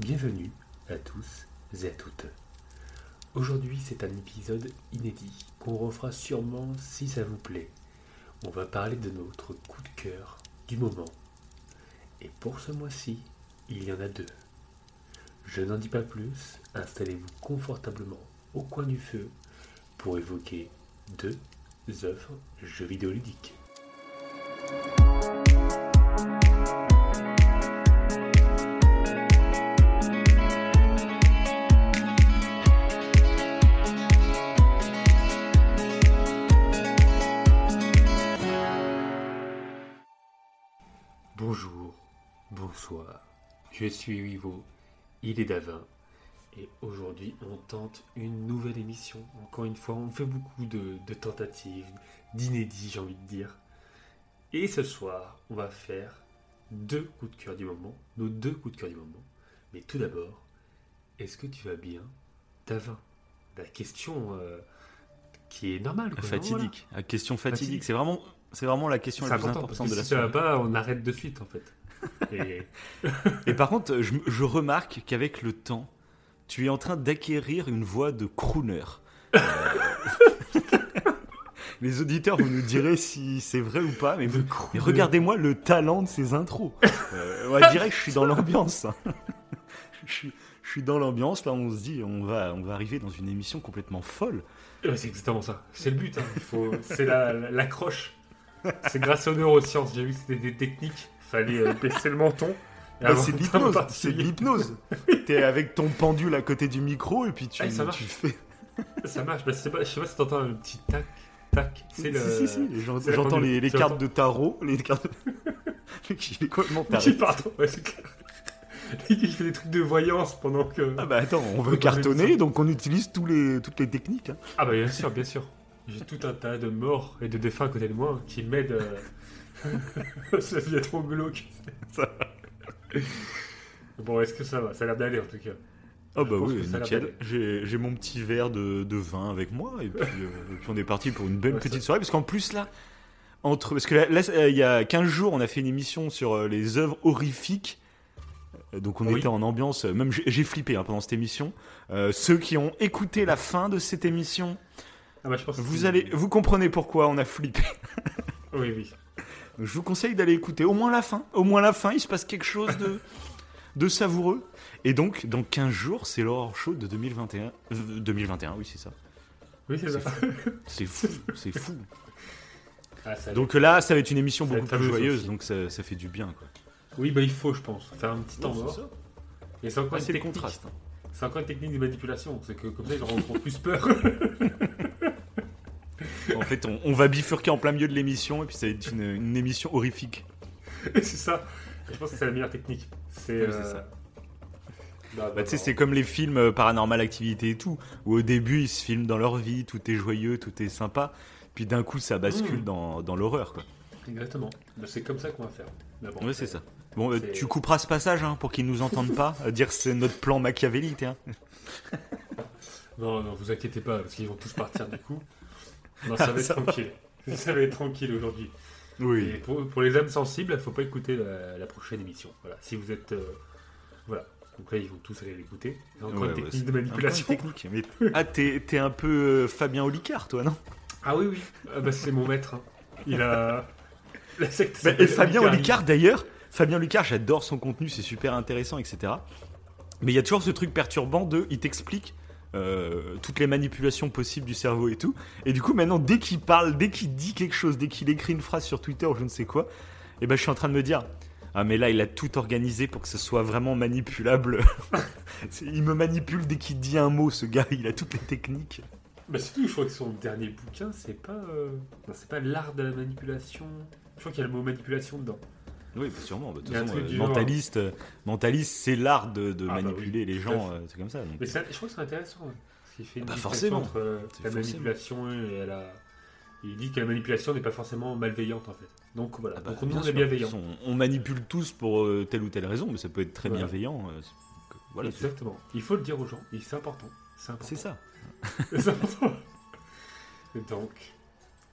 Bienvenue à tous et à toutes. Aujourd'hui, c'est un épisode inédit qu'on refera sûrement si ça vous plaît. On va parler de notre coup de cœur du moment. Et pour ce mois-ci, il y en a deux. Je n'en dis pas plus, installez-vous confortablement au coin du feu pour évoquer deux œuvres jeux vidéo ludiques. Suis Wivo, il est Davin, et aujourd'hui on tente une nouvelle émission. Encore une fois, on fait beaucoup de, de tentatives, d'inédits, j'ai envie de dire. Et ce soir, on va faire deux coups de cœur du moment, nos deux coups de cœur du moment. Mais tout d'abord, est-ce que tu vas bien, Davin La question euh, qui est normale. Quoi, Fatidique. Voilà. La question fatidique. C'est vraiment, c'est vraiment la question la plus important, parce importante que de la si ça va soirée. pas, on arrête de suite en fait. Et... Et par contre, je, je remarque qu'avec le temps, tu es en train d'acquérir une voix de crooner. Euh, Les auditeurs, vous nous direz si c'est vrai ou pas, mais, vous- mais regardez-moi le talent de ces intros. Euh, on dirait que je suis dans l'ambiance. hein. je, suis, je suis dans l'ambiance, là on se dit, on va, on va arriver dans une émission complètement folle. Ouais, c'est exactement ça. C'est le but. hein. C'est la- la- l'accroche. c'est grâce aux neurosciences. J'ai vu que c'était des techniques. Fallait euh, baisser le menton. Bah, c'est de l'hypnose, c'est de l'hypnose. T'es avec ton pendule à côté du micro et puis tu, Ah, ça tu fais. Ça marche. Bah, pas, je sais pas si t'entends un petit tac, tac. C'est le. Si, si, si, J'entends les, cartes de tarot, les cartes. Il est complètement taré. pardon. Ouais, c'est clair. Il fait des trucs de voyance pendant que. Ah bah attends, on veut cartonner, donc on utilise tous les, toutes les techniques. hein. Ah bah bien sûr, bien sûr. J'ai tout un tas de morts et de défunts à côté de moi qui m'aident. ça devient trop glauque. Ça. Bon, est-ce que ça va? Ça a l'air d'aller en tout cas. Ah bah oui, nickel. J'ai mon petit verre de, de vin avec moi et puis, euh, et puis on est parti pour une belle Ouais, petite ça- soirée parce qu'en plus là, entre parce que là, là, euh, il y a 15 jours on a fait une émission sur euh, les œuvres horrifiques. Donc on Oui. était en ambiance, même j'ai flippé hein, pendant cette émission. Euh, ceux qui ont écouté la fin de cette émission, Ah bah je pense que vous allez, vous comprenez pourquoi on a flippé. Oui, oui. Je vous conseille d'aller écouter au moins la fin. Au moins la fin, il se passe quelque chose de, de savoureux. Et donc, dans 15 jours, c'est l'horreur show de 2021. Euh, 2021, oui, c'est ça. Oui, c'est ça. C'est fou, c'est fou. Ah, ça Donc là, ça va être une émission Ça beaucoup plus joyeuse, aussi. donc ça, ça fait du bien. Quoi. Oui, bah il faut, je pense, faire un petit temps mort. ça. Et c'est encore, Ah, c'est hein. C'est encore une technique de manipulation. C'est que comme ça, ils auront encore plus peur. En fait, on, on va bifurquer en plein milieu de l'émission, et puis ça va être une, une émission horrifique. C'est ça. Je pense que c'est la meilleure technique. C'est Oui, euh, ça. Bah, tu sais, non. c'est comme les films euh, Paranormal Activity et tout, où au début, ils se filment dans leur vie, tout est joyeux, tout est sympa, puis d'un coup, ça bascule Mm. dans, dans l'horreur, quoi. Exactement. Bah, c'est comme ça qu'on va faire. Bon, Ouais, c'est ça. Bon, euh, tu couperas ce passage hein, pour qu'ils nous entendent pas, dire c'est notre plan machiavélique. Hein. Non, non, vous inquiétez pas, parce qu'ils vont tous partir du coup. Non, ça va être tranquille. Ça va être tranquille aujourd'hui. Et Oui. pour, pour les âmes sensibles, il faut pas écouter la, la prochaine émission. Voilà. Si vous êtes. euh, voilà. Donc là, ils vont tous aller l'écouter. C'est encore Ouais, une technique de manipulation. Technique. Mais... Ah, t'es t'es un peu euh, Fabien Olicard, toi, non? Ah oui, oui. Ah bah, c'est mon maître. hein. Il a. La secte. Bah, Et Fabien Olicard. Olicard, d'ailleurs, Fabien Olicard, j'adore son contenu, c'est super intéressant, etc. Mais il y a toujours ce truc perturbant de, il t'explique euh, toutes les manipulations possibles du cerveau et tout. Et du coup, maintenant, dès qu'il parle, dès qu'il dit quelque chose, dès qu'il écrit une phrase sur Twitter ou je ne sais quoi, et ben, je suis en train de me dire. Ah mais là il a tout organisé pour que ce soit vraiment manipulable. Il me manipule dès qu'il dit un mot ce gars, il a toutes les techniques. Bah, surtout, je crois que son dernier bouquin, c'est pas. euh, c'est pas l'art de la manipulation. Je crois qu'il y a le mot manipulation dedans. Oui, bah, sûrement. bah, de toute façon, euh, mentaliste, euh, mentaliste, c'est l'art de, de Ah, bah manipuler oui, les gens, euh, c'est comme ça. donc. Mais c'est- je crois que c'est intéressant. ouais, Parce qu'il fait une Bah, forcément. entre la forcément. manipulation et la. Il dit que la manipulation n'est pas forcément malveillante en fait. Donc voilà. Ah bah, Donc nous on est bienveillant. On, on manipule tous pour telle ou telle raison, mais ça peut être très Voilà. bienveillant. voilà, Exactement. Il faut le dire aux gens. et C'est important. C'est ça. C'est important. Donc,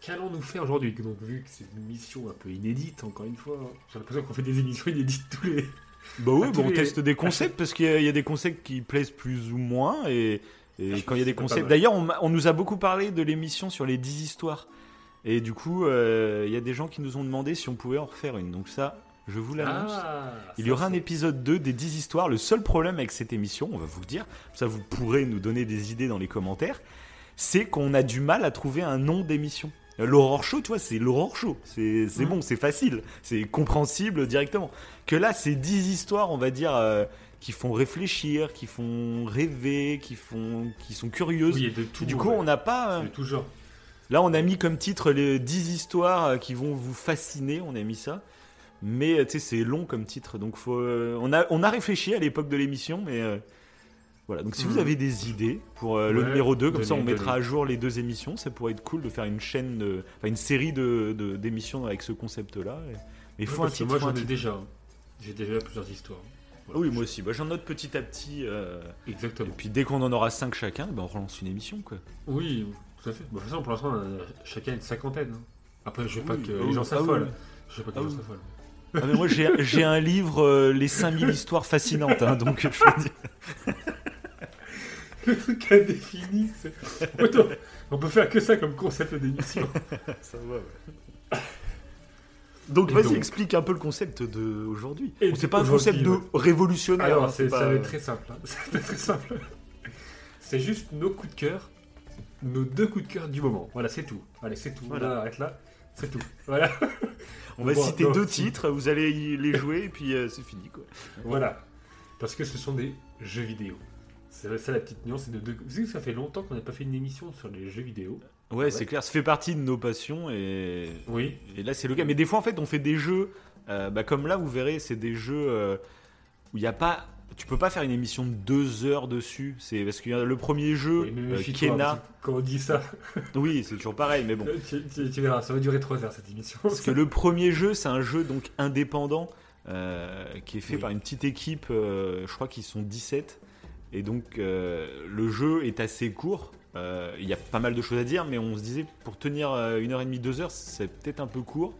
qu'allons-nous faire aujourd'hui Donc vu que c'est une émission un peu inédite, encore une fois, j'ai l'impression qu'on fait des émissions inédites tous les Bah oui, bon, on les- teste des concepts parce qu'il y, a- il y a des concepts qui plaisent plus ou moins et, et Ah, quand il y a des concepts. D'ailleurs, on, nous a beaucoup parlé de l'émission sur les 10 histoires et du coup, euh, il y a des gens qui nous ont demandé si on pouvait en refaire une. Donc ça, je vous l'annonce. Ah, Il y aura un épisode 2 des 10 histoires. Le seul problème avec cette émission, on va vous le dire, ça vous pourrez nous donner des idées dans les commentaires, c'est qu'on a du mal à trouver un nom d'émission. L'Aurore Show, tu vois, c'est l'Aurore Show. C'est bon, c'est facile, c'est compréhensible directement. Que là, c'est 10 histoires, on va dire, euh, qui font réfléchir, qui font rêver, qui, font, qui sont curieuses. Oui, de tout. Du coup, ouais. on n'a pas. euh, De tout genre. Là, on a mis comme titre les 10 histoires euh, qui vont vous fasciner, on a mis ça. Mais tu sais, c'est long comme titre, donc faut, on, a, on a réfléchi à l'époque de l'émission, mais euh, voilà. Donc si vous Mhm. avez des idées pour euh, le Ouais, numéro 2, comme ça on mettra donnez. à jour les deux émissions, ça pourrait être cool de faire une chaîne, de, enfin une série de de- d'émissions avec ce concept-là. et- Mais il faut Ouais, un titre. Moi, j'en ai déjà. hein. J'ai déjà plusieurs histoires. Ah oui, moi aussi. Bah, J'en note petit à petit. euh, et Exactement. puis dès qu'on en aura 5 chacun, ben, on relance une émission. quoi. Oui, tout à fait. Bon, de toute façon, pour l'instant, on a chacun une cinquantaine. hein. Après, je veux pas que ah les oui, gens ah s'affolent. Je veux pas que Ah les gens s'affolent. Ah, mais moi j'ai un livre, euh, Les 5000 histoires fascinantes, hein, donc je peux dire. Le truc indéfini, c'est. Attends, on peut faire que ça comme concept d'émission. Ça va, Donc Et vas-y, donc- explique un peu le concept d'aujourd'hui. Et C'est pas un aujourd'hui, concept de ouais. révolutionnaire. Alors, hein, c'est- pas- ça va être très simple. hein. Très. C'est juste nos coups de cœur, nos deux coups de cœur du moment. Voilà, c'est tout. Allez, c'est tout. Voilà. Arrête là. C'est tout. Voilà. On va Bon, citer non, deux titres, vous allez y- les jouer et puis euh, c'est fini quoi. Voilà. Parce que ce sont des jeux vidéo. C'est ça la petite nuance. De, de... Vous savez que ça fait longtemps qu'on n'a pas fait une émission sur les jeux vidéo. Ouais, c'est clair, ça fait partie de nos passions et, Oui. et là c'est le cas. Mais des fois en fait on fait des jeux, euh, bah, comme là vous verrez, c'est des jeux euh, où il n'y a pas. Tu peux pas faire une émission de deux heures dessus. C'est parce a le premier jeu, Oui, euh, Kena. que Quand on dit ça, Oui, c'est toujours pareil, mais bon. tu, tu- tu verras, ça va durer 3 heures cette émission. Parce que le premier jeu, c'est un jeu donc indépendant euh, qui est fait Oui. par une petite équipe. euh, je crois qu'ils sont 17. Et donc euh, le jeu est assez court. Euh, Il y a pas mal de choses à dire, mais on se disait pour tenir euh, une heure et demie, deux heures, c'est peut-être un peu court.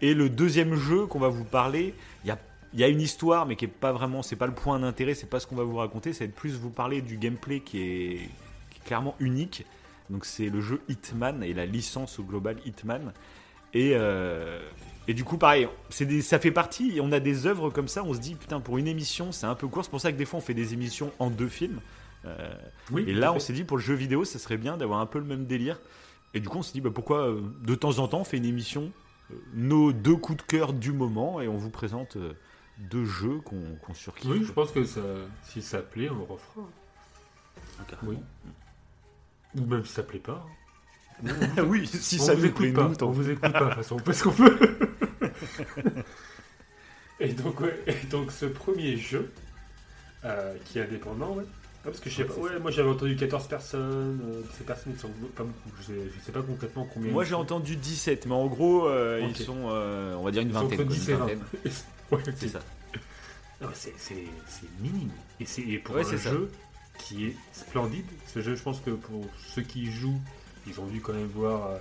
Et le deuxième jeu qu'on va vous parler, il y a, une histoire, mais qui est pas vraiment, c'est pas le point d'intérêt, c'est pas ce qu'on va vous raconter, être plus vous parler du gameplay qui est, qui est clairement unique. Donc c'est le jeu Hitman et la licence au global Hitman. Et, euh, et du coup, pareil, c'est des, ça fait partie. Et on a des œuvres comme ça. On se dit, putain, pour une émission, c'est un peu court. C'est pour ça que des fois, on fait des émissions en deux films. Euh, Oui, et là, on s'est dit, pour le jeu vidéo, ça serait bien d'avoir un peu le même délire. Et du coup, on s'est dit, bah, pourquoi euh, de temps en temps, on fait une émission, euh, nos deux coups de cœur du moment, et on vous présente euh, deux jeux qu'on surkiffe. Oui, je pense que ça, si ça plaît, on le refera. Ah. Oui. Ou même si ça plaît pas. hein. oui, si on ça vous écoute pas. nous, on vous écoute pas, de toute façon, on fait ce qu'on peut. et, donc, ouais, et donc, ce premier jeu, euh, qui est indépendant, ouais. Ah, parce que je sais Ouais, pas, c'est ouais, moi j'avais entendu 14 personnes, euh, ces personnes ils sont pas beaucoup, je sais, je sais pas concrètement combien. Moi j'ai entendu 17, mais en gros euh, ils sont, euh, on va dire une Ils vingtaine. quoi, 10 une et 20. vingtaine. ouais, C'est ça. C'est, minime. Et pour un ça. jeu qui est splendide. Ce jeu, je pense que pour ceux qui jouent, ils ont dû quand même voir euh,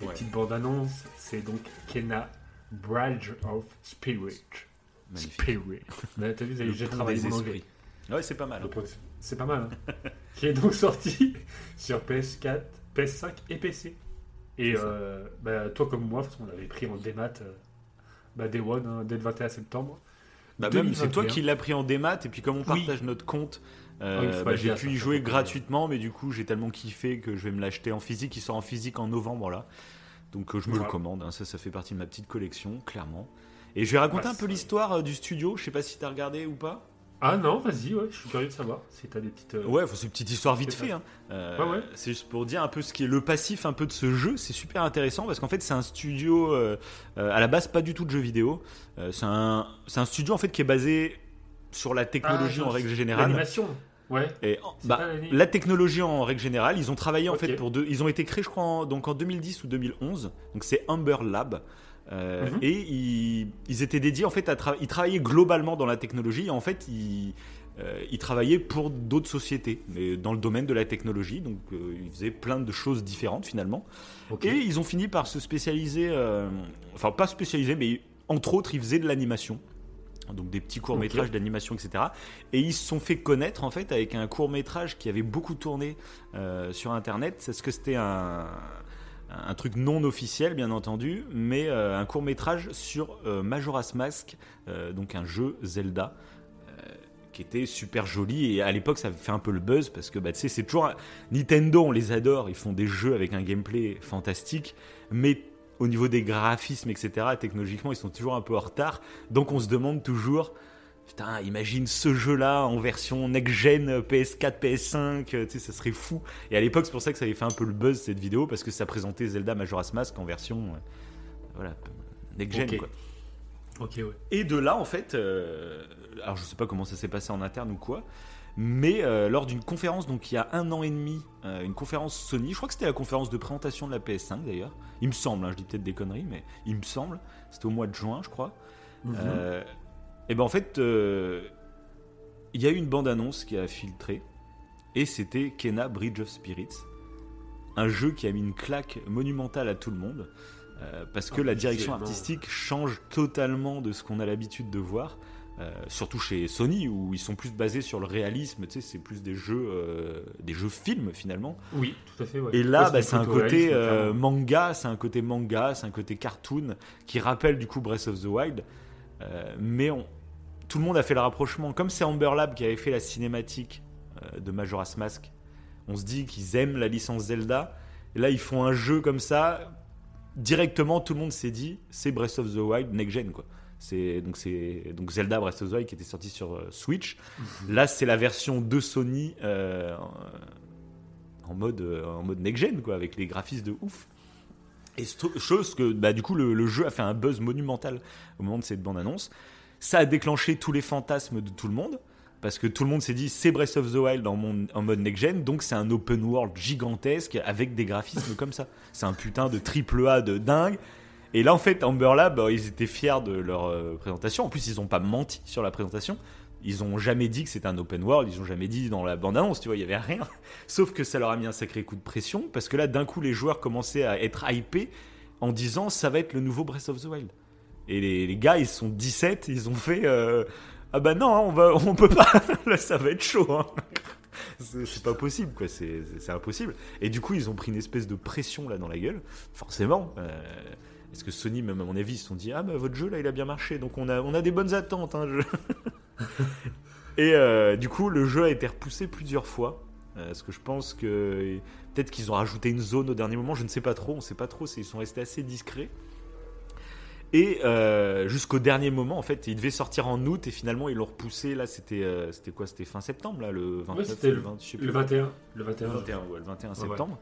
des Ouais. petites bandes annonces. C'est donc Kena Bridge of Spirit. Magnifique. Spirit. Là, T'as vu, j'ai travaillé mon anglais. Ouais, c'est pas mal. Pont- C'est pas mal. Hein. qui est donc sorti sur PS4, PS5 et PC. Et euh, bah, toi comme moi, parce qu'on l'avait pris en démat euh, bah, Day One, hein, dès le 21 septembre. Bah, même c'est toi 2021. qui l'as pris en démat et puis comme on Oui. partage notre compte, euh, Ah bah, j'ai pu y jouer gratuitement, mais du coup j'ai tellement kiffé que je vais me l'acheter en physique. Il sort en physique en novembre là, donc euh, je me Voilà. le commande. hein. Ça, ça fait partie de ma petite collection, clairement. Et je vais raconter un peu l'histoire euh, du studio. Je sais pas si t'as regardé ou pas. Ah non, vas-y, ouais, je suis curieux de savoir si t'as des petites. euh, Ouais, c'est une petite histoire vite fait. hein. Euh, Ouais, ouais. C'est juste pour dire un peu ce qui est le passif un peu de ce jeu. C'est super intéressant parce qu'en fait c'est un studio euh, à la base pas du tout de jeux vidéo. C'est un, c'est un studio en fait qui est basé sur la technologie Ah, en règle générale. L'animation, ouais. Et bah, la technologie en règle générale, ils ont travaillé en fait pour deux. Ils ont été créés, je crois, en, donc en 2010 ou 2011. Donc c'est Humber Lab. Euh, Mhm. Et ils, ils étaient dédiés en fait à tra- ils travaillaient globalement dans la technologie. Et en fait, ils, euh, ils travaillaient pour d'autres sociétés, mais dans le domaine de la technologie. Donc euh, ils faisaient plein de choses différentes finalement. Et ils ont fini par se spécialiser, enfin pas spécialiser, mais entre autres, ils faisaient de l'animation. Donc des petits courts métrages d'animation, etc. Et ils se sont fait connaître en fait avec un court métrage qui avait beaucoup tourné euh, sur Internet. C'est ce que c'était un, un truc non officiel, bien entendu, mais euh, un court métrage sur euh, Majora's Mask, donc un jeu Zelda qui était super joli et à l'époque ça fait un peu le buzz parce que bah, tu sais c'est toujours Nintendo on les adore ils font des jeux avec un gameplay fantastique mais au niveau des graphismes, etc., technologiquement, ils sont toujours un peu en retard. Donc on se demande toujours, putain, imagine ce jeu-là en version next-gen, PS4, PS5, tu sais, ça serait fou. Et à l'époque, c'est pour ça que ça avait fait un peu le buzz cette vidéo, parce que ça présentait Zelda Majora's Mask en version, euh, voilà, next-gen, quoi. Ok, ouais. Et de là, en fait, euh, alors je sais pas comment ça s'est passé en interne ou quoi, mais euh, lors d'une conférence, donc il y a un an et demi, euh, une conférence Sony, je crois que c'était la conférence de présentation de la PS5 d'ailleurs, il me semble, hein, je dis peut-être des conneries, mais il me semble, c'était au mois de juin, je crois. Mhm. Euh, et ben en fait, il y a eu une bande-annonce qui a filtré, et c'était Kena Bridge of Spirits, un jeu qui a mis une claque monumentale à tout le monde, parce que ah, la direction artistique change totalement de ce qu'on a l'habitude de voir. Euh, surtout chez Sony où ils sont plus basés sur le réalisme, tu sais, c'est plus des jeux, euh, des jeux films finalement. Oui, tout à fait. Et là, bah, c'est un côté euh, manga, c'est un côté manga, c'est un côté cartoon qui rappelle du coup Breath of the Wild, mais on, tout le monde a fait le rapprochement. Comme c'est Amber Lab qui avait fait la cinématique de Majora's Mask, on se dit qu'ils aiment la licence Zelda. Et là, ils font un jeu comme ça. Directement, tout le monde s'est dit, c'est Breath of the Wild next gen quoi. C'est donc c'est donc Zelda Breath of the Wild qui était sorti sur euh, Switch. Mhm. Là, c'est la version de Sony euh, en mode euh, en mode next gen quoi, avec les graphismes de ouf. Et chose que bah, du coup le, jeu a fait un buzz monumental au moment de cette bande annonce. Ça a déclenché tous les fantasmes de tout le monde parce que tout le monde s'est dit c'est Breath of the Wild en, en mode next-gen, donc c'est un open world gigantesque avec des graphismes comme ça. C'est un putain de triple A de dingue. Et là, en fait, Amber Lab, euh, ils étaient fiers de leur euh, présentation. En plus, ils n'ont pas menti sur la présentation. Ils ont jamais dit que c'était un open world, ils ont jamais dit dans la bande-annonce, tu vois, il y avait rien. Sauf que ça leur a mis un sacré coup de pression, parce que là, d'un coup, les joueurs commençaient à être hypés en disant ça va être le nouveau Breath of the Wild. Et les, gars, ils sont 17, ils ont fait euh, ah bah non, hein, on va, on peut pas, là ça va être chaud. Hein. C'est pas possible, quoi, c'est impossible. Et du coup, ils ont pris une espèce de pression là dans la gueule, forcément. Est-ce que Sony, même à mon avis, ils se sont dit Ah, bah votre jeu là, il a bien marché, donc on a, on a des bonnes attentes. Hein, Et euh, du coup, le jeu a été repoussé plusieurs fois. Euh, parce que je pense que peut-être qu'ils ont rajouté une zone au dernier moment, je ne sais pas trop, on ne sait pas trop, ils sont restés assez discrets. Et euh, jusqu'au dernier moment, en fait, il devait sortir en août et finalement ils l'ont repoussé. Là, c'était c'était quoi? C'était fin septembre, là, le 29 le, 20, le, 21. Le 21, le 21, ouais, le 21 septembre.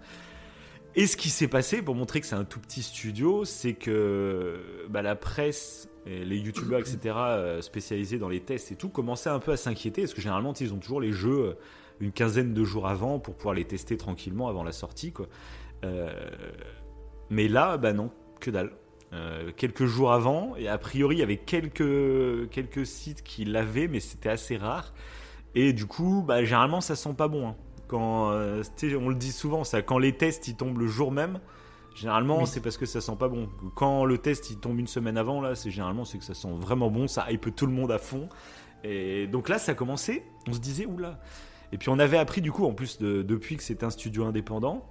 Et ce qui s'est passé, pour montrer que c'est un tout petit studio, c'est que bah, la presse, les youtubeurs, etc., euh, spécialisés dans les tests et tout, commençaient un peu à s'inquiéter, parce que généralement, ils ont toujours les jeux euh, une quinzaine de jours avant pour pouvoir les tester tranquillement avant la sortie. Euh, mais là, bah non, que dalle. quelques jours avant, et a priori, il y avait quelques, quelques sites qui l'avaient, mais c'était assez rare. Et du coup, bah, généralement, ça sent pas bon. Hein. Quand, euh, on le dit souvent, ça, quand les tests ils tombent le jour même, généralement c'est parce que ça sent pas bon. Quand le test il tombe une semaine avant, là, c'est généralement c'est que ça sent vraiment bon, ça hype tout le monde à fond. Et donc là, ça a commencé, on se disait oula. Et puis on avait appris du coup, en plus de, depuis que c'est un studio indépendant,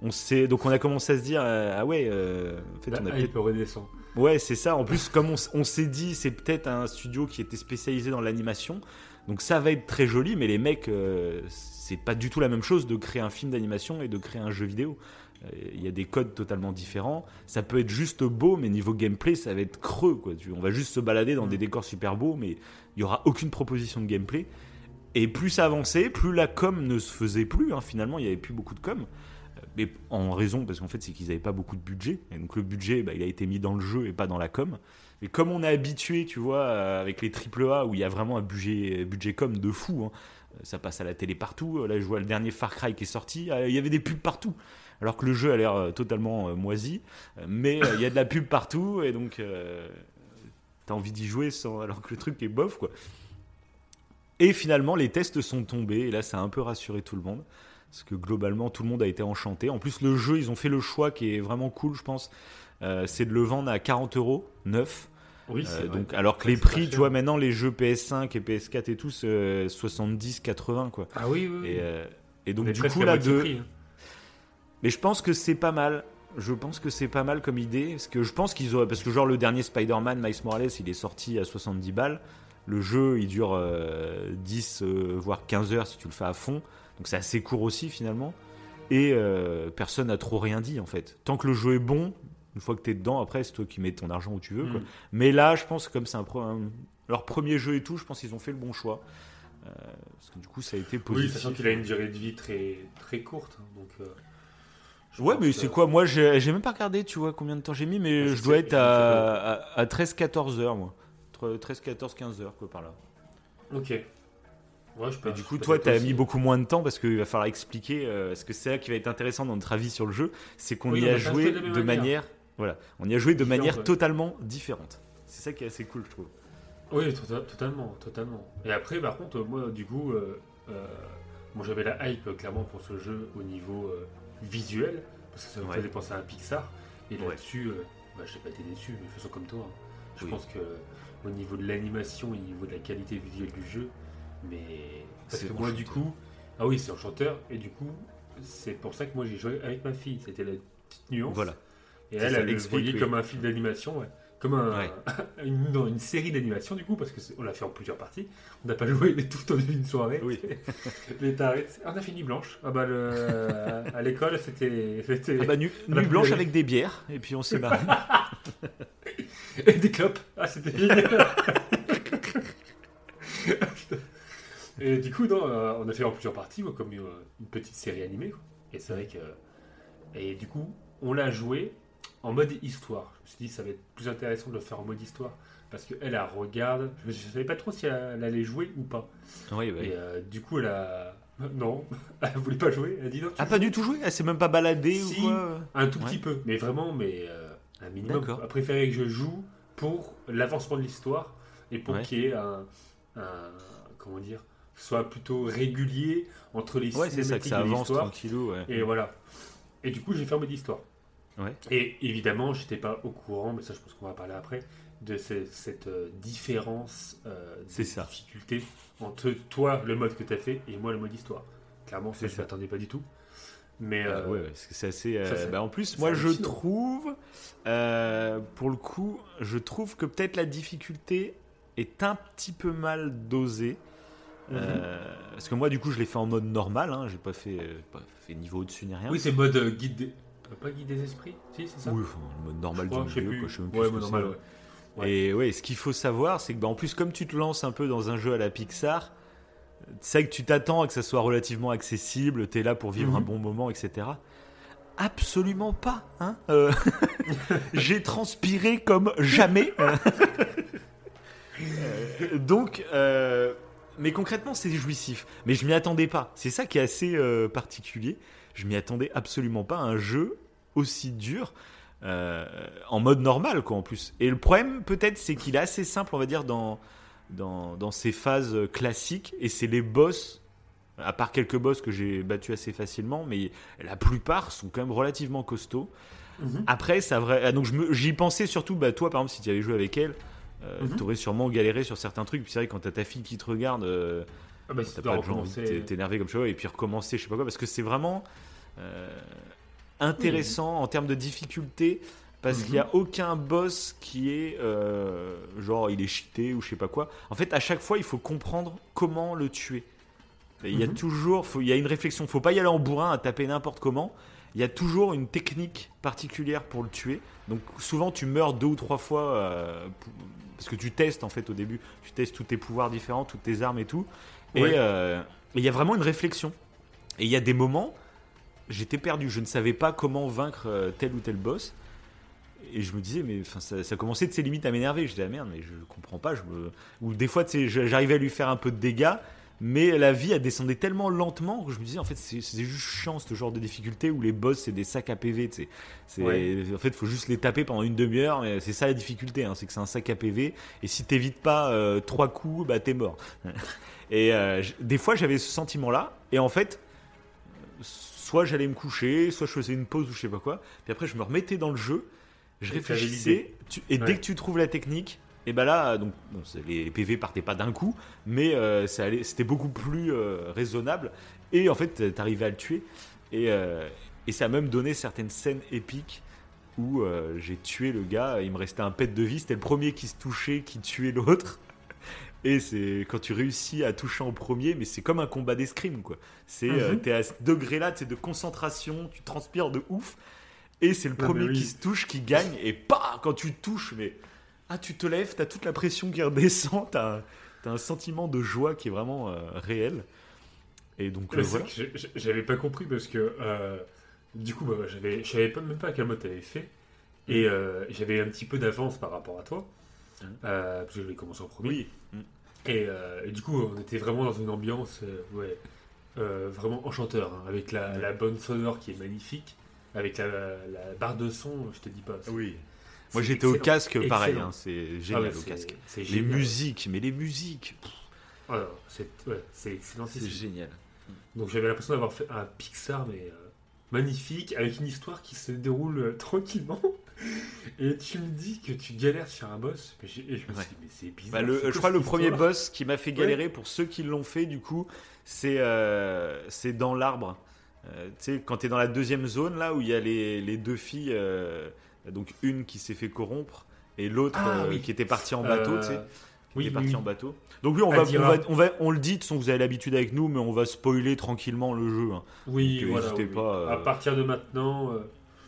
on s'est donc on a commencé à se dire euh, ah ouais, euh, en fait, on a peut redescend. Ouais, c'est ça. En plus, comme on, s'est dit, c'est peut-être un studio qui était spécialisé dans l'animation. Donc ça va être très joli, mais les mecs, c'est pas du tout la même chose de créer un film d'animation et de créer un jeu vidéo. Euh, il y a des codes totalement différents. Ça peut être juste beau, mais niveau gameplay, ça va être creux. Quoi. On va juste se balader dans des mm. décors super beaux, mais il n'y aura aucune proposition de gameplay. Et plus ça avançait, plus la com ne se faisait plus. Hein. Finalement, il n'y avait plus beaucoup de com. Euh, mais en raison, parce qu'en fait, c'est qu'ils n'avaient pas beaucoup de budget. Et donc le budget, bah, il a été mis dans le jeu et pas dans la com. Mais comme on est habitué, tu vois, euh, avec les AAA où il y a vraiment un budget, budget com de fou, hein, ça passe à la télé partout. Là, je vois le dernier Far Cry qui est sorti. Euh, il y avait des pubs partout. Alors que le jeu a l'air euh, totalement euh, moisi. Mais il y a de la pub partout. Et donc, t'as envie d'y jouer sans, alors que le truc est bof, quoi. Et finalement, les tests sont tombés. Et là, ça a un peu rassuré tout le monde. Parce que globalement, tout le monde a été enchanté. En plus, le jeu, ils ont fait le choix qui est vraiment cool, je pense. c'est de le vendre à 40 euros, neuf. Oui, Euh, donc, alors que les prix, tu vois, maintenant les jeux PS5 et PS4 et tout, c'est 70, 80 quoi. Ah oui, oui. Et, euh, et On donc du coup là, de... prix, hein. mais je pense que c'est pas mal. Je pense que c'est pas mal comme idée, parce que je pense qu'ils auraient, parce que genre le dernier Spider-Man, Miles Morales, il est sorti à 70 balles. Le jeu, il dure euh, 10 euh, voire 15 heures si tu le fais à fond, donc c'est assez court aussi finalement. Et euh, personne n'a trop rien dit en fait. Tant que le jeu est bon, une fois que t'es dedans, après c'est toi qui mets ton argent où tu veux. quoi. Mm. Mais là, je pense que comme c'est un, leur premier jeu et tout, je pense qu'ils ont fait le bon choix. Euh, parce que du coup, ça a été Oui, positif. sachant qu'il a une durée de vie très, très courte. hein, Donc, euh, Ouais, mais c'est quoi? Moi, j'ai même pas regardé, tu vois, combien de temps j'ai mis, mais Ouais, je je dois sais, être à, à, 13-14 heures, moi. Entre 13, 14, 15 heures, quoi, par là. Ok. Ouais, je peux, Et du coup, toi, t'as aussi. mis beaucoup moins de temps parce qu'il va falloir expliquer. euh, parce que c'est là qui va être intéressant dans notre avis sur le jeu, c'est qu'on Oui, y a joué de manière. Voilà, on y a joué de manière ouais. totalement différente. C'est ça qui est assez cool, je trouve. Oui, tota- totalement, totalement. Et après, par contre, moi, du coup, euh, euh, moi j'avais la hype euh, clairement pour ce jeu au niveau euh, visuel, parce que ça me Ouais. faisait penser à un Pixar. Et là-dessus, bah, j'ai pas été déçu, mais de toute façon comme toi. hein. Je Oui. pense que au niveau de l'animation et au niveau de la qualité visuelle du jeu, mais parce que moi, du coup, ah oui, c'est enchanteur, et du coup, c'est pour ça que moi j'ai joué avec ma fille. C'était la petite nuance. Voilà. Et elle, ça, elle le explique, voyait oui. comme un film d'animation, ouais. Comme un, Ouais. une, non, une série d'animation, du coup, parce qu'on l'a fait en plusieurs parties. On n'a pas joué tout en une soirée. Oui. les tarés. On a fini blanche. Ah bah, le, à l'école, c'était. Ah bah, nu, blanche avec des bières, et puis on s'est barré. Et des clopes. Ah, c'était. Et du coup, non, euh, on a fait en plusieurs parties, quoi, comme euh, une petite série animée. quoi. Et c'est vrai que. Et du coup, on l'a joué en mode histoire. Je me suis dit, ça va être plus intéressant de le faire en mode histoire. Parce qu'elle, elle regarde. Je ne savais pas trop si elle, elle allait jouer ou pas. Oui, bah, Et euh, du coup, elle a. Non, elle voulait pas jouer. Elle a dit non. tu Ah, pas du tout joué Elle s'est même pas baladée Si. ou quoi Un tout Ouais. petit peu, mais vraiment, mais euh, un minimum. Elle préférait que je joue pour l'avancement de l'histoire et pour Ouais. qu'il y ait un, un- comment dire, que ce soit plutôt régulier entre les Ouais, c'est ça, que ça avance l'histoire. tranquillou, ouais. Et voilà. Et du coup, j'ai fait en mode histoire. Ouais. Et évidemment, j'étais pas au courant, mais ça, je pense qu'on va parler après, de ce- cette euh, différence euh, de ça. difficulté entre toi, le mode que tu as fait, et moi, le mode histoire. Clairement, ça, je ça. m'attendais pas du tout. Mais Euh, euh, ouais, c'est assez. euh, bah, en plus, moi, je trouve, pour le coup, je trouve que peut-être la difficulté est un petit peu mal dosée. Euh, parce que moi, du coup, je l'ai fait en mode normal. Hein, J'ai pas fait, pas fait niveau au-dessus ni rien. Oui, c'est mode guide Pas guide des esprits? Si, c'est ça Oui, enfin, le mode normal crois, du jeu, quoi, je sais même plus Ouais, ce mode que normal, ouais. Ouais. Et ouais, ce qu'il faut savoir, c'est que, bah, en plus, comme tu te lances un peu dans un jeu à la Pixar, c'est que tu t'attends à que ça soit relativement accessible, tu es là pour vivre Mhm. un bon moment, etc. Absolument pas. Hein Euh, J'ai transpiré comme jamais. Euh, donc, euh, mais concrètement, c'est jouissif. Mais je m'y attendais pas. C'est ça qui est assez euh, particulier. Je m'y attendais absolument pas à un jeu aussi dur. euh, en mode normal, quoi, en plus. Et le problème, peut-être, c'est qu'il est assez simple, on va dire, dans, dans, dans ses phases classiques. Et c'est les boss, à part quelques boss que j'ai battus assez facilement, mais la plupart sont quand même relativement costauds. Mhm. Après, ça vrai. ah, donc j'y pensais surtout, bah, toi par exemple, si tu avais joué avec elle, euh, Mhm. t'aurais sûrement galéré sur certains trucs. Puis c'est vrai, quand t'as ta fille qui te regarde, euh, Ah bah, si t'as tu pas de recommencer. t'é- t'énerver comme ça et puis recommencer, je sais pas quoi, parce que c'est vraiment euh, intéressant en termes de difficulté. Parce Mhm. qu'il n'y a aucun boss qui est euh, genre il est cheaté ou je sais pas quoi. En fait, à chaque fois, il faut comprendre comment le tuer. Il y a Mhm. toujours, faut- il y a une réflexion. Faut pas y aller en bourrin à taper n'importe comment. Il y a toujours une technique particulière pour le tuer. Donc souvent tu meurs deux ou trois fois euh, parce que tu testes en fait au début. Tu testes tous tes pouvoirs différents, toutes tes armes et tout. Ouais. et il y a vraiment une réflexion. Et il y a des moments, j'étais perdu. Je ne savais pas comment vaincre euh, tel ou tel boss. Et je me disais, mais enfin, ça, ça commençait de ses limites à m'énerver. Je disais, ah merde, mais je comprends pas. Je me... Ou des fois, j'arrivais à lui faire un peu de dégâts, mais la vie, elle descendait tellement lentement que je me disais, en fait, c'est juste chiant ce genre de difficulté où les boss, c'est des sacs à PV. tu sais. C'est- Ouais. En fait, il faut juste les taper pendant une demi-heure. C'est ça la difficulté, hein, c'est que c'est un sac à PV. Et si t'évites pas euh, trois coups, bah t'es mort. et euh, des fois, j'avais ce sentiment-là. Et en fait, soit j'allais me coucher, soit je faisais une pause ou je sais pas quoi. Puis après, je me remettais dans le jeu, je Et réfléchissais. tu- et Ouais. dès que tu trouves la technique, Et ben là, donc, bon, les PV partaient pas d'un coup, mais euh, c'était beaucoup plus euh, raisonnable. Et en fait, t'arrivais à le tuer. Et, euh, et ça a même donné certaines scènes épiques où j'ai tué le gars. Il me restait un pet de vie. C'était le premier qui se touchait, qui tuait l'autre. Et c'est quand tu réussis à toucher en premier, mais c'est comme un combat d'escrime, quoi. C'est euh, Mhm. t'es à ce degré-là, t'es de concentration, tu transpires de ouf. Et c'est le Ah, premier oui. qui se touche qui gagne. Et pas quand tu touches, mais ah, tu te lèves, t'as toute la pression qui redescend, t'as un, t'as un sentiment de joie qui est vraiment euh, réel. Et donc euh, c'est voilà. j'avais pas compris parce que euh, du coup, bah, j'avais, je savais pas, même pas quel mode t'avais fait. Et euh, j'avais un petit peu d'avance par rapport à toi. Euh, parce que j'avais commencé en premier. Oui. Et, euh, et du coup, on était vraiment dans une ambiance euh, ouais, vraiment enchanteur, hein, avec la, bonne sonore qui est magnifique, avec la, la barre de son, je te dis pas. Oui. Moi j'étais au excellent. casque, pareil. Hein, c'est Ah génial ouais, au c'est- casque. c'est Les génial. musiques, mais les musiques, non, c'est ouais, excellent. c'est génial. Donc j'avais l'impression d'avoir fait un Pixar, mais magnifique, avec une histoire qui se déroule tranquillement. Et tu me dis que tu galères sur un boss. Et je me Ouais. suis dit, mais c'est bizarre. Bah, le, je crois le premier boss qui m'a fait galérer pour ceux qui l'ont fait du coup, c'est euh, dans l'arbre. Euh, tu sais, quand tu es dans la deuxième zone là où il y a les, les deux filles, euh, donc une qui s'est fait corrompre et l'autre Ah, euh, oui. qui était partie en bateau, tu sais, oui, partie oui. en bateau. Donc oui, on va, on va, on va, on le dit, de toute façon vous avez l'habitude avec nous, mais on va spoiler tranquillement le jeu. hein. Oui, Donc, voilà. oui, oui. pas, euh, À partir de maintenant, euh,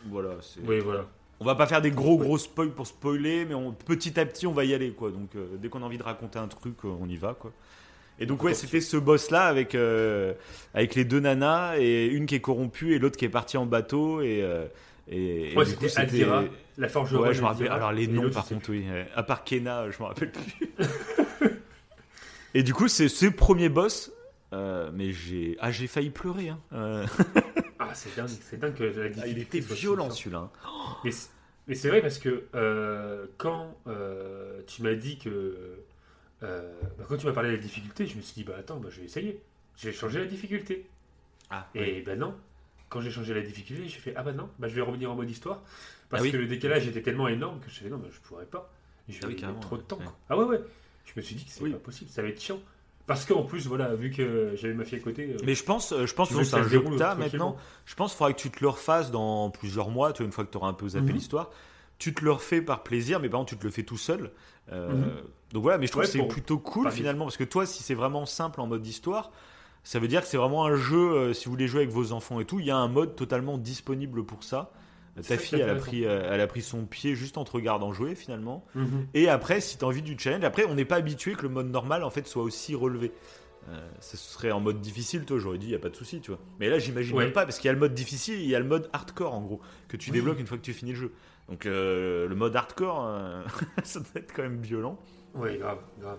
Voilà, c'est. oui, voilà. On va pas faire des gros Ouais. gros spoils pour spoiler, mais on- petit à petit on va y aller quoi. Donc euh, dès qu'on a envie de raconter un truc, euh, on y va quoi. Et donc ouais, c'était ce boss là avec euh, avec les deux nanas et une qui est corrompue et l'autre qui est partie en bateau et euh, et, coup, c'était Adira, la forge Ouais, je me rappelle. Alors les noms par contre, oui. À part Kena, je me rappelle plus. et du coup, c'est ce premier boss. Euh, mais j'ai ah j'ai failli pleurer. Hein. Euh. Ah, c'est dingue, c'est dingue que la ah, il était violent celui-là. hein. Mais c'est- vrai parce que euh, quand tu m'as dit que. bah, quand tu m'as parlé de la difficulté, je me suis dit, bah attends, bah, je vais essayer. J'ai changé la difficulté. Ah, Et ben non, quand j'ai changé la difficulté, j'ai fait ah bah non, bah je vais revenir en mode histoire parce Ah oui. que le décalage était tellement énorme que je fait non, mais je pourrais pas. Je Ah oui, vais mettre trop de temps. ouais. Ah ouais ouais. Je me suis dit que c'est Oui. pas possible, ça va être chiant. Parce qu'en plus voilà, vu que j'avais ma fille à côté. euh, Mais je pense, euh, je pense que c'est un jeu que t'as maintenant. Je pense qu'il faudra que tu te le refasses dans plusieurs mois, tu vois, une fois que tu auras un peu zappé Mhm. l'histoire. Tu te le refais par plaisir, mais par contre, tu te le fais tout seul. Euh, Mhm. Donc voilà, mais je trouve Ouais, que c'est plutôt cool finalement, parce que toi, si c'est vraiment simple en mode histoire, ça veut dire que c'est vraiment un jeu, euh, si vous voulez jouer avec vos enfants et tout, il y a un mode totalement disponible pour ça. Ta fille, elle a, pris, euh, elle a pris son pied juste en te regardant jouer finalement. mhm. Et après, si tu as envie du challenge, après, on n'est pas habitué que le mode normal en fait soit aussi relevé. Euh, ça serait en mode difficile, toi, j'aurais dit, il n'y a pas de souci, tu vois. Mais là, j'imagine Ouais. même pas, parce qu'il y a le mode difficile et il y a le mode hardcore, en gros, que tu Oui. débloques une fois que tu finis le jeu. Donc, euh, le mode hardcore, euh, ça doit être quand même violent. Ouais, grave, grave.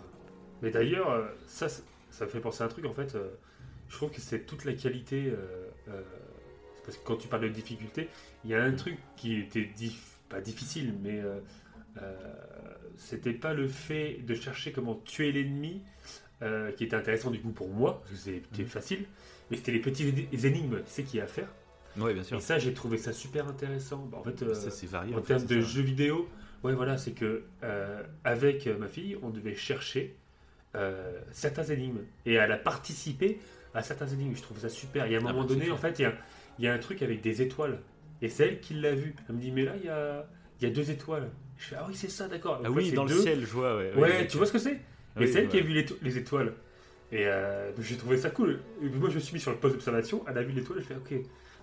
Mais d'ailleurs, ça, ça me fait penser à un truc en fait. je trouve que c'est toute la qualité. Euh, euh, parce que quand tu parles de difficulté, il y a un truc qui était dif- pas difficile, mais euh, euh, c'était pas le fait de chercher comment tuer l'ennemi euh, qui était intéressant du coup pour moi, parce que c'était Mhm. facile, mais c'était les petits énigmes, tu sais, qu'il y a à faire. Oui, bien sûr. Et ça, j'ai trouvé ça super intéressant. Bah, en fait, euh, ça, c'est varié. en fait, termes de ça. jeux vidéo, ouais, voilà, c'est que euh, avec euh, ma fille, on devait chercher euh, certains énigmes et elle a participé à certains énigmes. Je trouve ça super. Il y a un moment donné, en fait, il y a, il y a un truc avec des étoiles et c'est elle qui l'a vu. Elle me dit, mais là, il y a, il y a deux étoiles. Je fais, ah oui, c'est ça, d'accord. Ah Donc oui, dans le ciel, je vois, ouais. Ouais, tu vois ce que c'est? Oui, Et c'est elle qui a vu les, to- les étoiles. Et euh, j'ai trouvé ça cool. Et moi, je me suis mis sur le poste d'observation. Elle a vu l'étoile. Je fais, ok.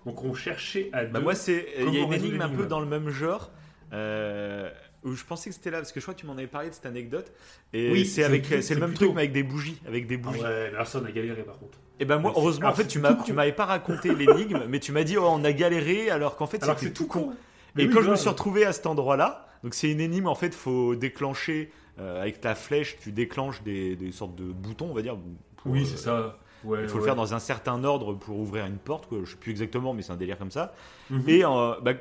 Donc on cherchait à Bah deux. moi c'est il y a une énigme un peu dans le même genre euh, où je pensais que c'était là parce que je crois que tu m'en avais parlé de cette anecdote et Oui, c'est avec c'est le même plutôt- truc mais avec des bougies avec des Ah bougies. ouais, mais alors ça, on a galéré par contre. Et ben moi heureusement en alors, fait tu tout m'as con. tu m'avais pas raconté l'énigme mais tu m'as dit oh on a galéré alors qu'en fait c'était c'est tout con. Et Mais oui, quand je me suis retrouvé à cet endroit-là, donc c'est une énigme en fait, faut déclencher euh, avec ta flèche, tu déclenches des, des sortes de boutons, on va dire. pour, Oui, euh, c'est ça. Ouais, Il faut le faire dans un certain ordre pour ouvrir une porte, quoi. je sais plus exactement, mais c'est un délire comme ça. Mhm. Et euh, bah,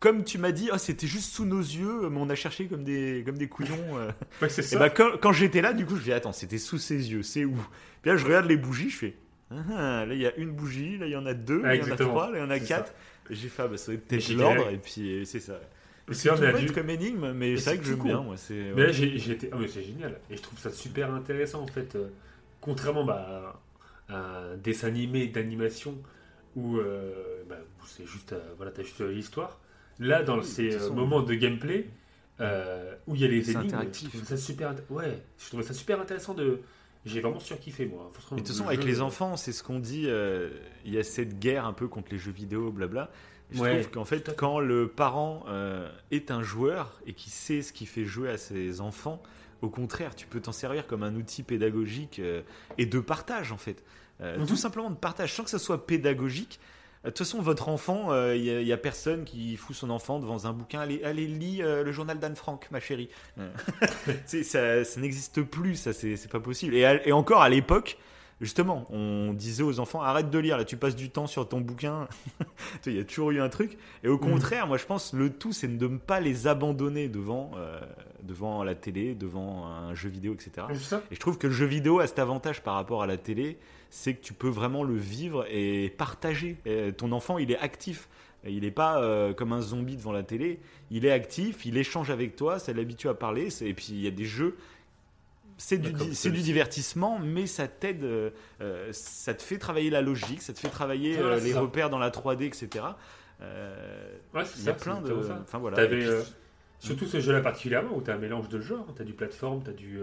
comme tu m'as dit, oh, c'était juste sous nos yeux, mais on a cherché comme des, comme des couillons. euh. Ouais, c'est Et ça. bah, quand, quand j'étais là, du coup, je dis attends, c'était sous ses yeux, c'est où? Puis là, je regarde les bougies, je fais ah, là, il y a une bougie, là, il y en a deux, là, il y en a trois, là, il y en a quatre. J'ai fait, ah, bah, ça l'ordre, et puis euh, c'est ça. C'est dû- comme énigme, mais c'est vrai que j'aime con. bien. Moi, c'est. Mais là, été. Ah, mais c'est génial. Et je trouve ça super intéressant, en fait. euh, contrairement bah, à un dessin animé d'animation où, euh, bah, où c'est juste. euh, voilà, t'as juste l'histoire. Là, dans Oui, ces euh, moments de gameplay, où il y a les énigmes, je ça super. Ouais, je trouvais ça super intéressant de. J'ai vraiment surkiffé, moi. Et de toute façon, avec les euh, enfants, c'est ce qu'on dit. euh, Il y a cette guerre un peu contre les jeux vidéo, blabla. Je Ouais, trouve qu'en fait, quand le parent euh, est un joueur et qui sait ce qui fait jouer à ses enfants, au contraire, tu peux t'en servir comme un outil pédagogique euh, et de partage, en fait. Mhm. Tout simplement de partage, sans que ça soit pédagogique. Euh, De toute façon, votre enfant, euh, il n'y a, personne qui fout son enfant devant un bouquin. Allez, allez lis euh, le journal d'Anne Frank, ma chérie. Euh, ça, ça n'existe plus, ça, c'est pas possible. Et, encore à l'époque, justement, on disait aux enfants arrête de lire, là, tu passes du temps sur ton bouquin. Il y a toujours eu un truc. Et au Mhm. contraire, moi, je pense le tout, c'est de ne pas les abandonner devant, euh, devant la télé, devant un jeu vidéo, etc. Et je trouve que le jeu vidéo a cet avantage par rapport à la télé, c'est que tu peux vraiment le vivre et partager. Et ton enfant, il est actif. Il n'est pas euh, comme un zombie devant la télé. Il est actif, il échange avec toi, ça l'habitue à parler. Et puis il y a des jeux. C'est du, c'est du divertissement, mais ça t'aide, euh, euh, ça te fait travailler la logique, ça te fait travailler Voilà, euh, c'est les ça. repères dans la 3D, etc. Euh, Ouais, Il y a ça, plein de. Enfin voilà. Puis- euh, Surtout ce jeu-là particulièrement où t'as un mélange de genres. T'as du plateforme, t'as du.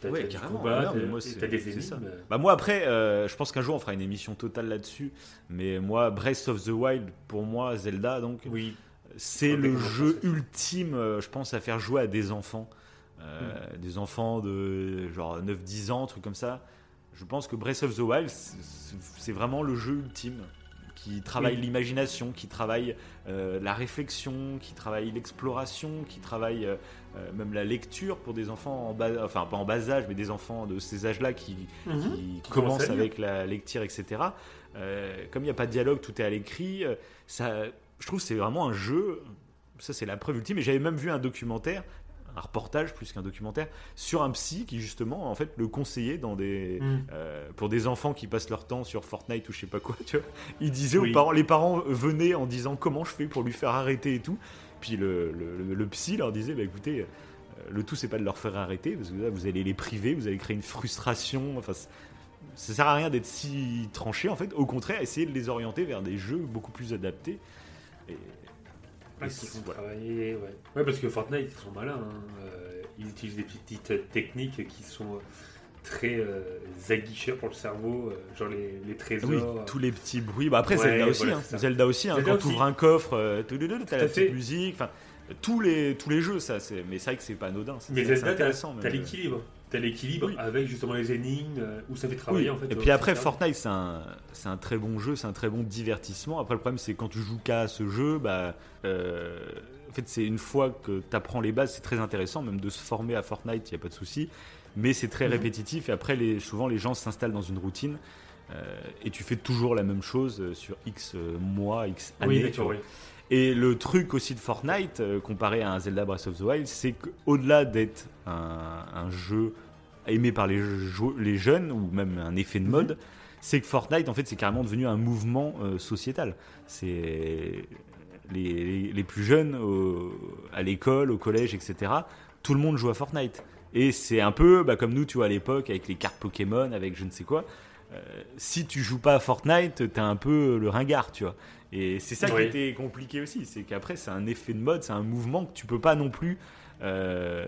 T'as Ouais, carrément. combat, Non, moi, t'as des ça. Bah moi après, euh, je pense qu'un jour on fera une émission totale là-dessus. Mais moi, Breath of the Wild, pour moi, Zelda, donc Oui, c'est le jeu ultime, euh, je pense, à faire jouer à des enfants. Euh, Hmm. Des enfants de genre 9-10 ans, trucs comme ça. Je pense que Breath of the Wild, c'est vraiment le jeu ultime qui travaille Oui. l'imagination, qui travaille euh, la réflexion, qui travaille l'exploration, qui travaille euh, euh, même la lecture pour des enfants en bas, enfin pas en bas âge, mais des enfants de ces âges-là qui, Mhm. qui Qui commence commence à lire. avec la lecture, etc. Euh, comme il n'y a pas de dialogue, tout est à l'écrit. Ça, je trouve que c'est vraiment un jeu. Ça, c'est la preuve ultime. Et j'avais même vu un documentaire, un reportage plus qu'un documentaire, sur un psy qui justement, en fait, le conseillait dans des, Mhm. euh, pour des enfants qui passent leur temps sur Fortnite ou je sais pas quoi. Tu vois. Il disait Oui. aux parents, les parents venaient en disant comment je fais pour lui faire arrêter et tout. Puis le, le- le- le psy leur disait, bah, écoutez, euh, le tout c'est pas de leur faire arrêter parce que là vous allez les priver, vous allez créer une frustration. Enfin, ça sert à rien d'être si tranché en fait. Au contraire, essayez de les orienter vers des jeux beaucoup plus adaptés. Et, Ouais, et qui font voilà. travailler, ouais. Ouais, parce que Fortnite, ils sont malins. hein. Euh, ils utilisent des petites euh, techniques qui sont euh, très euh, aguicheurs pour le cerveau, euh, genre les, les trésors. Oui, euh. tous les petits bruits. Bah après Ouais, Zelda aussi, voilà, hein. Zelda aussi. hein, Zelda quand aussi. tu ouvres un coffre, euh, touloulou, t'as la fait. petite musique. Enfin, tous les tous les jeux, ça. C'est mais c'est vrai que c'est pas anodin. c'est- Mais c'est Zelda, t'as intéressant. t'as même. l'équilibre. T'as l'équilibre Oui. avec justement les énigmes, euh, où ça fait travailler Oui. en fait. Et euh, puis après. Fortnite, c'est un, c'est un très bon jeu, c'est un très bon divertissement. Après, le problème, c'est quand tu joues qu'à ce jeu, bah, euh, en fait, c'est une fois que tu apprends les bases, c'est très intéressant, même de se former à Fortnite, il n'y a pas de souci. Mais c'est très Mhm. répétitif et après, les, souvent, les gens s'installent dans une routine euh, et tu fais toujours la même chose sur X mois, X années. Oui, Et le truc aussi de Fortnite, euh, comparé à un Zelda Breath of the Wild, c'est qu'au-delà d'être un, un jeu aimé par les, jeunes, ou même un effet de mode, c'est que Fortnite, en fait, c'est carrément devenu un mouvement euh, sociétal. C'est les, les- les plus jeunes au- à l'école, au collège, etc. Tout le monde joue à Fortnite. Et c'est un peu bah, comme nous, tu vois, à l'époque, avec les cartes Pokémon, avec je ne sais quoi. Euh, si tu joues pas à Fortnite, t'es un peu le ringard, tu vois. Et c'est ça qui Oui. était compliqué aussi, c'est qu'après c'est un effet de mode, c'est un mouvement que tu peux pas non plus euh,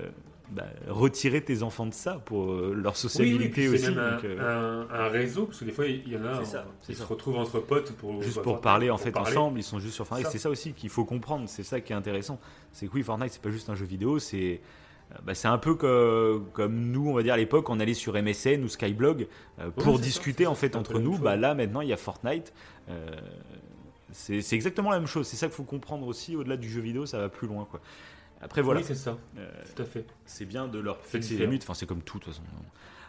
bah, retirer tes enfants de ça pour euh, leur Oui, oui, sociabilité puis aussi. c'est même donc, euh, un- un réseau, parce que des fois, il y en a, C'est ça, ils ça. se retrouvent entre potes pour. juste pour pour parler en fait parler. ensemble, ils sont juste sur Fortnite. C'est ça aussi qu'il faut comprendre, c'est ça qui est intéressant. C'est que oui, Fortnite c'est pas juste un jeu vidéo, c'est bah, c'est un peu que- comme nous, on va dire à l'époque, on allait sur MSN ou Skyblog euh, pour discuter ça, en fait entre nous. Bah là maintenant il y a Fortnite. Euh, c'est c'est exactement la même chose. C'est ça qu'il faut comprendre aussi. Au-delà du jeu vidéo, ça va plus loin quoi. Après voilà, Oui, c'est ça, Euh, tout à fait. c'est bien de leur les différent. limites. Enfin, c'est comme tout de toute façon.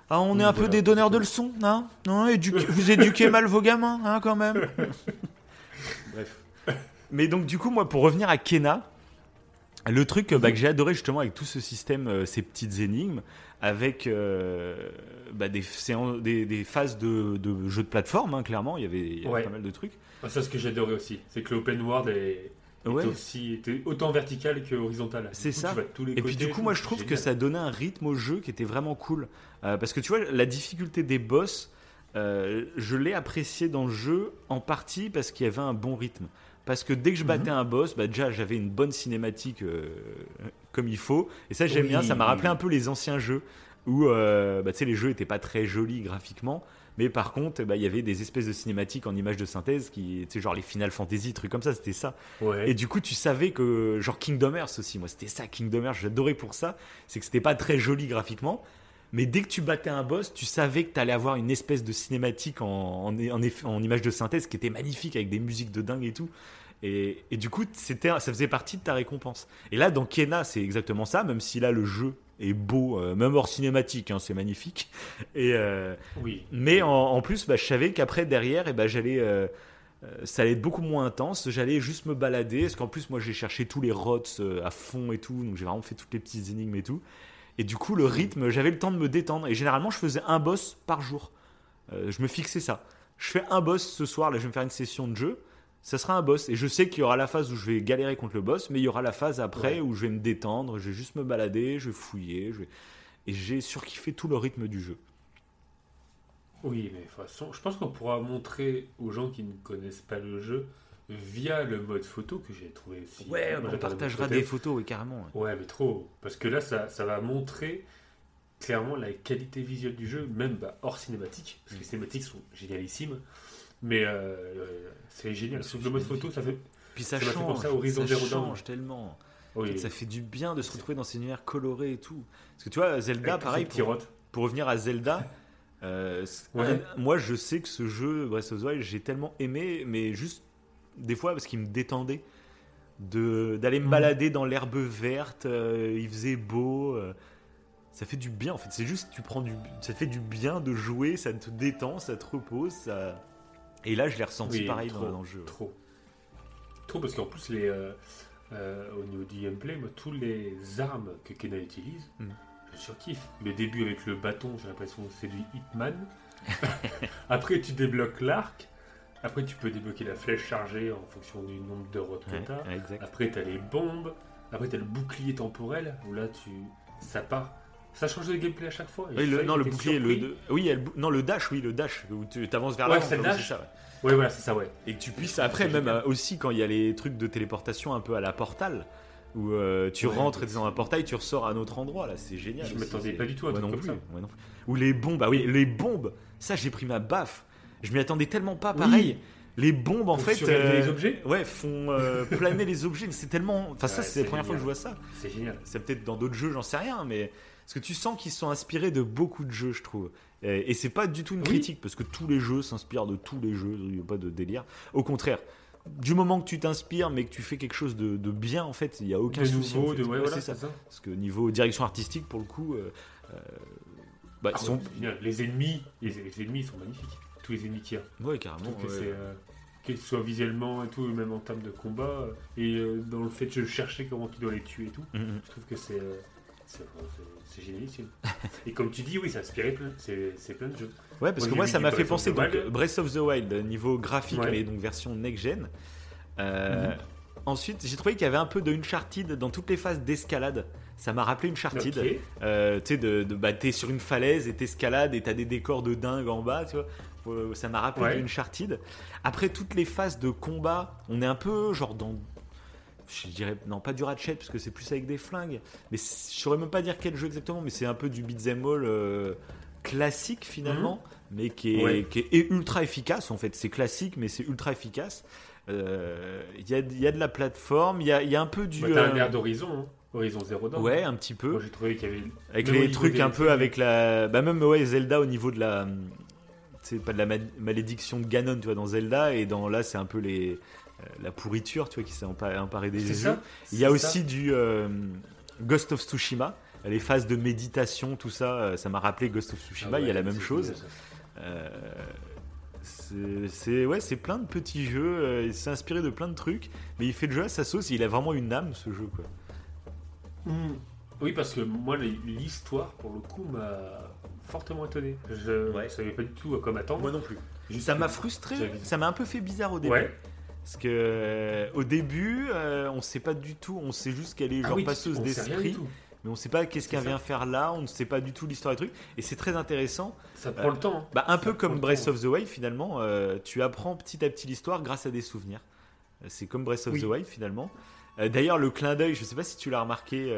Ah, on est un peu des donneurs de leçons, hein? Non, éduquez- Vous éduquez mal vos gamins, hein, quand même. Bref. Mais donc, du coup, moi, pour revenir à Kena, le truc euh, bah, que j'ai adoré justement avec tout ce système, euh, ces petites énigmes, avec euh, bah, des, séances- des, des phases de, de jeux de plateforme, hein, clairement, il y avait, il y avait Ouais. pas mal de trucs. Ah, ça, ce que adoré aussi, c'est que l'open world est, Ouais. aussi était autant vertical que horizontal. C'est ça. tous les Et puis du coup, moi je trouve que ça donnait un rythme au jeu qui était vraiment cool. Euh, parce que tu vois, la difficulté des boss, euh, je l'ai apprécié dans le jeu en partie parce qu'il y avait un bon rythme. Parce que dès que je battais Mhm. un boss, bah déjà j'avais une bonne cinématique euh, comme il faut. Et ça j'aime Oui, bien, ça m'a rappelé un peu les anciens jeux où euh, bah, les jeux n'étaient pas très jolis graphiquement. Mais par contre, bah, il y avait des espèces de cinématiques en images de synthèse qui, sais, genre les Final Fantasy, trucs comme ça, c'était ça. Ouais. Et du coup, tu savais que, genre Kingdom Hearts aussi, moi c'était ça, Kingdom Hearts, j'adorais pour ça, c'est que c'était pas très joli graphiquement, mais dès que tu battais un boss, tu savais que t'allais avoir une espèce de cinématique en, en, en, en image de synthèse qui était magnifique avec des musiques de dingue et tout. Et, et du coup, c'était, ça faisait partie de ta récompense. Et là, dans Kena, c'est exactement ça, même si là, le jeu est beau, euh, même hors cinématique, hein, c'est magnifique. Et, euh, Oui. mais en, en plus, bah, je savais qu'après, derrière, et bah, j'allais, euh, ça allait être beaucoup moins intense. J'allais juste me balader, parce qu'en plus, moi, j'ai cherché tous les rots à fond et tout, donc j'ai vraiment fait toutes les petites énigmes et tout. Et du coup, le rythme, j'avais le temps de me détendre. Et généralement, je faisais un boss par jour. Je me fixais ça. Je fais un boss ce soir, là, je vais me faire une session de jeu. Ça sera un boss. Et je sais qu'il y aura la phase où je vais galérer contre le boss, mais il y aura la phase après Ouais. où je vais me détendre, je vais juste me balader, je vais fouiller. Je vais... Et j'ai surkiffé tout le rythme du jeu. Oui, mais de toute façon, je pense qu'on pourra montrer aux gens qui ne connaissent pas le jeu via le mode photo que j'ai trouvé aussi. Ouais, Moi, on partagera des photos, oui, carrément. ouais. Ouais, mais trop. Parce que là, ça, ça va montrer clairement la qualité visuelle du jeu, même bah, hors cinématique. Parce que les cinématiques sont génialissimes. Mais euh, euh, c'est génial. Que le mode photo, ça fait. Puis ça Ça change, penser à Horizon ça change tellement. Oui, Ça fait du bien de se retrouver dans ces univers colorés et tout. Parce que tu vois, Zelda, avec pareil, pour, revenir à Zelda, euh, Ouais. un- moi je sais que ce jeu, Breath of the Wild, j'ai tellement aimé, mais juste des fois parce qu'il me détendait d'aller me Mhm. balader dans l'herbe verte, euh, il faisait beau. euh, ça fait du bien en fait, c'est juste tu prends du ça fait du bien de jouer, ça te détend, ça te repose, ça et là je l'ai ressenti Oui, pareil trop, dans, dans le jeu. Trop. Trop, parce qu'en plus, les, euh, euh, au niveau du gameplay, moi, tous les armes que Kena utilise, Mm. je surkiffe. Le début avec le bâton, j'ai l'impression que c'est du Hitman. Après, tu débloques l'arc. Après, tu peux débloquer la flèche chargée en fonction du nombre de que Ouais, exact. Après, t'as les bombes. Après, t'as le bouclier temporel, où là, tu... ça part. Ça change de gameplay à chaque fois. Oui, le, non, le bouclier, le, de- oui, non, le dash, oui, le dash, où tu avances vers Ouais, l'avant, c'est le comme dash. ça, ouais. Ouais, voilà, c'est ça, ouais. Et que tu puisses après, même euh, aussi quand il y a les trucs de téléportation un peu à la portal, où euh, tu Ouais, rentres dans un portail, tu ressors à un autre endroit, là, c'est génial. Je m'attendais pas du tout à truc non comme plus, ça. non plus. Ou les bombes, bah oui, les bombes, ça j'ai pris ma baffe. Je m'y attendais tellement pas, pareil. Les bombes en Pour fait. euh, les objets Ouais, font euh, planer les objets, c'est tellement. Enfin, ça, Ouais, c'est la première fois que je vois ça. C'est génial. C'est peut-être dans d'autres jeux, j'en sais rien, mais parce que tu sens qu'ils sont inspirés de beaucoup de jeux, je trouve. Et, et c'est pas du tout une Oui. critique, parce que tous les jeux s'inspirent de tous les jeux, il n'y a pas de délire. Au contraire, du moment que tu t'inspires, mais que tu fais quelque chose de, de bien, en fait, il n'y a aucun de souci. en nouveau, fait. de... ouais, voilà, ça. ça. Parce que niveau direction artistique, pour le coup, euh, euh, bah, Ah, sont... génial. Les ennemis, les, les ennemis sont magnifiques. Tous les ennemis qu'il y a. Ouais, carrément. ouais. euh, qu'ils soient visuellement et tout, même en termes de combat, euh, et euh, dans le fait de chercher comment tu dois les tuer et tout, Mm, mm. je trouve que c'est, euh, c'est, enfin, c'est- génialissime. et comme tu dis, oui, ça a inspiré plein, c'est, plein de jeux. Ouais, parce Moi, que moi, ça m'a fait penser donc. Breath of the Wild, niveau graphique, Ouais. mais donc version next-gen. Euh, Mhm. Ensuite, j'ai trouvé qu'il y avait un peu de Uncharted dans toutes les phases d'escalade. Ça m'a rappelé Uncharted. Euh, tu sais, de, de, bah, t'es sur une falaise et t'escalades et t'as des décors de dingue en bas, tu vois. Euh, Ça m'a rappelé Ouais. Uncharted. Après toutes les phases de combat, on est un peu genre dans. Je dirais, non, pas du Ratchet, parce que c'est plus avec des flingues. Mais je saurais même pas dire quel jeu exactement, mais c'est un peu du beat'em all euh, classique finalement, mais qui est, Mhm. Ouais. qui est ultra efficace en fait. C'est classique, mais c'est ultra efficace. Euh, Il y, a, y a de la plateforme, il y a, y a un peu du. Bah, t'as un euh, air d'horizon, hein. Horizon Zero Dawn. ouais, un petit peu. Moi, j'ai trouvé qu'il y avait. Avec Même les trucs un peu avec la. Bah, même ouais, Zelda au niveau de la. C'est pas de la ma- malédiction de Ganon, tu vois, dans Zelda, et dans là, c'est un peu les. Euh, La pourriture, tu vois, qui s'est empa- emparée des ça. Il y a aussi ça. du euh, Ghost of Tsushima, les phases de méditation, tout ça, euh, ça m'a rappelé Ghost of Tsushima, Ah il y a la même chose. Euh, c'est ouais, c'est plein de petits jeux, euh, il s'est inspiré de plein de trucs, mais il fait le jeu à sa sauce, et il a vraiment une âme ce jeu quoi. Hmm. Oui, parce que moi, l'histoire, pour le coup, m'a fortement étonné. Je Ouais. savais pas du tout à quoi m'attendre. non plus. Juste Ça m'a frustré, ça m'a un peu fait bizarre au début. Ouais. Parce que euh, au début, euh, on sait pas du tout, on sait juste qu'elle est Ah genre oui, passeuse d'esprit, mais on sait pas qu'est-ce qu'elle vient faire là, on ne sait pas du tout l'histoire du truc, et c'est très intéressant. Ça prend le temps. hein. Bah, un Ça peu comme Breath of the Wild finalement, euh, tu apprends petit à petit l'histoire grâce à des souvenirs. Euh, C'est comme Breath of Oui. the Wild finalement. D'ailleurs, le clin d'œil, je sais pas si tu l'as remarqué,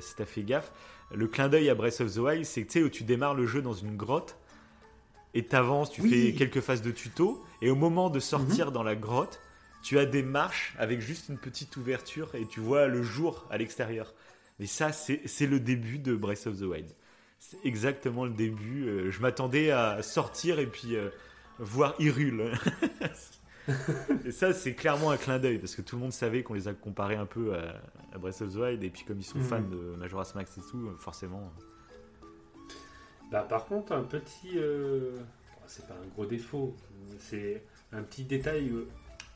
si t'as fait gaffe, le clin d'œil à Breath of the Wild, c'est que tu sais, où tu démarres le jeu dans une grotte et t'avances, tu Oui. fais quelques phases de tuto, et au moment de Mhm. sortir dans la grotte, tu as des marches avec juste une petite ouverture et tu vois le jour à l'extérieur. Et ça, c'est le début de Breath of the Wild. C'est exactement le début. Euh, je m'attendais à sortir et puis euh, voir Hyrule. et ça, c'est clairement un clin d'œil parce que tout le monde savait qu'on les a comparés un peu à, à Breath of the Wild. Et puis, comme ils sont Mhm. fans de Majora's Max et tout, euh, forcément. Bah, par contre, un petit. euh, bon, c'est pas un gros défaut, c'est un petit détail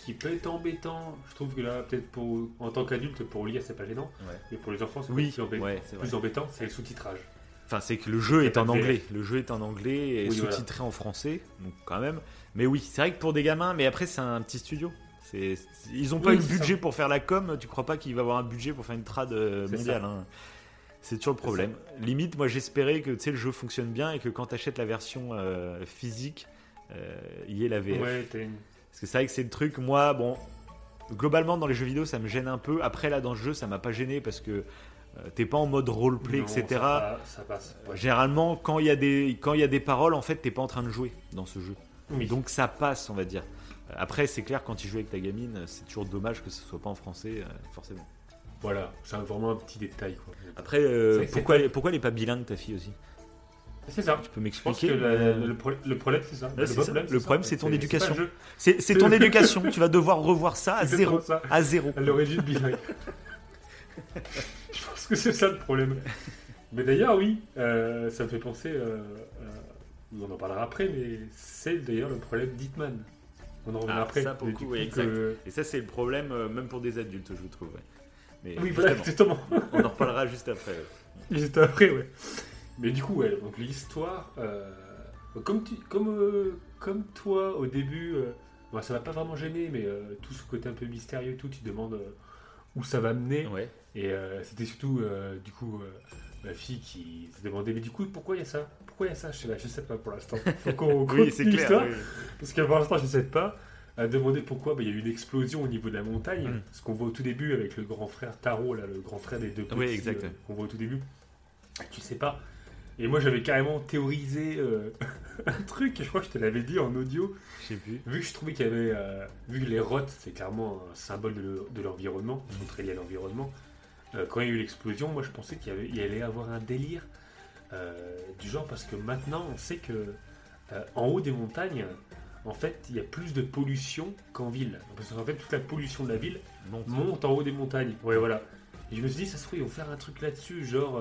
qui peut être embêtant. Je trouve que là, peut-être pour en tant qu'adulte, pour lire, c'est pas gênant, Ouais. mais pour les enfants, c'est Oui, plus, embê- ouais, c'est vrai. plus embêtant, c'est le sous-titrage. Enfin, c'est que le jeu est en anglais. Le jeu est en anglais et Oui, voilà. sous-titré en français, donc quand même. Mais oui, c'est vrai que pour des gamins, mais après c'est un petit studio. C'est, ils ont pas Oui, eu le budget pour faire la com. Tu crois pas qu'il va avoir un budget pour faire une trad euh, mondiale hein. C'est toujours le problème. Limite, moi j'espérais que le jeu fonctionne bien et que quand tu achètes la version euh, physique, euh, il y ait la VF. Ouais, Parce que c'est vrai que c'est le truc, moi, bon, globalement dans les jeux vidéo ça me gêne un peu. Après là dans le jeu ça m'a pas gêné parce que euh, t'es pas en mode roleplay, Non, etc. Ça, pa- ça passe. ouais. Généralement, quand il y a des quand y a des paroles, en fait, t'es pas en train de jouer dans ce jeu. Oui. Donc ça passe, on va dire. Euh, Après, c'est clair quand tu joues avec ta gamine, c'est toujours dommage que ce soit pas en français, euh, forcément. Voilà, c'est vraiment un petit détail. Quoi. Après, euh, pourquoi elle, pourquoi elle est pas bilingue ta fille aussi? C'est ça. Tu peux m'expliquer le, pro- le problème, c'est ça. Le problème, c'est ton éducation. C'est ton éducation. Tu vas devoir revoir ça à zéro. exactement ça. À zéro. À l'origine bilingue. Je pense que c'est ça le problème. Mais d'ailleurs, oui, euh, ça me fait penser. euh, euh, on en parlera après, mais c'est d'ailleurs le problème d'Hitman. On en reviendra Ah, après. ça, pour coup, oui, coup, exact. que- Et ça, c'est le problème, euh, même pour des adultes, je trouve. ouais. Mais Oui, voilà, justement. on en reparlera juste après. ouais. Juste après, ouais. Mais du coup, ouais, donc l'histoire, euh, comme, tu, comme, euh, comme toi au début, euh, bon, ça va pas vraiment gêner, mais euh, tout ce côté un peu mystérieux, et tout, tu demandes euh, où ça va mener. Ouais. Et c'était surtout, euh, du coup, ma fille qui se demandait, mais du coup, pourquoi il y a ça? Pourquoi il y a ça? Je sais, pas, je sais pas pour l'instant. Faut qu'on Oui, c'est clair. oui. parce que pour l'instant, je sais pas. À demander pourquoi bah, il y a eu une explosion au niveau de la montagne, Mm. ce qu'on voit au tout début avec le grand frère Taro, là, le grand frère des deux petits Oui, exact. qu'on voit au tout début. Tu sais pas. Et moi, j'avais carrément théorisé euh, un truc, je crois que je te l'avais dit en audio, Je sais plus. vu que je trouvais qu'il y avait, euh, vu que les rottes, c'est clairement un symbole de, le- de l'environnement, ils sont très liés à l'environnement. euh, quand il y a eu l'explosion, moi, je pensais qu'il y, allait avoir un délire du genre, parce que maintenant, on sait que en haut des montagnes, en fait, il y a plus de pollution qu'en ville. Parce qu'en fait, toute la pollution de la ville Monte. monte en haut des montagnes. Ouais, voilà. Et je me suis dit, ça se trouve, ils vont faire un truc là-dessus, genre,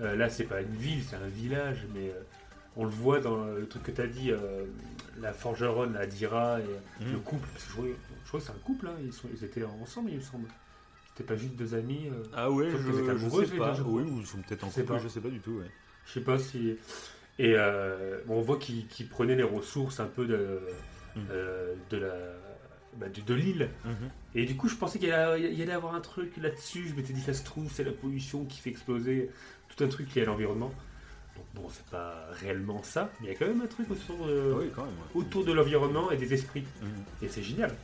euh, là, c'est pas une ville, c'est un village, mais euh, on le voit dans le truc que tu as dit, euh, la forgeronne, la Dira, et Mhm. le couple, parce que je crois, je crois que c'est un couple, hein, ils, sont, ils étaient ensemble, il me semble. C'était pas juste deux amis. Ah ouais, je, je amoureux, sais pas. deux, je crois. oui, ou ils sont peut-être en Je sais couple, pas. je sais pas du tout. Ouais. Je sais pas si. Et bon, on voit qu'ils prenaient les ressources un peu de, de la. bah, de, de l'île. Mhm. Et du coup, je pensais qu'il y allait, y allait avoir un truc là-dessus. Je m'étais dit, ça se trouve, c'est la pollution qui fait exploser tout un truc lié à l'environnement. Donc, bon, c'est pas réellement ça, mais il y a quand même un truc autour de, Oui, quand même. ouais. autour de l'environnement et des esprits. Mhm. Et c'est génial.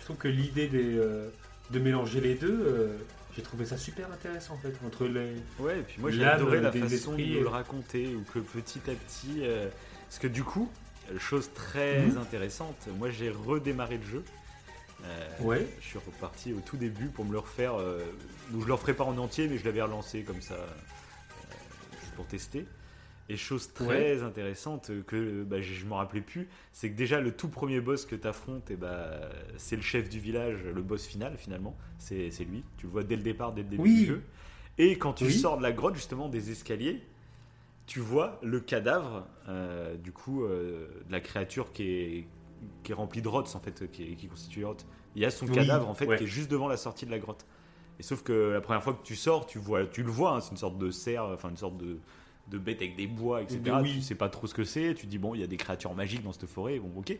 Je trouve que l'idée des, euh, de mélanger les deux, euh, j'ai trouvé ça super intéressant en fait. Entre les. Ouais, et puis moi j'ai adoré la des façon de le raconter, ou que petit à petit. euh, Parce que du coup, chose très Mhm. intéressante, moi j'ai redémarré le jeu. Euh, Ouais. Je suis reparti au tout début pour me le refaire. Euh, donc je le referai pas en entier, mais je l'avais relancé comme ça, pour tester. Et chose très intéressante que bah, je, je m'en rappelais plus, c'est que déjà le tout premier boss que tu affrontes, c'est le chef du village, le boss final finalement. C'est lui. Tu le vois dès le départ, dès le début Oui. du jeu. Et quand tu Oui. sors de la grotte, justement, des escaliers, tu vois le cadavre, euh, du coup, euh, de la créature qui est, qui est remplie de rots, en fait, qui, est- qui constitue rots. Il y a son Oui, cadavre, en fait, ouais. qui est juste devant la sortie de la grotte. Et sauf que la première fois que tu sors, tu, vois, tu le vois, hein, c'est une sorte de cerf, enfin une sorte de, de bête avec des bois, etc. De- oui. Tu sais pas trop ce que c'est, tu dis, bon, il y a des créatures magiques dans cette forêt, bon, ok.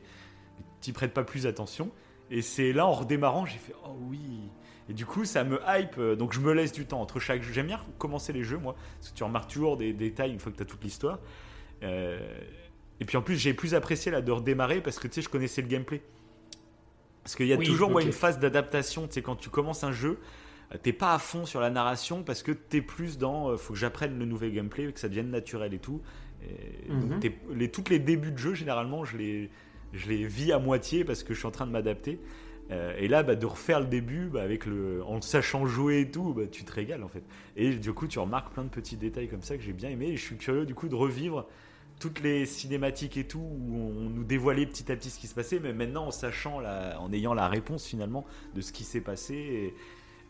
Tu prêtes pas plus attention. Et c'est là, en redémarrant, j'ai fait Oh oui Et du coup, ça me hype. euh, Donc je me laisse du temps entre chaque jeu. J'aime bien commencer les jeux, moi. Parce que tu remarques toujours des détails une fois que tu as toute l'histoire. Euh, Et puis en plus, j'ai plus apprécié là de redémarrer parce que tu sais, je connaissais le gameplay. Parce qu'il y a Oui, toujours moi, une phase d'adaptation. Tu sais, quand tu commences un jeu, t'es pas à fond sur la narration parce que t'es plus dans. euh, faut que j'apprenne le nouvel gameplay, que ça devienne naturel et tout. Et Mhm. les, toutes les débuts de jeu, généralement, je les, je les vis à moitié parce que je suis en train de m'adapter. Euh, et là, bah, de refaire le début bah, avec le, en le sachant jouer et tout, bah, tu te régales en fait. Et du coup, tu remarques plein de petits détails comme ça que j'ai bien aimé. Et je suis curieux du coup de revivre toutes les cinématiques et tout où on nous dévoilait petit à petit ce qui se passait, mais maintenant en sachant, la, en ayant la réponse finalement de ce qui s'est passé.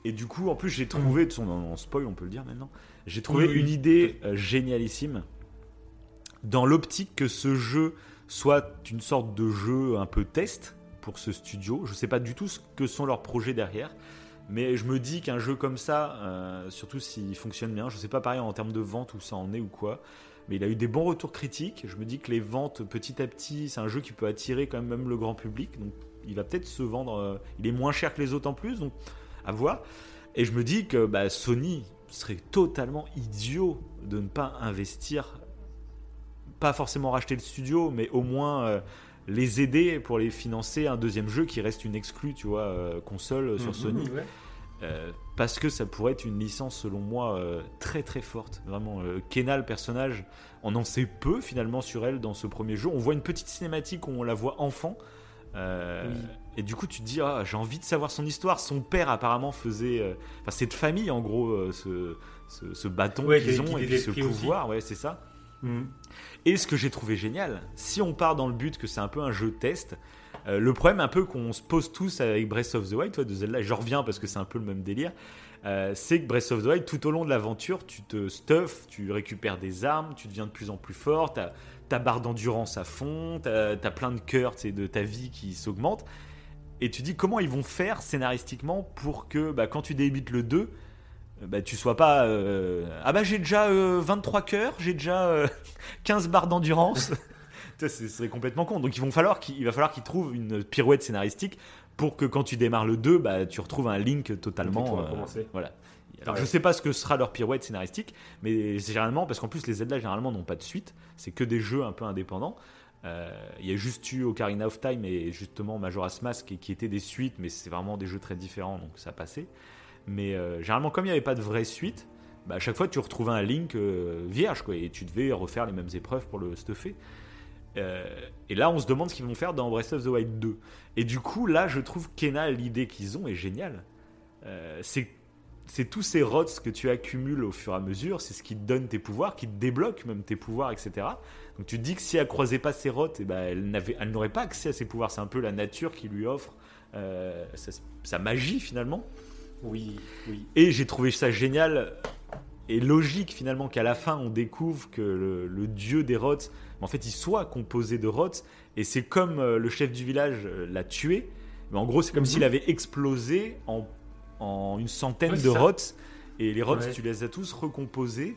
Et, du coup, en plus, j'ai trouvé, de son en spoil, on peut le dire maintenant, j'ai trouvé Oui, oui, une idée euh, génialissime dans l'optique que ce jeu soit une sorte de jeu un peu test pour ce studio. Je sais pas du tout ce que sont leurs projets derrière. Mais je me dis qu'un jeu comme ça, euh, surtout s'il fonctionne bien, je sais pas pareil en termes de vente où ça en est ou quoi, mais il a eu des bons retours critiques. Je me dis que les ventes petit à petit, c'est un jeu qui peut attirer quand même, même le grand public. Donc il va peut-être se vendre. euh, il est moins cher que les autres en plus, donc à voir. Et je me dis que bah, Sony serait totalement idiot de ne pas investir, pas forcément racheter le studio, mais au moins euh, les aider pour les financer un deuxième jeu qui reste une exclue, tu vois, euh, console sur Mhm, Sony. ouais. Euh, parce que ça pourrait être une licence selon moi euh, très très forte. Vraiment, euh, Kena, le personnage, on en sait peu finalement sur elle dans ce premier jeu. On voit une petite cinématique où on la voit enfant. Oui. Et du coup, tu te dis, ah, j'ai envie de savoir son histoire. Son père apparemment faisait. euh, Enfin, c'est de famille en gros, euh, ce, ce, ce bâton Ouais, qu'ils qui- ont et puis ce aussi. pouvoir. Ouais, c'est ça. Mhm. Et ce que j'ai trouvé génial, si on part dans le but que c'est un peu un jeu test, euh, le problème un peu qu'on se pose tous avec Breath of the Wild, toi, de Zelda, je reviens parce que c'est un peu le même délire, euh, c'est que Breath of the Wild, tout au long de l'aventure, tu te stuffes, tu récupères des armes, tu deviens de plus en plus fort, ta barre d'endurance à fond, t'as as plein de cœurs de ta vie qui s'augmente, et tu dis comment ils vont faire scénaristiquement pour que bah, quand tu débutes le 2, euh, bah, tu sois pas. euh, ah bah j'ai déjà euh, 23 cœurs, j'ai déjà euh, 15 barres d'endurance. Ce serait complètement con. Donc il, va falloir qu'ils trouvent une pirouette scénaristique pour que quand tu démarres le 2, bah, tu retrouves un link totalement. Euh, voilà. Alors Ouais. je sais pas ce que sera leur pirouette scénaristique, mais c'est généralement parce qu'en plus les Zelda généralement n'ont pas de suite, c'est que des jeux un peu indépendants. Euh, Il y a juste eu Ocarina of Time et justement Majora's Mask qui, étaient des suites, mais c'est vraiment des jeux très différents, donc ça passait. Mais euh, généralement, comme il n'y avait pas de vraie suite, bah, à chaque fois tu retrouvais un link euh, vierge, quoi, et tu devais refaire les mêmes épreuves pour le stuffer. Et là, on se demande ce qu'ils vont faire dans Breath of the Wild 2. Et du coup, là, je trouve Kena, l'idée qu'ils ont est géniale. C'est tous ces rots que tu accumules au fur et à mesure, c'est ce qui te donne tes pouvoirs, qui te débloque même tes pouvoirs, etc. Donc tu te dis que si elle croisait pas ses rots, eh ben, elle n'aurait pas accès à ses pouvoirs. C'est un peu la nature qui lui offre euh, sa, sa magie finalement. Oui, oui. Et j'ai trouvé ça génial et logique finalement qu'à la fin on découvre que le, le dieu des rots, en fait il soit composé de rots et c'est comme euh, le chef du village euh, l'a tué, mais en gros c'est comme Mhm. s'il avait explosé en, en une centaine Ouais, de rots et les rots Ouais. tu les as tous recomposés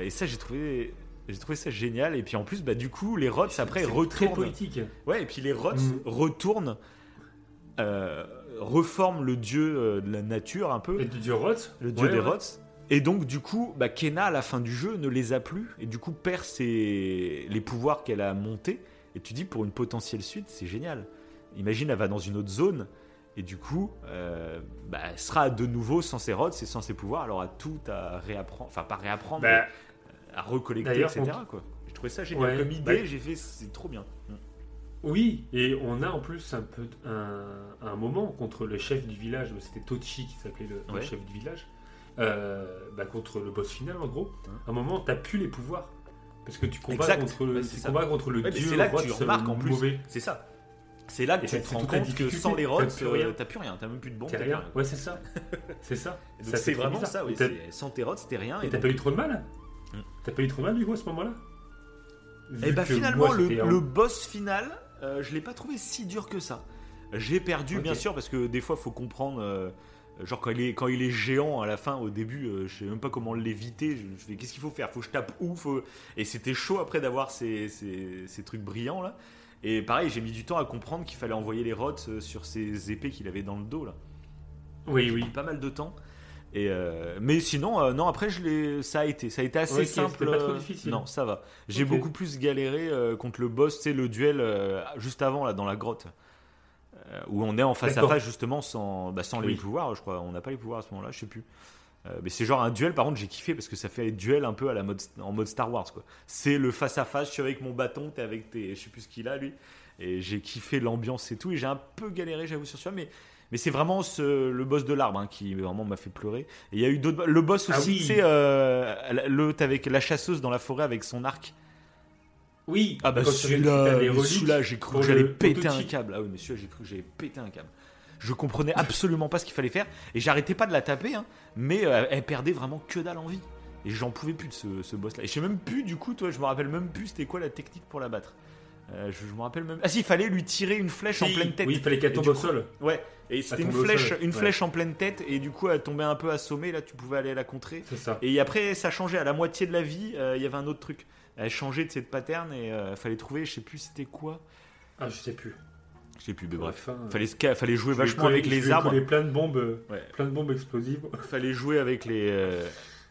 et ça j'ai trouvé j'ai trouvé ça génial et puis en plus bah du coup les rots après C'est très retournent poétique. Ouais, et puis les rots Mhm. retournent, euh, reforment le dieu euh, de la nature un peu, Et du dieu Roth le dieu Ouais, des ouais. rots. Et donc, du coup, bah, Kena, à la fin du jeu, ne les a plus, et du coup, perd ses... les pouvoirs qu'elle a montés. Et tu dis, pour une potentielle suite, c'est génial. Imagine, elle va dans une autre zone, et du coup, euh, bah, elle sera de nouveau sans ses rots et sans ses pouvoirs, elle aura tout à réapprendre, enfin, pas réapprendre, Bah, mais à recollecter, etc. on- Quoi. J'ai trouvé ça génial. Ouais, Comme idée, bah- j'ai fait, c'est trop bien. Mm. Oui, et on a en plus un peu un, un moment contre le chef du village, c'était Tochi qui s'appelait le, chef du village, euh, bah, contre le boss final en gros. Hein. À un moment, t'as plus les pouvoirs. Parce que tu combats, Exact. contre, le, Ouais, tu combats contre le dieu c'est là que tu remarques en plus. mauvais. C'est ça. C'est là que Et tu te rends compte que sans les T'as plus euh, rien. t'as plus rien, t'as même plus de bombe. T'as rien. Ouais, c'est ça. C'est ça. C'est vraiment bizarre. ça, oui. Sans tes rots, c'était rien. Et t'as pas eu trop de mal. T'as pas eu trop mal du coup à ce moment-là? Et Vu bah que finalement, moi, le, c'était un- le boss final, euh, je l'ai pas trouvé si dur que ça. J'ai perdu, bien sûr, parce que des fois, faut comprendre. euh, genre, quand il, est, quand il est géant à la fin, au début, euh, je sais même pas comment l'éviter. Je, je fais, qu'est-ce qu'il faut faire? Faut que je tape où Faut- Et c'était chaud après d'avoir ces, ces, ces trucs brillants là. Et pareil, j'ai mis du temps à comprendre qu'il fallait envoyer les rots sur ces épées qu'il avait dans le dos là. Oui, oui. pas mal de temps. Et euh, mais sinon, euh, non, après, je ça a été, ça a été assez Ouais, simple. c'était pas trop euh, difficile. Non, ça va. J'ai beaucoup plus galéré euh, contre le boss, c'est le duel juste avant là dans la grotte, où on est en face à face justement sans, bah, sans les pouvoirs, je crois. On n'a pas les pouvoirs à ce moment-là, je sais plus. Mais c'est genre un duel, par contre, j'ai kiffé parce que ça fait duel un peu à la mode, en mode Star Wars quoi. C'est le face à face, je suis avec mon bâton, t'es avec tes, je sais plus ce qu'il a lui. Et j'ai kiffé l'ambiance et tout. Et j'ai un peu galéré, j'avoue, sur ça. Mais, mais c'est vraiment ce- le boss de l'arbre hein, qui vraiment m'a fait pleurer. Et il y a eu d'autres. Le boss Ah aussi, oui. tu sais, euh, avec la chasseuse dans la forêt avec son arc. Oui. Ah bah celui-là, celui-là, j'ai cru que j'allais péter un câble. Ah oui, mais celui-là, j'ai cru que j'allais péter un câble. Je comprenais absolument pas ce qu'il fallait faire. Et j'arrêtais pas de la taper, hein, mais euh, elle perdait vraiment que dalle en vie. Et j'en pouvais plus de ce, ce boss-là. Et je sais même plus, du coup, toi, je me rappelle même plus c'était quoi la technique pour la battre. Euh, je, je me rappelle même. Ah si, il fallait lui tirer une flèche en pleine tête. Oui, il fallait qu'elle tombe au sol. Ouais, et c'était une au flèche, sol, une ouais. flèche en pleine tête, et du coup, elle tombait un peu assommée, là, tu pouvais aller la contrer. C'est ça. Et après, ça changeait à la moitié de la vie, euh, il y avait un autre truc. Elle changeait de cette pattern, et euh, fallait trouver, je sais plus c'était quoi. Ah, je sais plus. Je sais plus, mais bref. Enfin, Fallait, jouer vachement avec les arbres. coller plein de bombes, euh, Ouais. plein de bombes explosives. Fallait jouer avec les, euh,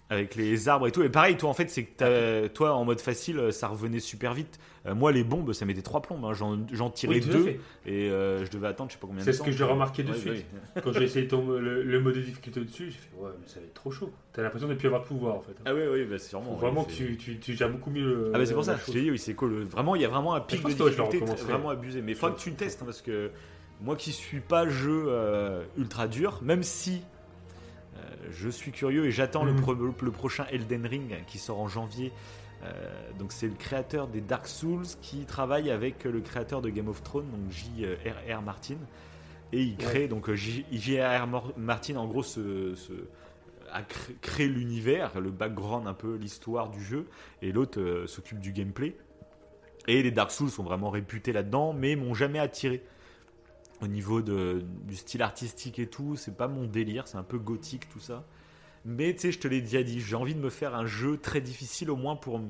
avec les arbres et tout. Et pareil, toi, en fait, c'est que toi, en mode facile, ça revenait super vite. Euh, moi, les bombes, ça mettait trois plombes. hein. J'en, tirais Oui, deux, et euh, je devais attendre, je sais pas combien de C'est temps. ce que j'ai remarqué de Ouais, suite. ouais. Quand j'ai essayé ton- le, le mode de difficulté au-dessus, j'ai fait ouais, mais ça va être trop chaud. T'as l'impression de ne plus avoir de pouvoir en fait. Ah oui, oui, bah, c'est sûrement. Faut vraiment c'est- que tu, tu, tu gères beaucoup mieux le. Ah bah c'est pour ça, je t'ai dit, oui, c'est cool. Vraiment, il y a vraiment un pic de difficulté vraiment abusé. Mais il faut que tu le testes, hein, parce que moi qui suis pas jeu euh, ultra dur, même si euh, je suis curieux et j'attends le, Mhm. le prochain Elden Ring qui sort en janvier. Euh, donc c'est le créateur des Dark Souls qui travaille avec le créateur de Game of Thrones, donc J.R.R. Martin. Et il crée, donc euh, J.R.R. Martin en gros a cré- créé l'univers, le background un peu, l'histoire du jeu, et l'autre euh, s'occupe du gameplay. Et les Dark Souls sont vraiment réputés là-dedans, mais m'ont jamais attiré. Au niveau de, du style artistique et tout, c'est pas mon délire, c'est un peu gothique tout ça. Mais tu sais, je te l'ai déjà dit, j'ai envie de me faire un jeu très difficile au moins pour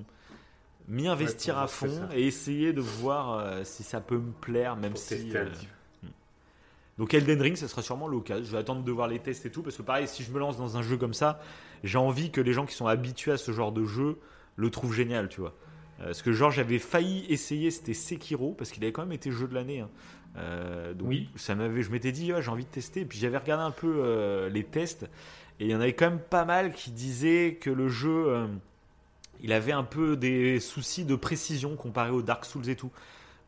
m'y investir à fond et essayer de voir euh, si ça peut me plaire, même Pour si. euh, peu. donc Elden Ring, ça sera sûrement l'occasion. Je vais attendre de voir les tests et tout, parce que pareil, si je me lance dans un jeu comme ça, j'ai envie que les gens qui sont habitués à ce genre de jeu le trouvent génial, tu vois. Euh, Parce que genre j'avais failli essayer, c'était Sekiro, parce qu'il avait quand même été jeu de l'année. hein. Euh, donc Oui. ça m'avait, je m'étais dit, j'ai envie de tester. Et puis j'avais regardé un peu euh, les tests, et il y en avait quand même pas mal qui disaient que le jeu, euh, il avait un peu des soucis de précision comparé aux Dark Souls et tout.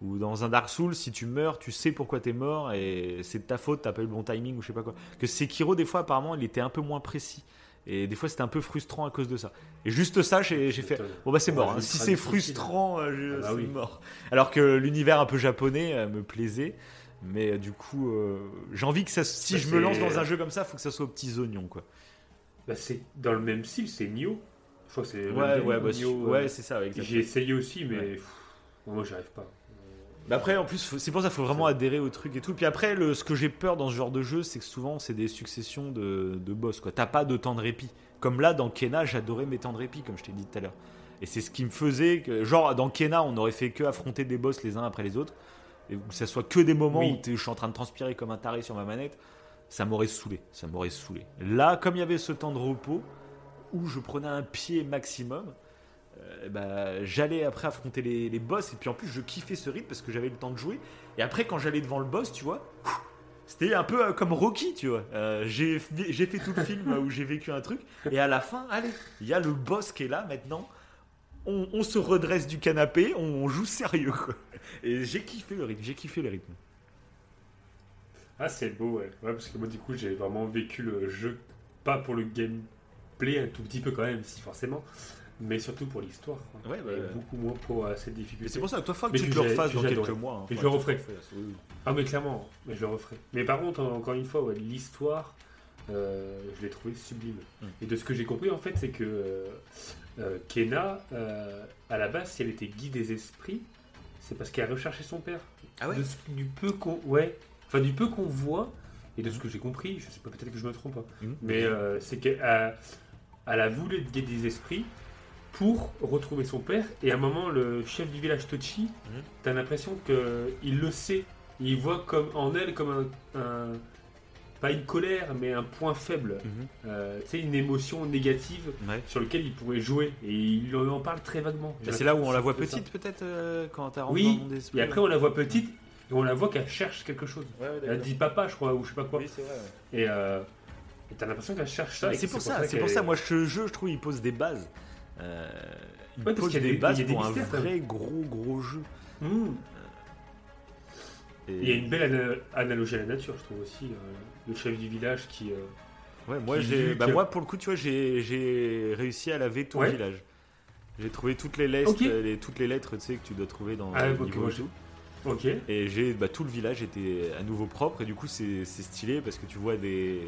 Ou dans un Dark Souls, si tu meurs, tu sais pourquoi t'es mort et c'est de ta faute, t'as pas eu le bon timing ou je sais pas quoi. Que Sekiro, des fois, apparemment, il était un peu moins précis. Et des fois, c'était un peu frustrant à cause de ça. Et juste ça, j'ai fait. Bon, bah, c'est mort. Hein. Si c'est frustrant, euh, je- Ah bah c'est oui. mort. Alors que l'univers un peu japonais euh, me plaisait. Mais euh, du coup, euh, j'ai envie que ça. Si Bah, je me lance dans un jeu comme ça, faut que ça soit aux petits oignons, quoi. Bah, c'est dans le même style, c'est Nioh. Je crois que c'est. le Ouais, bah, Nioh, ouais, euh, c'est ça. J'ai essayé aussi, mais Ouais. pff, moi j'y arrive pas. Mais après, en plus, c'est pour ça qu'il faut vraiment adhérer au truc et tout. Puis après, le, ce que j'ai peur dans ce genre de jeu, c'est que souvent, c'est des successions de, de boss. quoi. T'as pas de temps de répit. Comme là, dans Kena, j'adorais mes temps de répit, comme je t'ai dit tout à l'heure. Et c'est ce qui me faisait que, genre, dans Kena, on aurait fait que affronter des boss les uns après les autres. Et que ça soit que des moments Oui. où je suis en train de transpirer comme un taré sur ma manette. Ça m'aurait saoulé. Ça m'aurait saoulé. Là, comme il y avait ce temps de repos, où je prenais un pied maximum, euh, bah, j'allais après affronter les, boss et puis en plus je kiffais ce rythme parce que j'avais le temps de jouer. Et après quand j'allais devant le boss tu vois c'était un peu euh, comme Rocky tu vois. Euh, j'ai fait tout le film où j'ai vécu un truc. Et à la fin allez il y a le boss qui est là maintenant. On, on se redresse du canapé on joue sérieux quoi. Et j'ai kiffé le rythme j'ai kiffé le rythme. Ah, c'est beau, ouais. Ouais, parce que moi, du coup, j'ai vraiment vécu le jeu, pas pour le gameplay, un tout petit peu quand même, si forcément, mais surtout pour l'histoire. Ouais, bah, Et beaucoup moins pour euh, cette et difficulté. c'est pour ça que toi faut que Mais tu te le refasses dans quelques adoré. mois hein. Et je le tu referai. oui. Ah, mais clairement, mais je le referai. Mais par contre, encore une fois, ouais, l'histoire, euh, je l'ai trouvé sublime. Mm. Et de ce que j'ai compris, en fait, c'est que euh, Kena, à la base, si elle était guide des esprits, c'est parce qu'elle a recherché son père. Ah ouais De ce- du peu qu'on ouais, enfin du peu qu'on voit et de ce que j'ai compris, je sais pas peut-être que je me trompe, hein, Mhm. mais c'est qu'elle a, elle a voulu être guide des esprits pour retrouver son père. Et à un moment, le chef du village Tochi, Mhm. t'as l'impression qu'il le sait. Il voit comme, en elle comme un, un- Pas une colère, mais un point faible. Euh, tu sais, une émotion négative Ouais. sur lequel il pourrait jouer. Et il en parle très vaguement. Bah, c'est là où on la voit petite, peut-être, euh, quand t'as Oui, dans mon esprit. Et après, on la voit petite. Et on la voit qu'elle cherche quelque chose. Ouais, ouais, Elle dit papa, je crois, ou je sais pas quoi. Oui, c'est vrai. ouais. Et euh, t'as l'impression qu'elle cherche ça. C'est pour ça, c'est pour ça. Moi, ce jeu, je trouve, il pose des bases. Euh, il Ouais, parce pose y a des des- bases il y a des pour un mystères, vrai gros gros jeu. Mmh. Et- Il y a une belle ana- analogie à la nature, je trouve aussi. euh, le chef du village qui. euh, Ouais, moi, j'ai, bah, que- moi, pour le coup, tu vois, j'ai, réussi à laver tout Ouais. le village. J'ai trouvé toutes les lettres, les, toutes les lettres, tu sais, que tu dois trouver dans Ah, le ok, niveau tout. Ok. Et j'ai, bah, tout le village était à nouveau propre. Et du coup, c'est, stylé parce que tu vois des,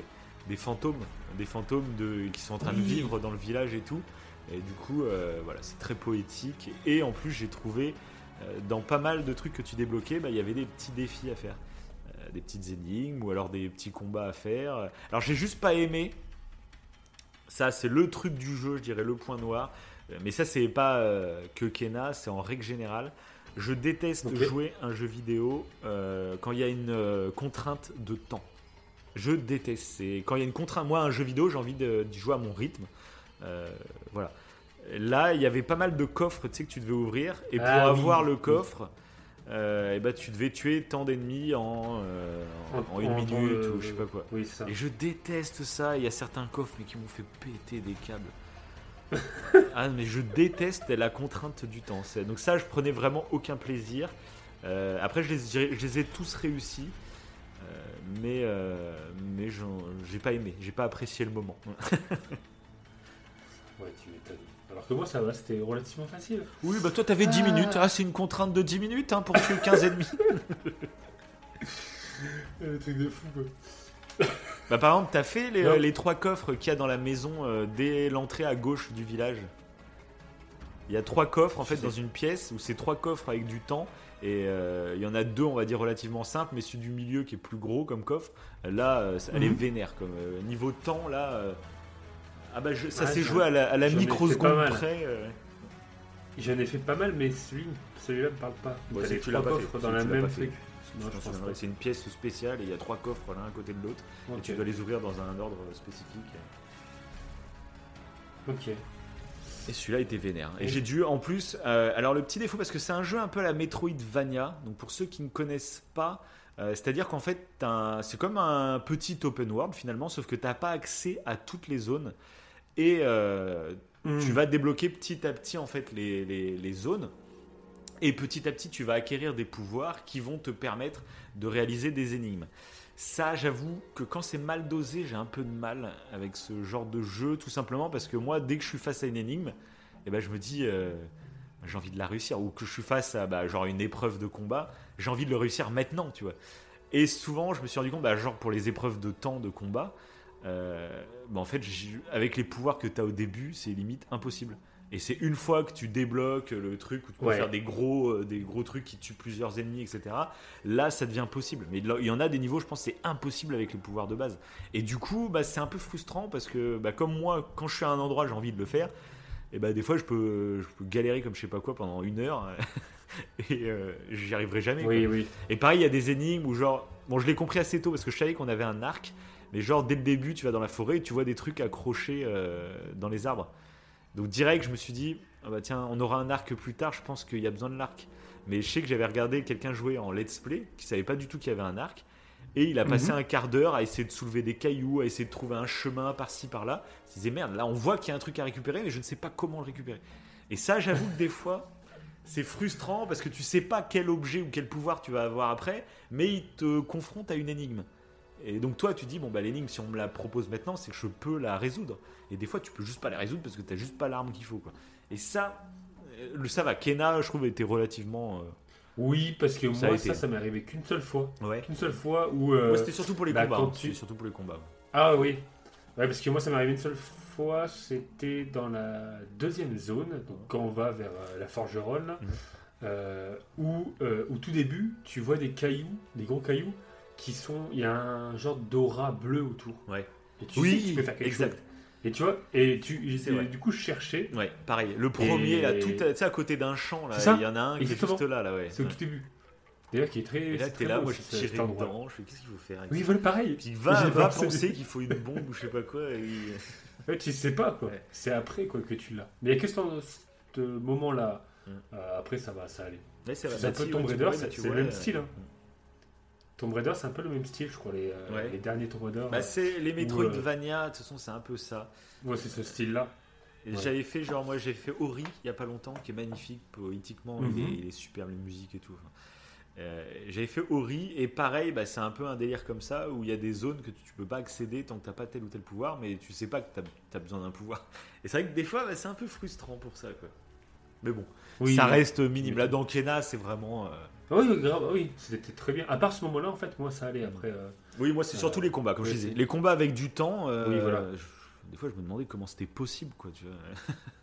des fantômes, des fantômes de, qui sont en train de vivre dans le village et tout. Et du coup, euh, voilà, c'est très poétique. Et en plus, j'ai trouvé euh, dans pas mal de trucs que tu débloquais, bah, il y avait des petits défis à faire. Euh, des petites énigmes ou alors des petits combats à faire. Alors, j'ai juste pas aimé. Ça, c'est le truc du jeu, je dirais, le point noir. Mais ça, c'est pas que Kena, c'est en règle générale. Je déteste Ok. jouer un jeu vidéo quand il y a une contrainte de temps. Je déteste. Quand il y a une contrainte. Moi, un jeu vidéo, j'ai envie d'y jouer à mon rythme. Euh, voilà. Là, il y avait pas mal de coffres, tu sais, que tu devais ouvrir. Et pour Ah oui. avoir le coffre, euh, eh ben, tu devais tuer tant d'ennemis en, euh, en, En- une en- minute le- ou je sais pas quoi. Oui, c'est ça. Et je déteste ça. Il y a certains coffres mais qui m'ont fait péter des câbles. ah, mais je déteste la contrainte du temps. Donc ça, je prenais vraiment aucun plaisir. Euh, après, je les, je les ai tous réussis. Mais mais j'ai pas aimé. J'ai pas apprécié le moment. Ouais, tu m'étonnes. Alors que moi, ça va, c'était relativement facile. Oui, bah toi, t'avais 10 Ah. minutes. Ah, c'est une contrainte de 10 minutes hein, pour tuer 15 ennemis. Le truc de fou, quoi. Bah, par exemple, t'as fait les, Non. les trois coffres qu'il y a dans la maison euh, dès l'entrée à gauche du village. Il y a trois coffres en fait dans une pièce où c'est trois coffres avec du temps et euh, il y en a deux on va dire relativement simples mais celui du milieu qui est plus gros comme coffre là euh, elle est Mhm. vénère comme euh, niveau temps là euh, ah bah je- ça Ouais, s'est joué à la, à la j'en ai fait pas microseconde mal. près euh. J'en ai fait pas mal, mais celui, celui-là me parle pas. Tu l'as fait, dans c'est la même truc. Une pièce spéciale et il y a trois coffres l'un à côté de l'autre et tu dois les ouvrir dans un ordre spécifique Ok. Et celui-là était vénère. Et Et- j'ai dû en plus. euh, alors le petit défaut, parce que c'est un jeu un peu à la Metroidvania. Donc pour ceux qui ne connaissent pas, euh, c'est-à-dire qu'en fait, c'est comme un petit open world finalement, sauf que tu n'as pas accès à toutes les zones. Et euh, Hmm. tu vas débloquer petit à petit en fait les, les- les zones. Et petit à petit, tu vas acquérir des pouvoirs qui vont te permettre de réaliser des énigmes. Ça, j'avoue que quand c'est mal dosé, j'ai un peu de mal avec ce genre de jeu, tout simplement parce que moi, dès que je suis face à une énigme, eh ben, je me dis, euh, j'ai envie de la réussir. Ou que je suis face à bah, genre une épreuve de combat, j'ai envie de le réussir maintenant, tu vois. Et souvent, je me suis rendu compte, bah, genre pour les épreuves de temps de combat, euh, bah, en fait, avec les pouvoirs que tu as au début, c'est limite impossible. Et c'est une fois que tu débloques le truc où tu peux Ouais. faire des gros, euh, des gros trucs qui tuent plusieurs ennemis, etc. Là, ça devient possible. Mais il y en a des niveaux, je pense, c'est impossible avec les pouvoirs de base. Et du coup, bah, c'est un peu frustrant parce que, bah, comme moi, quand je suis à un endroit, j'ai envie de le faire. Et bah, des fois, je peux, je peux galérer comme je sais pas quoi pendant une heure. et euh, j'y arriverai jamais. Oui, oui. Et pareil, il y a des énigmes où, genre, bon, je l'ai compris assez tôt parce que je savais qu'on avait un arc. Mais genre, dès le début, tu vas dans la forêt et tu vois des trucs accrochés euh, dans les arbres. Donc, direct, je me suis dit, ah bah tiens, on aura un arc plus tard, je pense qu'il y a besoin de l'arc. Mais je sais que j'avais regardé quelqu'un jouer en let's play qui savait pas du tout qu'il y avait un arc. Et il a passé Mhm. un quart d'heure à essayer de soulever des cailloux, à essayer de trouver un chemin par-ci par-là. Il se disait merde, là on voit qu'il y a un truc à récupérer, mais je ne sais pas comment le récupérer. Et ça, j'avoue que des fois, c'est frustrant parce que tu sais pas quel objet ou quel pouvoir tu vas avoir après, mais il te confronte à une énigme. Et donc toi, tu dis bon bah l'énigme, si on me la propose maintenant, c'est que je peux la résoudre. Et des fois, tu peux juste pas la résoudre parce que t'as juste pas l'arme qu'il faut quoi. Et ça, euh, le ça va. Kena, je trouve, était relativement. euh, Oui, parce que Ça moi, été. ça, ça m'est arrivé qu'une seule fois. Ouais. Qu'une seule fois où. euh, Moi, c'était surtout pour les bah, combats. hein. tu- surtout pour les combats. Ah oui. Ouais, parce que moi, ça m'est arrivé une seule fois. C'était dans la deuxième zone, donc quand on va vers euh, la forgeronne, Mhm. où au tout début, tu vois des cailloux, des gros cailloux, qui sont. Il y a un genre d'aura bleu autour. Ouais. Et tu sais que tu peux faire quelque exact. chose. Et tu vois, et tu, et du coup, je cherchais, Ouais, pareil. Le premier, Et- là, tout, à- tu sais, à côté d'un champ, là, il y en a un qui est Exactement. juste là, là, ouais. c'est au tout début. D'ailleurs, qui est très. Et là, t'es là, beau, moi, je suis tiré dedans. Je fais, qu'est-ce qu'il faut faire Oui, voilà, pareil. Puis va, va penser qu'il faut une bombe ou je sais pas quoi. et- Ouais, tu sais pas quoi. Ouais. C'est après quoi que tu l'as. Mais il y a que ce, moment-là. Euh, après, ça va, ça allait. Ouais, c'est un peu Tomb Raider, c'est le même euh, style. Tomb Raider, c'est un peu le même style, je crois, les, euh, Ouais. les derniers Tomb Raider. Bah, c'est les Metroidvania, de toute façon, c'est un peu ça. ouais, c'est ce style-là. Ouais. J'avais fait, genre, moi, j'ai fait Ori il y a pas longtemps, qui est magnifique poétiquement. Mhm. il, est, il est superbe, les musiques et tout. Enfin, euh, j'avais fait Ori, et pareil, bah, c'est un peu un délire comme ça, où il y a des zones que tu, tu peux pas accéder tant que t'as pas tel ou tel pouvoir, mais tu sais pas que t'as as besoin d'un pouvoir. Et c'est vrai que des fois, bah, c'est un peu frustrant pour ça, quoi. Mais bon, Oui, ça reste minime. Là, dans Kena, c'est vraiment. euh, Ah Oui, grave, oui, c'était très bien. À part ce moment-là, en fait, moi, ça allait après. euh, Oui, moi, c'est Euh, surtout les combats, comme je disais. Les combats avec du temps. euh, Oui, voilà. je- des fois, je me demandais comment c'était possible, quoi, tu vois.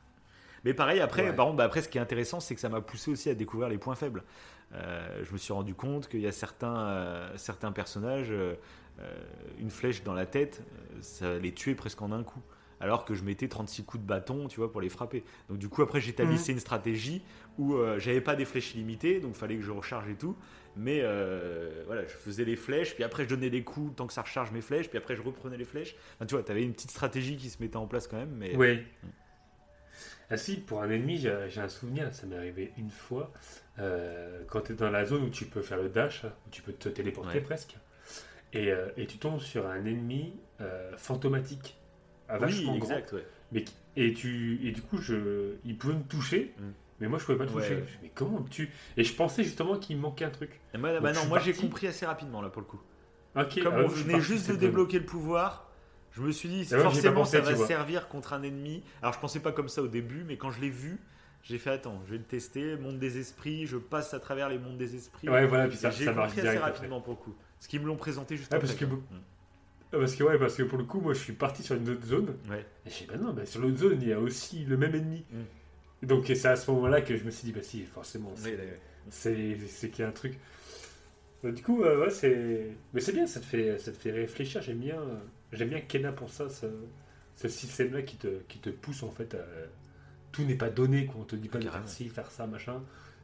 Mais pareil, après, Ouais. par contre, bah, après, ce qui est intéressant, c'est que ça m'a poussé aussi à découvrir les points faibles. Euh, je me suis rendu compte qu'il y a certains, euh, certains personnages, euh, euh, une flèche dans la tête, euh, ça les tuait presque en un coup. Alors que je mettais 36 coups de bâton, tu vois, pour les frapper. Donc du coup, après, j'ai établissé une stratégie où euh, j'avais pas des flèches illimitées, donc fallait que je recharge et tout. Mais euh, voilà, je faisais les flèches, puis après je donnais des coups tant que ça recharge mes flèches, puis après je reprenais les flèches. Enfin, tu vois, t'avais une petite stratégie qui se mettait en place quand même. Mais Oui. Ah si, pour un ennemi, j'ai un souvenir, ça m'est arrivé une fois, euh, quand tu es dans la zone où tu peux faire le dash, hein, où tu peux te téléporter Ouais. presque, et, euh, et tu tombes sur un ennemi euh, fantomatique, à oui, vachement grand, exact, ouais. mais, et, tu, et du coup, je, il pouvait me toucher, Mm. mais moi je pouvais pas Ouais, toucher. ouais. Mais comment on me tue Et je pensais justement qu'il me manquait un truc. Et moi, Donc, bah non, moi j'ai compris assez rapidement là pour le coup. Ok, Comme ah, on venait juste de débloquer le pouvoir, je me suis dit Ah ouais, forcément pensé, ça va servir contre un ennemi. Alors je pensais pas comme ça au début, mais quand je l'ai vu, j'ai fait attends, je vais le tester, monde des esprits, je passe à travers les mondes des esprits. Ouais, voilà, puis ça, j'ai ça marche compris assez après. rapidement pour le coup. Ce qu'ils me l'ont présenté juste Ah, après. parce que. Ah, Parce que, ouais, parce que pour le coup, moi je suis parti sur une autre zone. Ouais. Et je dis, bah non, bah sur l'autre zone, il y a aussi le même ennemi. Mm. Donc c'est à ce moment-là que je me suis dit, bah si, forcément, c'est qu'il y a un truc. Bah, du coup, euh, ouais, c'est. Mais c'est bien, ça te fait, ça te fait réfléchir. J'aime bien, euh, j'aime bien Kena pour ça, ce, ce système-là qui te, qui te pousse en fait à. Tout n'est pas donné, quoi. On te dit pas de faire ci, faire ça, machin.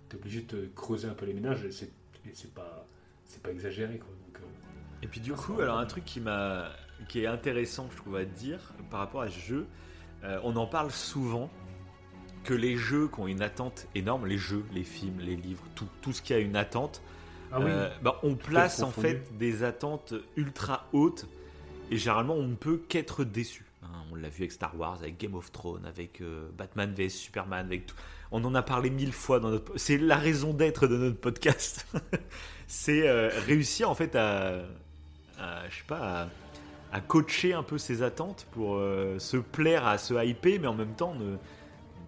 T'es obligé de te creuser un peu les ménages et c'est pas, c'est pas exagéré, quoi. Donc, euh, Et puis du coup, alors un truc qui m'a, qui est intéressant, je trouve à dire par rapport à ce jeu, euh, on en parle souvent que les jeux qui ont une attente énorme, les jeux, les films, les livres, tout, tout ce qui a une attente, Ah oui, euh, bah, on place en fait des attentes ultra hautes et généralement on ne peut qu'être déçu. hein. on l'a vu avec Star Wars, avec Game of Thrones, avec euh, Batman vs Superman, avec tout. On en a parlé mille fois dans notre. C'est la raison d'être de notre podcast. C'est réussir en fait à, à, je sais pas, à, coacher un peu ses attentes pour euh, se plaire à se hyper, mais en même temps ne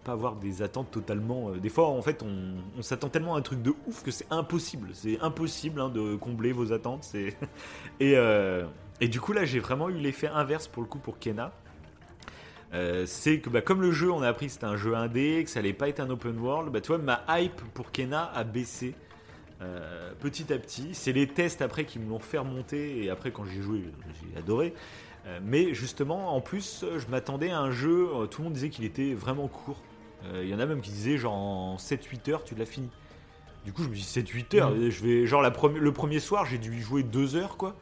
pas avoir des attentes totalement. euh, des fois, en fait, on, s'attend tellement à un truc de ouf que c'est impossible. C'est impossible hein, de combler vos attentes. Et euh, et du coup là, j'ai vraiment eu l'effet inverse pour le coup pour Kena. C'est que bah, comme le jeu, on a appris c'était un jeu indé, que ça allait pas être un open world, bah, tu vois, ma hype pour Kena a baissé euh, petit à petit. C'est les tests après qui me l'ont fait remonter, et après quand j'ai joué, j'ai adoré. Euh, mais justement, en plus, je m'attendais à un jeu, euh, tout le monde disait qu'il était vraiment court. Il y en a même qui disaient genre en 7-8 heures, tu l'as fini. Du coup, je me dis 7-8 heures, Mhm. je vais, genre la le premier soir, j'ai dû y jouer 2 heures, quoi.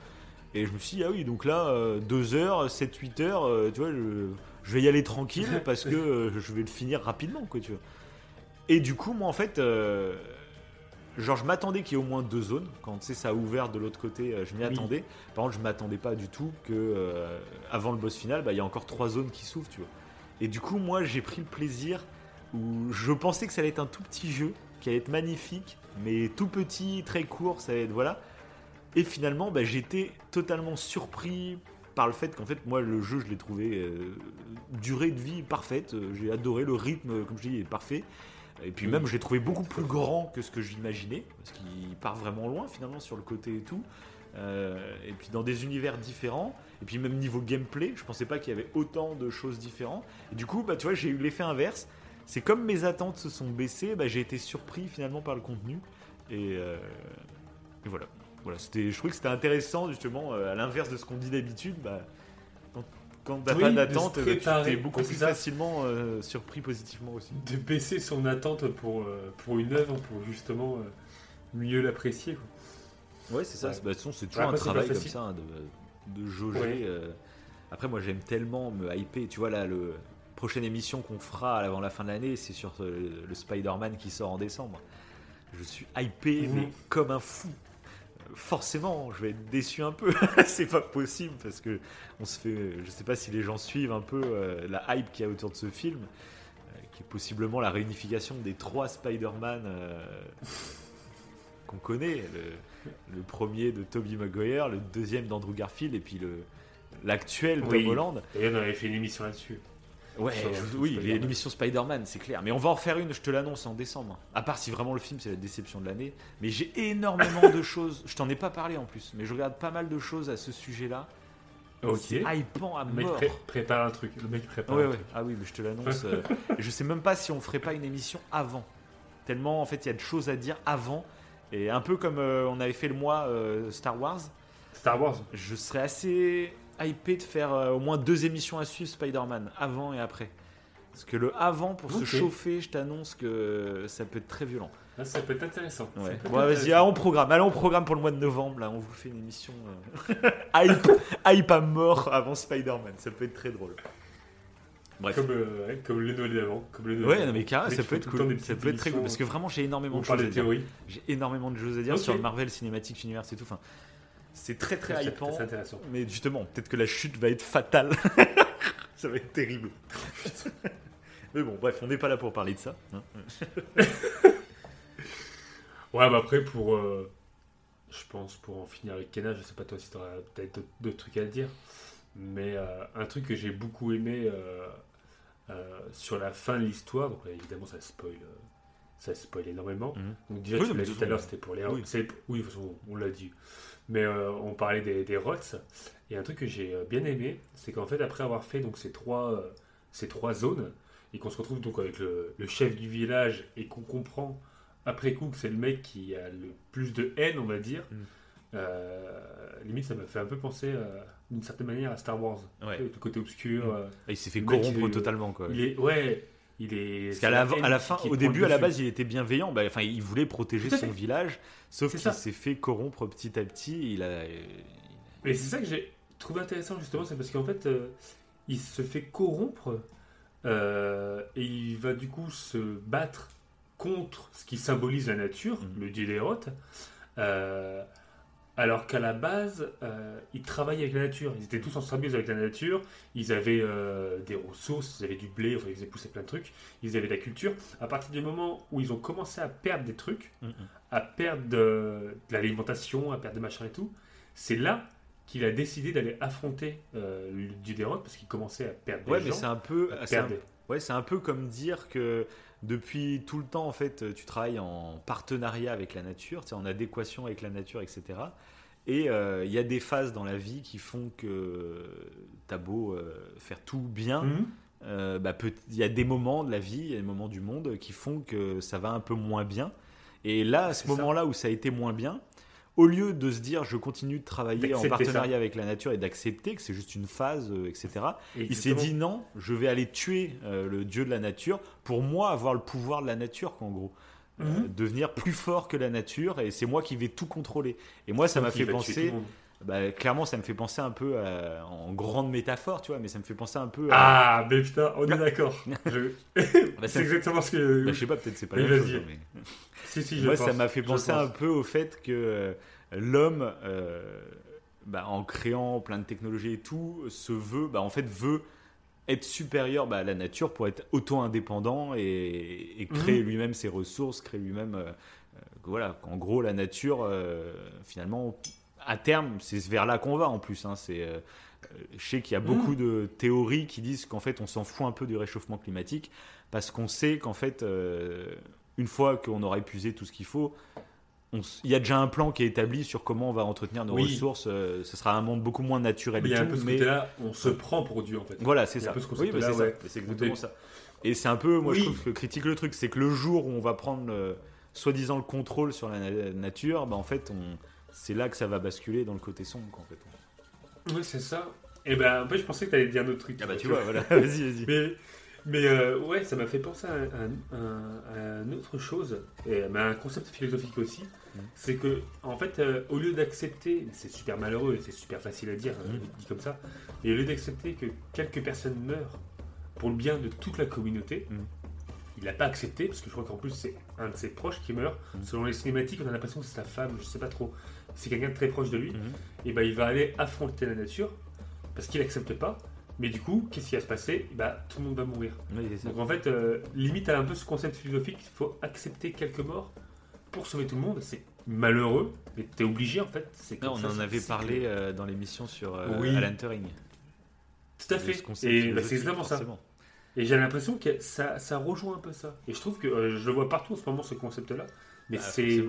Et je me suis dit, ah oui, donc là, 2 heures, 7-8 heures, tu vois, je, je vais y aller tranquille parce que je vais le finir rapidement, quoi, tu vois. Et du coup, moi, en fait, euh, genre, je m'attendais qu'il y ait au moins deux zones. Quand, tu sais, ça a ouvert de l'autre côté, euh, je m'y Oui. attendais. Par contre, je m'attendais pas du tout que, euh, avant le boss final, bah, il y a encore trois zones qui s'ouvrent, tu vois. Et du coup, moi, j'ai pris le plaisir où je pensais que ça allait être un tout petit jeu, qui allait être magnifique, mais tout petit, très court, ça allait être, voilà. Et finalement, bah, j'étais totalement surpris par le fait qu'en fait, moi, le jeu, je l'ai trouvé euh, durée de vie parfaite. J'ai adoré le rythme, comme je dis, est parfait. Et puis même, je l'ai trouvé beaucoup plus grand que ce que j'imaginais, parce qu'il part vraiment loin finalement sur le côté et tout. Euh, et puis dans des univers différents. Et puis même niveau gameplay, je pensais pas qu'il y avait autant de choses différentes. Et du coup, bah, tu vois, j'ai eu l'effet inverse. C'est comme mes attentes se sont baissées, bah, j'ai été surpris finalement par le contenu. Et, euh, voilà. voilà je trouvais que c'était intéressant justement, euh, à l'inverse de ce qu'on dit d'habitude. Bah, quand, t'as Oui, pas d'attente, tu t'es beaucoup plus ça. facilement euh, surpris positivement aussi. De baisser son attente pour, euh, pour une œuvre pour justement euh, mieux l'apprécier. Ouais, c'est ça. Ouais. bah, de toute façon, c'est toujours Après, un travail comme facile. ça, hein, de, de jauger. Ouais. euh. Après, moi, j'aime tellement me hyper. Tu vois, là, le prochaine émission qu'on fera avant la fin de l'année, c'est sur le Spider-Man qui sort en décembre. Je suis hypé, Mhm. mais comme un fou. Forcément, je vais être déçu un peu. c'est pas possible parce que on se fait. Je sais pas si les gens suivent un peu euh, la hype qu'il y a autour de ce film, euh, qui est possiblement la réunification des trois Spider-Man euh, qu'on connaît. Le, le premier de Tobey Maguire, le deuxième d'Andrew Garfield et puis le l'actuel Oui. Holland. D'ailleurs, on avait fait une émission là-dessus. Ouais, je- oui, l'émission Spider-Man, c'est clair. Mais on va en refaire une, je te l'annonce, en décembre. À part si vraiment le film c'est la déception de l'année. Mais j'ai énormément de choses. Je t'en ai pas parlé en plus, mais je regarde pas mal de choses à ce sujet-là. Ok. C'est hypant à Le mec mort. pré- prépare un truc. Le mec prépare Ouais, un ouais. truc. Ah oui, mais je te l'annonce. euh, je sais même pas si on ferait pas une émission avant. Tellement, en fait, il y a de choses à dire avant. Et un peu comme euh, on avait fait le mois euh, Star Wars, Star Wars. je serais assez hypé de faire euh, au moins deux émissions à suivre Spider-Man, avant et après. Parce que le avant, pour se chauffer, je t'annonce que ça peut être très violent. Là, ça peut être intéressant. Ouais. peut être Bon, vas-y, on programme. Allez, on programme pour le mois de novembre. Là, on vous fait une émission euh, hype, hype à mort avant Spider-Man. Ça peut être très drôle. Bref. Comme, euh, ouais, comme le Noël d'avant. Comme le Noël Ouais, non, mais carrément, Les ça peut être cool. Ça peut être très cool. Parce que vraiment, j'ai énormément de choses à dire. J'ai énormément de choses à dire sur le Marvel Cinematic Universe et tout. Enfin, c'est très très hypant. C'est intéressant. Mais justement, peut-être que la chute va être fatale. ça va être terrible. Mais bon, bref, on n'est pas là pour parler de ça. hein. Ouais, bah après, pour. euh, je pense, pour en finir avec Kena, je sais pas toi si t'auras peut-être d'autres- trucs à dire. Mais euh, un truc que j'ai beaucoup aimé euh, sur la fin de l'histoire, donc évidemment, ça spoil. ça spoil énormément. Mhm. Donc déjà, Oui, tu l'as dit tout à l'heure, c'était pour les oui. Oui, on l'a dit. Mais euh, on parlait des, des Rots. Et un truc que j'ai euh, bien aimé, c'est qu'en fait, après avoir fait donc, ces, trois, euh, ces trois zones, et qu'on se retrouve donc avec le, le chef du village, et qu'on comprend après coup que c'est le mec qui a le plus de haine, on va dire, Mm. euh, limite, ça m'a fait un peu penser, euh, d'une certaine manière, à Star Wars. Ouais. Le côté obscur. Mm. euh, Et il s'est fait corrompre il totalement. Quoi. il est. Ouais, il est. Parce qu'à la, à fin, au début, à la base, il était bienveillant. Bah, enfin, il voulait protéger son village, sauf qu'il s'est fait corrompre petit à petit. Il a. Mais c'est ça que j'ai trouvé intéressant justement, c'est parce qu'en fait, euh, il se fait corrompre euh, et il va du coup se battre contre ce qui symbolise la nature, Mhm. le dieu des euh, alors qu'à la base, euh, ils travaillaient avec la nature. Ils étaient tous en symbiose avec la nature. Ils avaient euh, des ressources, ils avaient du blé, enfin, ils faisaient pousser plein de trucs. Ils avaient de la culture. À partir du moment où ils ont commencé à perdre des trucs, Mm, à perdre de, de l'alimentation, à perdre des machins et tout, c'est là qu'il a décidé d'aller affronter euh, des Rocs parce qu'il commençait à perdre des Ouais, mais gens. c'est un peu. à c'est un- perdre- Ouais, c'est un peu comme dire que depuis tout le temps, en fait, tu travailles en partenariat avec la nature, tu sais, en adéquation avec la nature, etc. Et euh, il y a des phases dans la vie qui font que t'as beau euh, faire tout bien, Mhm. euh, bah, il y a des moments de la vie, il y a des moments du monde qui font que ça va un peu moins bien. Et là, à ce moment-là où ça a été moins bien, au lieu de se dire je continue de travailler en partenariat avec la nature et d'accepter que c'est juste une phase, euh, etc., Et il s'est dit non, je vais aller tuer euh, le dieu de la nature pour moi avoir le pouvoir de la nature, qu'en gros. Euh, Mhm. devenir plus fort que la nature et c'est moi qui vais tout contrôler. Et moi, ça m'a fait penser. Bah, clairement, ça me fait penser un peu à- en grande métaphore, tu vois, mais ça me fait penser un peu à. Ah, mais putain, on est d'accord. Je- Bah, c'est exactement ce que. bah, je sais pas, peut-être c'est pas Oui, la chose. hein, mais- Si, si, je Moi, pense, ça m'a fait penser pense. un peu au fait que euh, l'homme, euh, bah, en créant plein de technologies et tout, se veut, bah, en fait, veut être supérieur bah, à la nature pour être auto-indépendant et, et créer Mhm. lui-même ses ressources, créer lui-même. euh, euh, voilà, en gros, la nature, euh, finalement, à terme, c'est vers là qu'on va en plus. hein, c'est. euh, je sais qu'il y a Mhm. beaucoup de théories qui disent qu'en fait on s'en fout un peu du réchauffement climatique parce qu'on sait qu'en fait euh, une fois qu'on aura épuisé tout ce qu'il faut, on s- il y a déjà un plan qui est établi sur comment on va entretenir nos Oui. ressources. euh, ce sera un monde beaucoup moins naturel. Mais il y a un peu ce mais côté-là, on se prend pour Dieu en fait. voilà, c'est ça. ce Oui, bah, c'est ouais. Exactement ça. Et c'est un peu, moi je trouve que critique le truc, c'est que le jour où on va prendre soi-disant le contrôle sur la na- nature, bah, en fait, on, c'est là que ça va basculer dans le côté sombre. En fait. Oui, c'est ça. Et ben, en fait, je pensais que t'allais dire un autre truc. Ah bah tu vois, voilà, vas-y, vas-y. Mais, mais euh, ouais, ça m'a fait penser à, un- un- à une autre chose, et mais à un concept philosophique aussi. Mm. C'est que, en fait, euh, au lieu d'accepter, c'est super malheureux et c'est super facile à dire, euh, Mm. dit comme ça, et au lieu d'accepter que quelques personnes meurent pour le bien de toute la communauté, Mm. il n'a pas accepté, parce que je crois qu'en plus c'est un de ses proches qui meurt. Selon les cinématiques, on a l'impression que c'est sa femme, je sais pas trop. C'est quelqu'un de très proche de lui Mhm. et ben il va aller affronter la nature parce qu'il accepte pas. Mais du coup, qu'est-ce qui va se passer? Bah, Tout le monde va mourir. Oui. Donc en fait, euh, limite à un peu ce concept philosophique, il faut accepter quelques morts pour sauver tout le monde. C'est malheureux, mais t'es obligé en fait. C'est on ça, en avait parlé euh, dans l'émission sur euh, Oui. Alan Turing. Tout à fait. ce Et bah, c'est exactement ça. Et j'ai l'impression que ça, ça rejoint un peu ça. Et je trouve que euh, je le vois partout en ce moment ce concept-là. Mais Bah,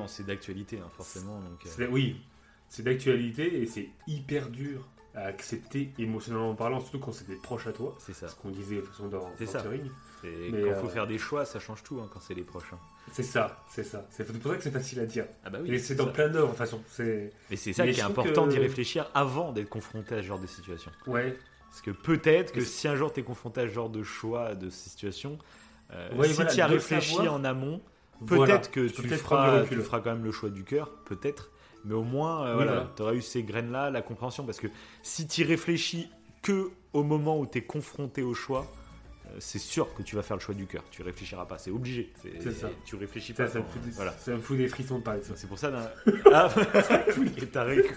c'est, d'actualité, hein, forcément. Donc, euh, oui, c'est d'actualité et c'est hyper dur à accepter émotionnellement parlant, surtout quand c'est des proches à toi. c'est ça. Ce qu'on disait de toute façon dans, C'est ça. Et quand euh, faut faire des choix, ça change tout hein, quand c'est les proches. hein. C'est ça, c'est ça. C'est pour ça que c'est facile à dire. Ah bah oui. et c'est dans ça. plein d'œuvres de toute façon. C'est Mais c'est ça Mais qui est important que- d'y réfléchir avant d'être confronté à ce genre de situation. ouais. Parce que peut-être que si un jour tu es confronté à ce genre de choix, de situation, euh, Ouais, si voilà, tu y as réfléchi savoir, en amont, Voilà. peut-être que Tu du feras, tu feras quand même le choix du cœur, peut-être. Mais au moins, euh, Oui, voilà, voilà. tu auras eu ces graines-là, la compréhension. Parce que si tu réfléchis que au moment où tu es confronté au choix, euh, c'est sûr que tu vas faire le choix du cœur. Tu réfléchiras pas, c'est obligé. C'est ça. Tu réfléchis pas. ça me fout des, voilà. ça me fout des frissons de parler de ça. C'est pour ça. Ah, et taré.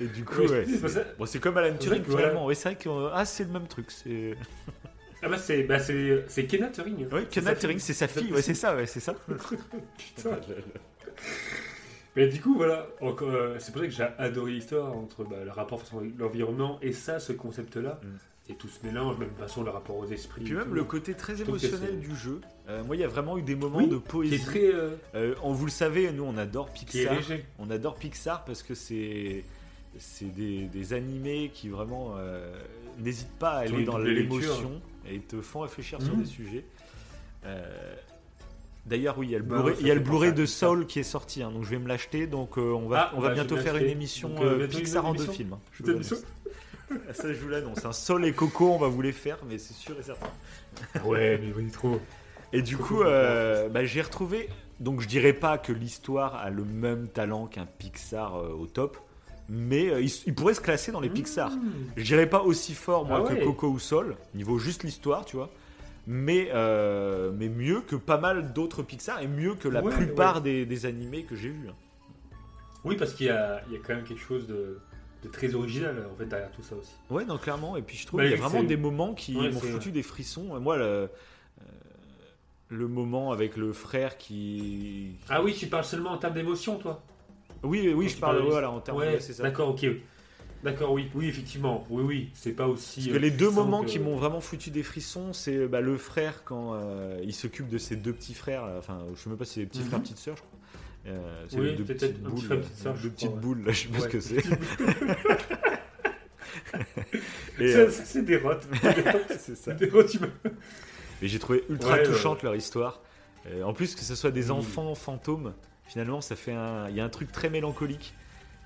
Et du coup, Ouais, c'est bon, comme Alan Turing voilà. finalement. Ouais, c'est vrai que euh, ah, c'est le même truc. C'est Ah bah c'est bah c'est C'est Kenna sa Turing, fille. c'est sa fille. Ouais, c'est ça. Ouais, c'est ça. Putain. Mais du coup voilà, euh, c'est pour ça que j'ai adoré l'histoire entre bah, le rapport avec l'environnement et ça, ce concept-là. Mm. Et tout se mélange, même façon le rapport aux esprits. Puis même tout. le côté très émotionnel du jeu. Euh, moi, il y a vraiment eu des moments Oui, de qui poésie. est très euh, on vous le savez, nous, on adore Pixar. On adore Pixar parce que c'est c'est des, des animés qui vraiment n'hésitent pas à aller dans l'émotion et te font réfléchir sur Mhm. des sujets. Euh, D'ailleurs, oui, il y a le Blu-ray de. Soul qui est sorti, hein, donc je vais me l'acheter. Donc euh, on va, Ah, on va bah, bientôt faire une émission Donc, euh, euh, Pixar en deux émission films. hein, je vous. Ah, Ça, je vous l'annonce. Un Soul et Coco, on va vous les faire, mais c'est sûr et certain. Ouais, mais oui, trop. Et du coup, euh, bah, j'ai retrouvé. Donc, je dirais pas que l'histoire a le même talent qu'un Pixar euh, au top, mais euh, il, pourrait se classer dans les Pixar. Je dirais pas aussi fort moi Ah ouais. que Coco ou Sol, niveau juste l'histoire, tu vois. Mais, euh, mais mieux que pas mal d'autres Pixar et mieux que la Ouais, plupart ouais. des, des animés que j'ai vus. hein. Oui, parce qu'il y a, il y a quand même quelque chose de, de très original en fait derrière tout ça aussi. Ouais, non, clairement. Et puis je trouve qu'il y a vraiment des moments qui Ouais, m'ont foutu des frissons. Moi, le, euh, le moment avec le frère qui. Ah oui, tu parles seulement en termes d'émotion, toi Oui, oui, je parle de- voilà, en termes Ouais, ça. d'accord, ok. D'accord, oui, oui, effectivement. Oui, oui, c'est pas aussi. Parce que euh, les deux moments que- qui m'ont vraiment foutu des frissons, c'est bah, le frère quand euh, il s'occupe de ses deux petits frères. là. Enfin, je sais même pas si c'est petits Mhm. frères, petites sœurs, je crois. Euh, c'est Oui, deux petites petit boules, frère, petite sœur, je crois, petites ouais. boules, là, je sais pas ce que c'est. Ça, euh, ça, c'est des rottes. c'est ça. des humaines. Mais j'ai trouvé ultra Ouais, touchante leur histoire. Euh, en plus que ce soit des enfants fantômes, finalement ça fait un, il y a un truc très mélancolique.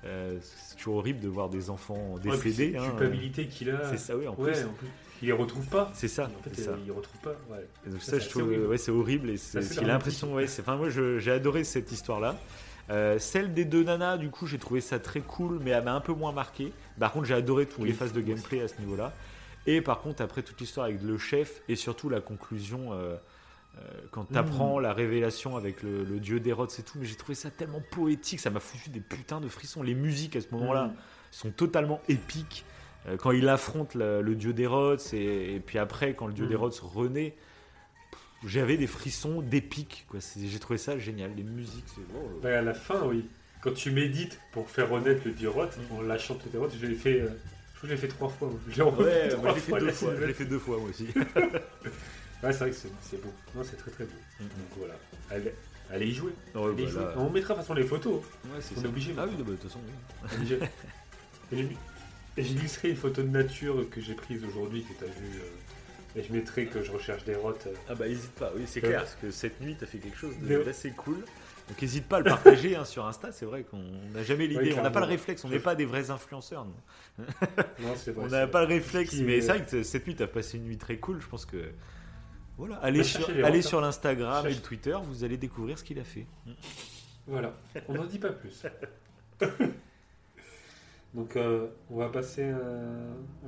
Euh, c'est toujours horrible de voir des enfants Ouais, décédés. c'est hein. culpabilité qu'il a. C'est ça, oui. En Ouais, plus, en plus. Il les retrouve pas. c'est ça. En fait, ça. il les retrouve pas. Ouais. Donc Ça, je trouve, horrible. ouais, c'est horrible et c'est, il a l'impression, ouais, c'est, enfin moi j'ai adoré cette histoire-là. Euh, celle des deux nanas, du coup, j'ai trouvé ça très cool, mais elle m'a un peu moins marqué. Par contre, j'ai adoré toutes les phases de gameplay à ce niveau-là. Et par contre, après toute l'histoire avec le chef et surtout la conclusion, euh, euh, quand Mmh. t'apprends la révélation avec le, le dieu d'Hérods et tout, mais j'ai trouvé ça tellement poétique, ça m'a foutu des putains de frissons. Les musiques à ce moment-là Mm. sont totalement épiques. Euh, quand il affronte le, le dieu d'Hérods et, et puis après, quand le dieu Mm. d'Hérods renaît, j'avais des frissons d'épique. J'ai trouvé ça génial. Les musiques, c'est. Ouais, à la fin, oui. Quand tu médites pour faire renaître le dieu Roth, Mm. en lâchant le dieu je l'ai fait. euh, je l'ai fait trois fois. l'ai Ouais, fait deux la fois. Je l'ai fait deux fois moi aussi. Ouais, c'est vrai que c'est beau. Non, c'est très très beau. Mm. Donc voilà. Allez, allez y jouer. Ouais, Allez y bah, jouer. là, On mettra de toute façon les photos. ouais, c'est on est ça. obligé, Ah oui, de toute façon, oui. J'ai- une photo de nature que j'ai prise aujourd'hui, que tu as vue. euh, et je mettrai que je recherche des rottes. euh. Ah bah hésite pas, oui c'est Ouais. clair, parce que cette nuit t'as fait quelque chose d'assez cool. Donc n'hésite pas à le partager hein, sur Insta, c'est vrai qu'on n'a jamais l'idée, Ouais, on n'a pas le réflexe, on n'est pas des vrais influenceurs. nous. Non, c'est vrai. On n'a pas le réflexe, mais est- c'est vrai que cette nuit, tu as passé une nuit très cool. Je pense que. Voilà, allez Bah, sur, allez sur l'Instagram et le Twitter, vous allez découvrir ce qu'il a fait. Voilà, on n'en dit pas plus. Donc, euh, on va passer à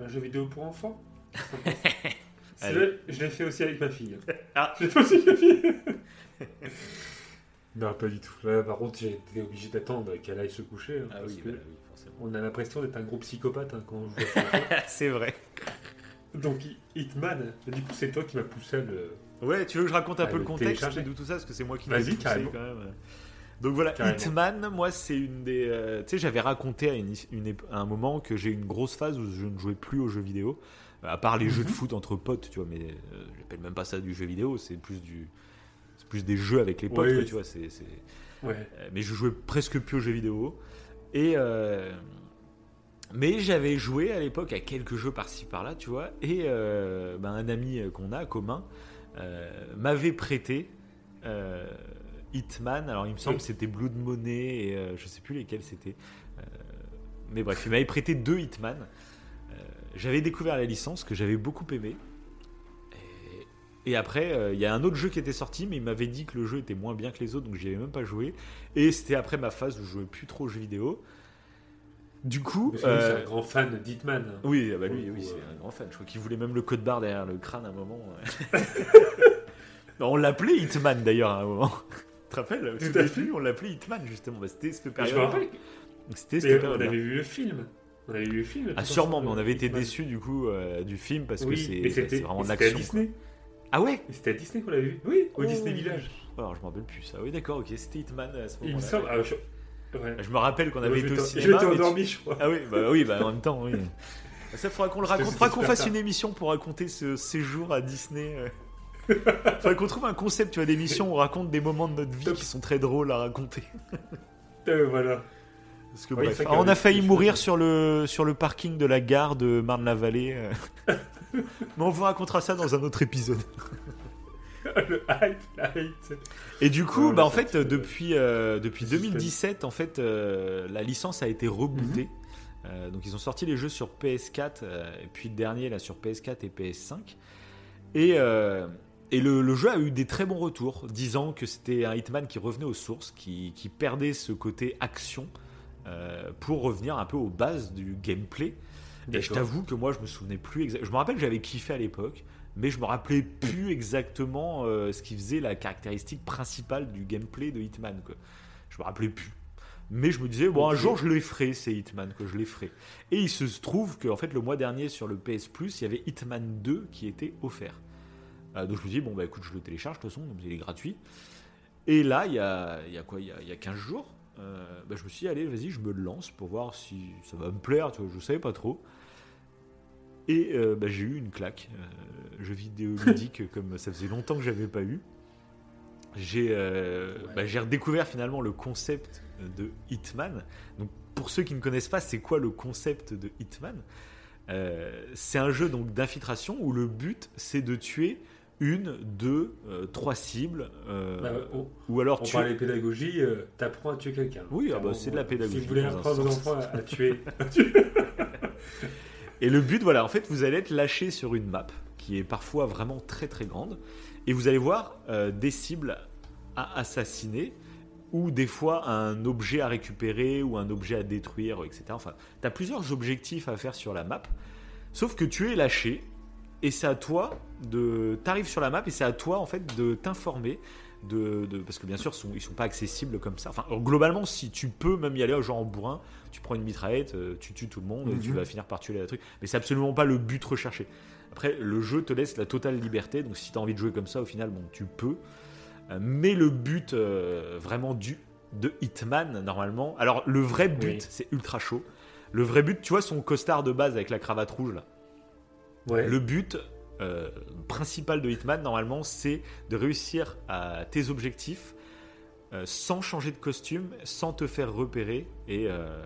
un jeu vidéo pour enfants. Je l'ai fait aussi avec ma fille. Ah. Je l'ai fait aussi avec ma fille. non, pas du tout. Là, par contre, j'ai été obligé d'attendre qu'elle aille se coucher. hein, parce que forcément. on a l'impression d'être un gros psychopathe hein, quand on joue c'est vrai. Donc, Hitman, du coup, c'est toi qui m'as poussé à le. Ouais, tu veux que je raconte un peu le contexte de tout ça? Parce que c'est moi qui l'ai poussé carrément. quand même. Donc voilà, Carrément. Hitman, moi, c'est une des. euh, tu sais, j'avais raconté à, une- à un moment que j'ai eu une grosse phase où je ne jouais plus aux jeux vidéo, à part les jeux de Mhm. foot entre potes, tu vois, mais euh, j'appelle même pas ça du jeu vidéo, c'est plus du. C'est plus des jeux avec les potes, Ouais, quoi, oui. tu vois, c'est. c'est- Ouais. Euh, mais je jouais presque plus aux jeux vidéo. Et euh, mais j'avais joué à l'époque à quelques jeux par-ci par-là, tu vois. Et euh, ben, un ami euh, qu'on a commun euh, m'avait prêté euh, Hitman. Alors il me semble que c'était Blood Money et je sais plus lesquels c'était. Mais bref, il m'avait prêté deux Hitman. J'avais découvert la licence que j'avais beaucoup aimé. Et, après, euh, il y a un autre jeu qui était sorti, mais il m'avait dit que le jeu était moins bien que les autres, donc j'y avais même pas joué. Et c'était après ma phase où je jouais plus trop aux jeux vidéo. Du coup, lui, euh, c'est un grand fan d'Hitman. oui, ah bah lui, oui, c'est euh. un grand fan. Je crois qu'il voulait même le code barre derrière le crâne à un moment. on l'appelait Hitman d'ailleurs à un moment. Tu te rappelles? Tout à fait. on l'appelait Hitman justement. Bah, c'était cette période. je me rappelle, C'était on avait vu le film. On avait vu le film. Ah sûrement, mais on avait été déçus du coup euh, du film parce que Oui, c'est c'est vraiment de c'était à l'action. Disney. quoi. Ah ouais? C'était à Disney qu'on l'avait vu. Oui, au Oh. Disney Village. Alors je m'en rappelle plus ça. Oui d'accord, ok, c'était Hitman à ce Il me moment-là. semble. ah, je... Ouais. Je me rappelle qu'on avait été au cinéma. Je m'étais mais tu- endormi, je crois. Ah oui, bah oui, bah en même temps, oui. Ça faudra qu'on le raconte. Faudra qu'on fasse tard. une émission pour raconter ce séjour à Disney. euh. Faudrait qu'on trouve un concept, tu vois, d'émission où on raconte des moments de notre vie Top. qui sont très drôles à raconter. Euh, voilà. Parce que Oui, bref, Ah, on a failli mourir sur le, sur le parking de la gare de Marne-la-Vallée. euh. Mais on vous racontera ça dans un autre épisode. le hype, la hype. Et du coup, Ouais, bah, ouais, en fait, depuis, euh, depuis c'est 2017, en fait, euh, la licence a été rebootée. Mhm. Euh, donc, ils ont sorti les jeux sur PS4, euh, et puis le dernier là sur PS4 et PS5. Et, euh, et le, le jeu a eu des très bons retours, disant que c'était un Hitman qui revenait aux sources, qui, qui perdait ce côté action euh, pour revenir un peu aux bases du gameplay. Et je t'avoue que moi, je me souvenais plus exactement. Je me rappelle que j'avais kiffé à l'époque, mais je me rappelais plus exactement euh, ce qui faisait la caractéristique principale du gameplay de Hitman. Quoi. Je me rappelais plus. Mais je me disais, bon, un jour, je les ferai, ces Hitman, que je les ferai. Et il se trouve qu'en fait, le mois dernier, sur le PS Plus, il y avait Hitman 2 qui était offert. Euh, donc je me dis, bon, bah écoute, je le télécharge, de toute façon, il est gratuit. Et là, il y a, il y a quoi il y a, il y a 15 jours, euh, bah, je me suis dit, allez, vas-y, je me lance pour voir si ça va me plaire, tu vois, je savais pas trop. Et euh, bah, j'ai eu une claque. Euh, jeu vidéo ludique comme ça faisait longtemps que j'avais pas eu. J'ai euh, bah, j'ai redécouvert finalement le concept de Hitman. Donc pour ceux qui ne connaissent pas, c'est quoi le concept de Hitman? C'est un jeu donc d'infiltration où le but c'est de tuer une, deux, euh, trois cibles, euh, Bah, on, ou alors on tuer. parlait pédagogie, euh, t'apprends à tuer quelqu'un. Oui, ah bah, c'est de la pédagogie, Si vous voulez apprendre aux enfants à, à tuer, Et le but, voilà, en fait, vous allez être lâché sur une map qui est parfois vraiment très très grande, et vous allez voir euh, des cibles à assassiner, ou des fois un objet à récupérer, ou un objet à détruire, etc. Enfin, tu as plusieurs objectifs à faire sur la map, sauf que tu es lâché, et c'est à toi de. T'arrives sur la map, et c'est à toi, en fait, de t'informer. De, de- parce que bien sûr, ils sont pas accessibles comme ça. Enfin, globalement, si tu peux même y aller, genre en bourrin, tu prends une mitraillette, euh, tu tues tout le monde, et tu Mhm. vas finir par tuer les trucs. Mais c'est absolument pas le but recherché. Après, le jeu te laisse la totale liberté, donc si tu as envie de jouer comme ça, au final, bon, tu peux. Euh, Mais le but euh, vraiment du de Hitman, normalement. Alors, le vrai but, Oui. c'est ultra chaud. Le vrai but, tu vois, son costard de base avec la cravate rouge, là. ouais. Le but euh, principal de Hitman, normalement, c'est de réussir à tes objectifs euh, sans changer de costume, sans te faire repérer et, euh,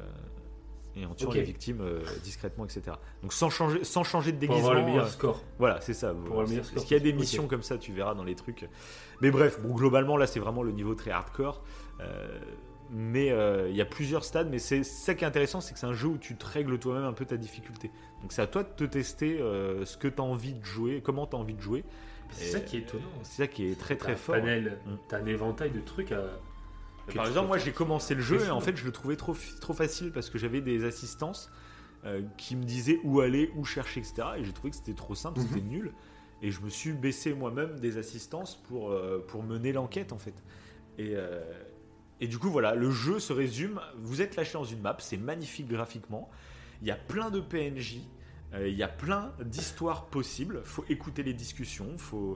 et en tuant les victimes discrètement, etc. Donc sans changer, sans changer de pour déguisement. avoir le meilleur score. voilà, c'est ça. avoir le meilleur Parce score qu'il y a des missions comme ça, tu verras dans les trucs. Mais bref, bon, globalement, là, c'est vraiment le niveau très hardcore. Mais euh, il y a plusieurs stades, mais c'est ça qui est intéressant, c'est que c'est un jeu où tu te règles toi-même un peu ta difficulté. Donc c'est à toi de te tester euh, ce que tu as envie de jouer, comment tu as envie de jouer. C'est ça qui est étonnant. C'est ça qui est très très fort. panel, Mm. t'as un éventail de trucs à. Par exemple, moi j'ai commencé le jeu et en fait je le trouvais trop, trop facile parce que j'avais des assistances euh, qui me disaient où aller, où chercher, etc. Et j'ai trouvé que c'était trop simple, Mhm. c'était nul. Et je me suis baissé moi-même des assistances pour, pour mener l'enquête en fait. Et, euh, et du coup voilà, le jeu se résume, vous êtes lâché dans une map, c'est magnifique graphiquement, il y a plein de PNJ. euh, Il y a plein d'histoires possibles. Faut écouter les discussions. Euh,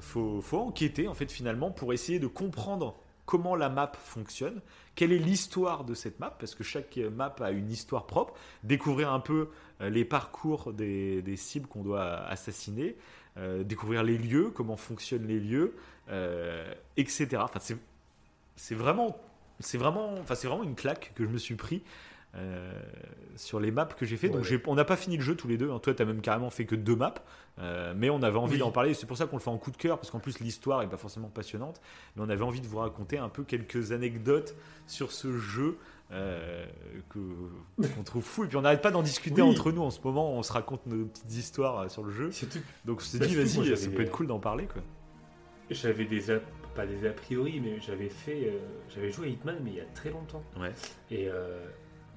faut, faut enquêter en fait finalement pour essayer de comprendre comment la map fonctionne, quelle est l'histoire de cette map, parce que chaque map a une histoire propre, découvrir un peu euh, les parcours des, cibles qu'on doit assassiner, découvrir les lieux, comment fonctionnent les lieux, etc. Enfin, c'est, c'est vraiment, c'est vraiment, enfin, c'est vraiment une claque que je me suis pris. euh, sur les maps que j'ai fait, donc Ouais. on n'a pas fini le jeu tous les deux. hein. Toi, tu as même carrément fait que deux maps, euh, mais on avait envie Oui. d'en parler. C'est pour ça qu'on le fait en coup de cœur, parce qu'en plus l'histoire est pas forcément passionnante mais on avait envie de vous raconter un peu quelques anecdotes sur ce jeu euh, qu'on trouve fou et puis on n'arrête pas d'en discuter Oui. entre nous en ce moment on se raconte nos petites histoires sur le jeu Surtout donc on s'est Bah, dit vas-y ça peut être cool d'en parler quoi j'avais des pas des a priori, mais j'avais fait, euh, j'avais joué à Hitman, mais il y a très longtemps. Ouais. Et euh,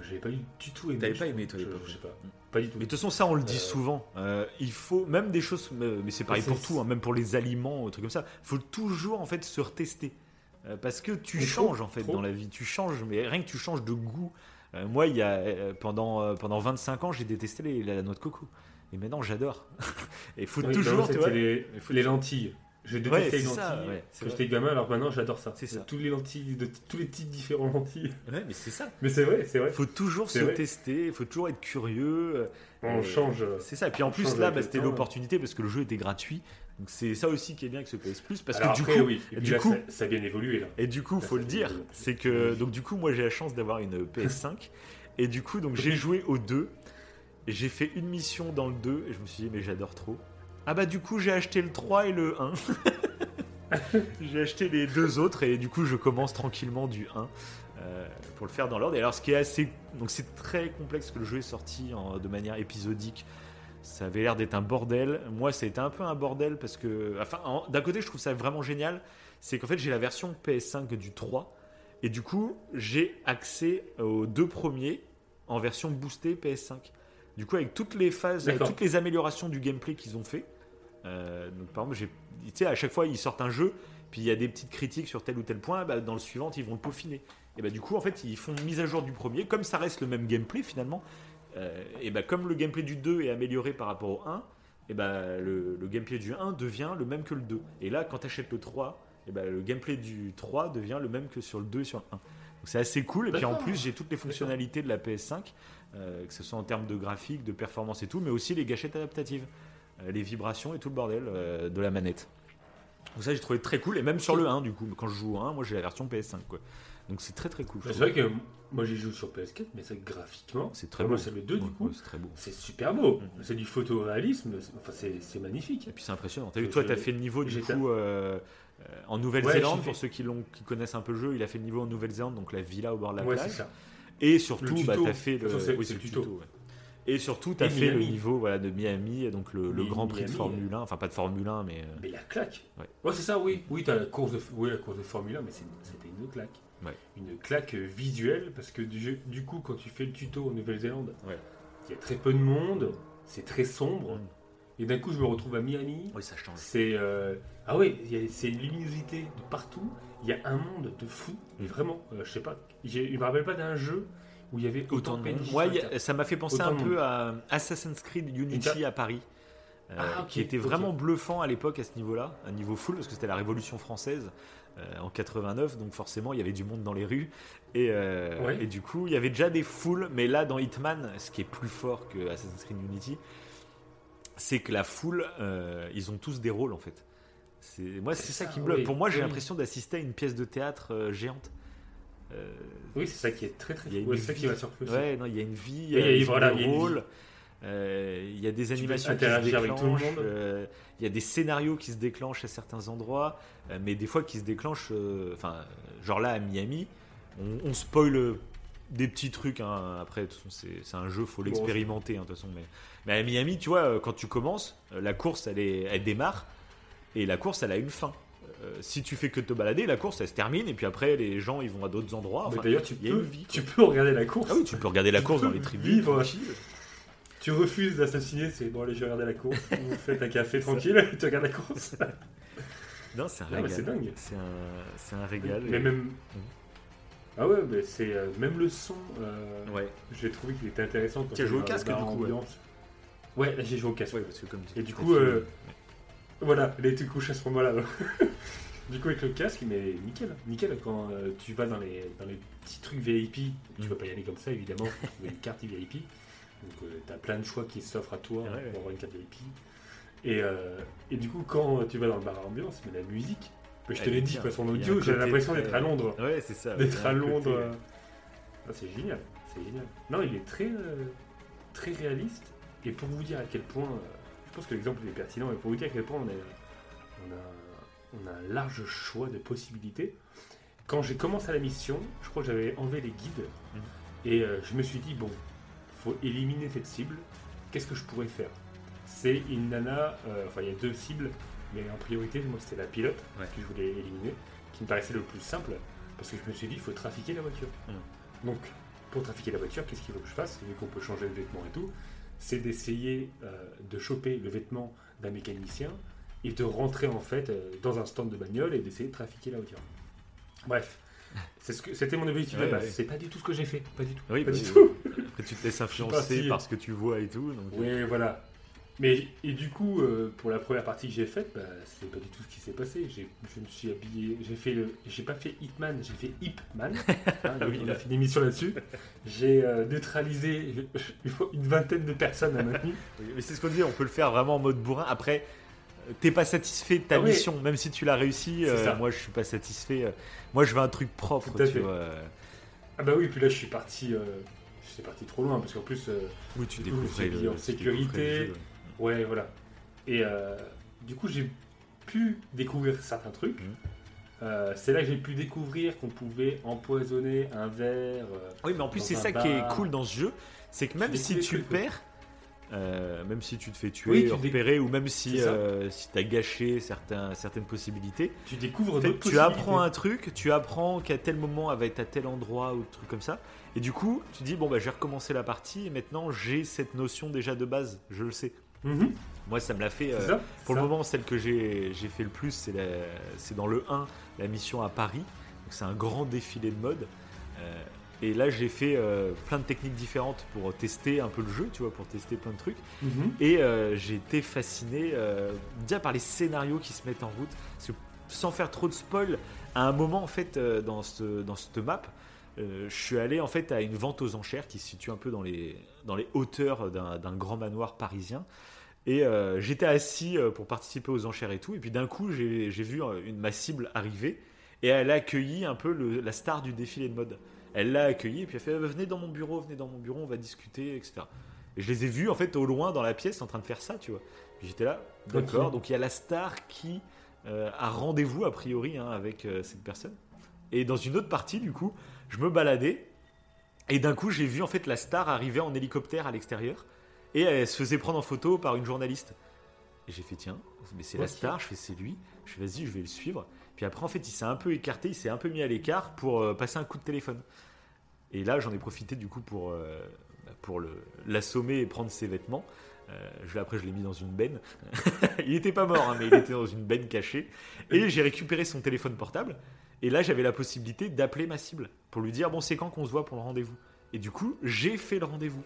j'avais pas eu du tout aimé. T'avais pas aimé, toi, je, je sais pas. Pas du tout. mais de toute façon ça on le dit Euh, souvent Euh, il faut même des choses mais, c'est pareil pour tout hein, même pour les aliments trucs comme ça faut toujours en fait se retester Euh, parce que tu Mais trop, changes en fait trop. dans la vie tu changes mais rien que tu changes de goût Euh, moi il y a euh, pendant euh, pendant 25 ans j'ai détesté les- la noix de coco et maintenant j'adore et il faut Oui, toujours non, tu c'était vois, les, il faut- les lentilles. Je Ouais, détestais c'est les ça, lentilles ouais, c'est quand j'étais gamin, alors maintenant j'adore ça. C'est ça. Tous les lentilles, de tous les types différents lentilles. Ouais, mais c'est ça. Mais c'est vrai, c'est vrai. Il faut toujours se vrai. tester, il faut toujours être curieux. On Euh, change. C'est ça. Et puis en on plus, là, bah, c'était l'opportunité parce que le jeu était gratuit. Donc c'est ça aussi qui est bien avec ce PS Plus. Parce Alors que du après, coup, oui. Du là, coup- ça, ça a bien évolué là. et du coup, Là, faut ça le dire, c'est que donc du coup, moi j'ai la chance d'avoir une PS5 et du coup, donc j'ai joué au 2 et j'ai fait une mission dans le 2 et je me suis dit mais j'adore trop. Ah bah du coup, j'ai acheté le 3 et le 1. j'ai acheté les deux autres et du coup, je commence tranquillement du 1 euh, pour le faire dans l'ordre. Et alors, ce qui est assez donc c'est très complexe que le jeu est sorti en- de manière épisodique. Ça avait l'air d'être un bordel. Moi, c'était un peu un bordel parce que, enfin, d'un côté, je trouve ça vraiment génial. C'est qu'en fait, j'ai la version PS5 du 3 et du coup, j'ai accès aux deux premiers en version boostée PS5. Du coup, avec toutes les phases, avec toutes les améliorations du gameplay qu'ils ont fait. Euh, donc, par exemple, tu sais, à chaque fois, ils sortent un jeu, puis il y a des petites critiques sur tel ou tel point. bah, dans le suivant, ils vont le peaufiner. Et bah, du coup, en fait, ils font une mise à jour du premier, comme ça reste le même gameplay finalement. euh, et bah, comme le gameplay du 2 est amélioré par rapport au 1, et bah, le, le gameplay du 1 devient le même que le 2. Et là, quand tu achètes le 3, et bah, le gameplay du 3 devient le même que sur le 2 et sur le 1. Donc c'est assez cool. Et puis en plus, j'ai toutes les fonctionnalités de la PS5, euh, que ce soit en termes de graphique, de performance et tout, mais aussi les gâchettes adaptatives, les vibrations et tout le bordel euh, de la manette. Donc ça, j'ai trouvé très cool. Et même sur le 1, du coup, quand je joue au 1, moi j'ai la version PS5. Quoi. Donc c'est très très cool. C'est vrai que moi j'y joue sur PS4, mais c'est graphiquement, C'est très moi beau. c'est le 2 du coup, c'est très beau. c'est super beau. Mhm. C'est du photoréalisme, c'est- enfin c'est magnifique. Et puis c'est impressionnant. T'as vu, toi, t'as fait le niveau du coup euh, euh, en Nouvelle-Zélande. pour ceux qui, qui connaissent un peu le jeu, il a fait le niveau en Nouvelle-Zélande, donc la villa au bord de la Ouais, plage. ça. Et surtout, bah, tuto. t'as fait le, oui, le le tuto. tuto, ouais. Et surtout, t'as Et fait le niveau voilà, de Miami, donc le, Grand Prix de Formule 1. Enfin, pas de Formule 1, mais. euh, Mais la claque. Ouais. c'est ça, oui. Oui, t'as la course de, oui, la course de Formule 1, mais c'était une claque. Ouais. Une claque euh, visuelle, parce que du, coup, quand tu fais le tuto en Nouvelle-Zélande, Ouais. il y a très peu de monde, c'est très sombre. Mm. Et d'un coup, je me retrouve à Miami. Oui, ça change. C'est euh, ah a- c'est une luminosité de partout. Il y a un monde de fou. Mais Mm. vraiment, euh, je sais pas. Je me rappelle pas d'un jeu où il y avait autant, Autant de de monde. Ouais, ça m'a fait penser Autant un peu à Assassin's Creed Unity à Paris. euh, Ah, qui était vraiment bluffant à l'époque à ce niveau-là, un niveau full, parce que c'était la Révolution française euh, en 89, donc forcément il y avait du monde dans les rues. Et, euh, Ouais. et du coup, il y avait déjà des foules, mais là dans Hitman, ce qui est plus fort que Assassin's Creed Unity, c'est que la foule, ils ont tous des rôles en fait. C'est, moi, c'est ça, ça, qui me oui, Pour moi, j'ai oui. l'impression d'assister à une pièce de théâtre géante. Euh, Oui, c'est ça qui est très très une c'est ça qui va surplusser. Ouais, non, il y a une vie, il y a- voilà, des il rôles. Euh, Il y a des animations qui se interagir avec tout le déclenchent. euh, Il y a des scénarios qui se déclenchent à certains endroits, euh, mais des fois qui se déclenchent. Enfin, genre là à Miami, on, on spoil des petits trucs. hein. Après, de toute façon, c'est un jeu, faut l'expérimenter. hein, de toute façon, mais, mais à Miami, tu vois, quand tu commences, la course, elle, est, elle démarre et la course, elle a une fin. Euh, si tu fais que te balader, la course, elle se termine et puis après, les gens, ils vont à d'autres endroits. Enfin, D'ailleurs, tu peux, vie, tu peux regarder la course. Ah oui, tu peux regarder la Tu course dans les tribunes. vivre. Tu refuses d'assassiner, c'est bon, allez, je vais regarder la course. Vous faites un café tranquille et tu regardes la course. Non, c'est un régal. c'est dingue. C'est un, c'est un régal. Mais et- même. Ah ouais, mais c'est euh, même le son. euh, Ouais. J'ai trouvé qu'il était intéressant. quand Tu as joué au casque, du coup, ouais. là j'ai joué au casque. Ouais, parce que comme Et du coup, euh, Voilà, il a été couché à ce moment-là. du coup, avec le casque, mais nickel. Nickel, quand euh, tu vas dans les, dans les petits trucs VIP, tu Mm. vas pas y aller comme ça, évidemment. faut trouver une carte VIP. Donc, tu as plein de choix qui s'offrent à toi Ouais, ouais. pour avoir une carte VIP. Et, euh, et du coup, quand tu vas dans le bar à ambiance, mais la musique, mais je te Elle l'ai dit, a un audio, j'ai l'impression d'être à Londres. Ouais, c'est ça. D'être à Londres. euh, ah, c'est génial, c'est génial. Non, il est très, euh, très réaliste. Et pour vous dire à quel point, euh, pense que l'exemple est pertinent, et pour vous dire à quel point on, est, on, a, on a un large choix de possibilités. Quand j'ai commencé la mission, je crois que j'avais enlevé les guides, Mhm. et euh, je me suis dit, bon, faut éliminer cette cible, qu'est-ce que je pourrais faire? C'est une nana, euh, enfin il y a deux cibles, mais en priorité, moi c'était la pilote Ouais. que je voulais éliminer, qui me paraissait le plus simple, parce que je me suis dit, il faut trafiquer la voiture. Mm. Donc, pour trafiquer la voiture, qu'est-ce qu'il faut que je fasse? Vu qu'on peut changer de vêtements et tout, c'est d'essayer euh, de choper le vêtement d'un mécanicien et de rentrer en fait euh, dans un stand de bagnole et d'essayer de trafiquer la voiture. Bref, c'est ce que- c'était mon objectif de Ouais, base. ouais. C'est pas du tout ce que j'ai fait, pas du tout. Oui, pas bah du tout. Après, tu te laisses influencer par ce que tu vois et tout. Donc, Oui, voilà. Mais et du coup, euh, pour la première partie que j'ai faite, bah, c'est pas du tout ce qui s'est passé. J'ai- Je me suis habillé, j'ai fait le, j'ai pas fait Hitman, j'ai fait Hipman. Hein, Oui, on a fait une émission là-dessus. J'ai euh, neutralisé une vingtaine de personnes à ma nuit. Mais c'est ce qu'on dit, on peut le faire vraiment en mode bourrin. Après, euh, t'es pas satisfait de ta Ah oui. mission, même si tu l'as réussi. Euh, moi, je suis pas satisfait. Moi, je veux un truc propre, Tout à tu fait. vois. Ah bah oui, puis là je suis parti, je suis parti trop loin parce qu'en plus, Oui, tu découvrais le, en sécurité. Ouais, voilà. Et euh, du coup, j'ai pu découvrir certains trucs. Mhm. Euh, c'est là que j'ai pu découvrir qu'on pouvait empoisonner un verre. euh, Oui, mais en plus, c'est ça qui est cool dans ce jeu, c'est que même Tu si tu perds, euh, même si tu te fais tuer, Oui, tu repérer, ou même si, si tu as gâché certains, certaines possibilités, tu découvres d'autres tu apprends un truc, tu apprends qu'à tel moment elle va être à tel endroit ou truc comme ça, et du coup, tu dis, bon, bah, je vais recommencer la partie, et maintenant j'ai cette notion déjà de base, je le sais. Mhm, Moi, ça me l'a fait. euh, ça, pour le ça. moment, celle que j'ai fait le plus, c'est dans le 1, la mission à Paris. Donc, c'est un grand défilé de mode. Euh, et là, j'ai fait euh, plein de techniques différentes pour tester un peu le jeu, tu vois, pour tester plein de trucs. Mhm. Et j'ai été fasciné déjà par les scénarios qui se mettent en route. Parce que sans faire trop de spoil, à un moment, en fait, dans, ce, dans cette map, je suis allé en fait à une vente aux enchères qui se situe un peu dans les, dans les hauteurs d'un grand manoir parisien. Et euh, j'étais assis euh, pour participer aux enchères et tout. Et puis d'un coup, j'ai vu euh, une, ma cible arriver. Et elle a accueilli un peu le- la star du défilé de mode. Elle l'a accueilli et puis elle fait Venez dans mon bureau, venez dans mon bureau, on va discuter, etc. Et je les ai vus en fait au loin dans la pièce en train de faire ça, tu vois. J'étais là, d'accord. Donc il y a la star qui euh, a rendez-vous a priori hein, avec euh, cette personne. Et dans une autre partie, du coup, je me baladais et d'un coup j'ai vu en fait la star arriver en hélicoptère à l'extérieur et elle se faisait prendre en photo par une journaliste. Et j'ai fait tiens, mais c'est la star. Je fais c'est lui. Je fais vas-y, je vais le suivre. Puis après en fait il s'est un peu écarté, il s'est un peu mis à l'écart pour euh, passer un coup de téléphone. Et là, j'en ai profité du coup pour, euh, pour le- l'assommer et prendre ses vêtements. Euh, je, après, je l'ai mis dans une benne. il n'était pas mort, hein, mais il était dans une benne cachée. Et j'ai récupéré son téléphone portable. Et là, j'avais la possibilité d'appeler ma cible pour lui dire Bon, c'est quand qu'on se voit pour le rendez-vous? Et du coup, j'ai fait le rendez-vous.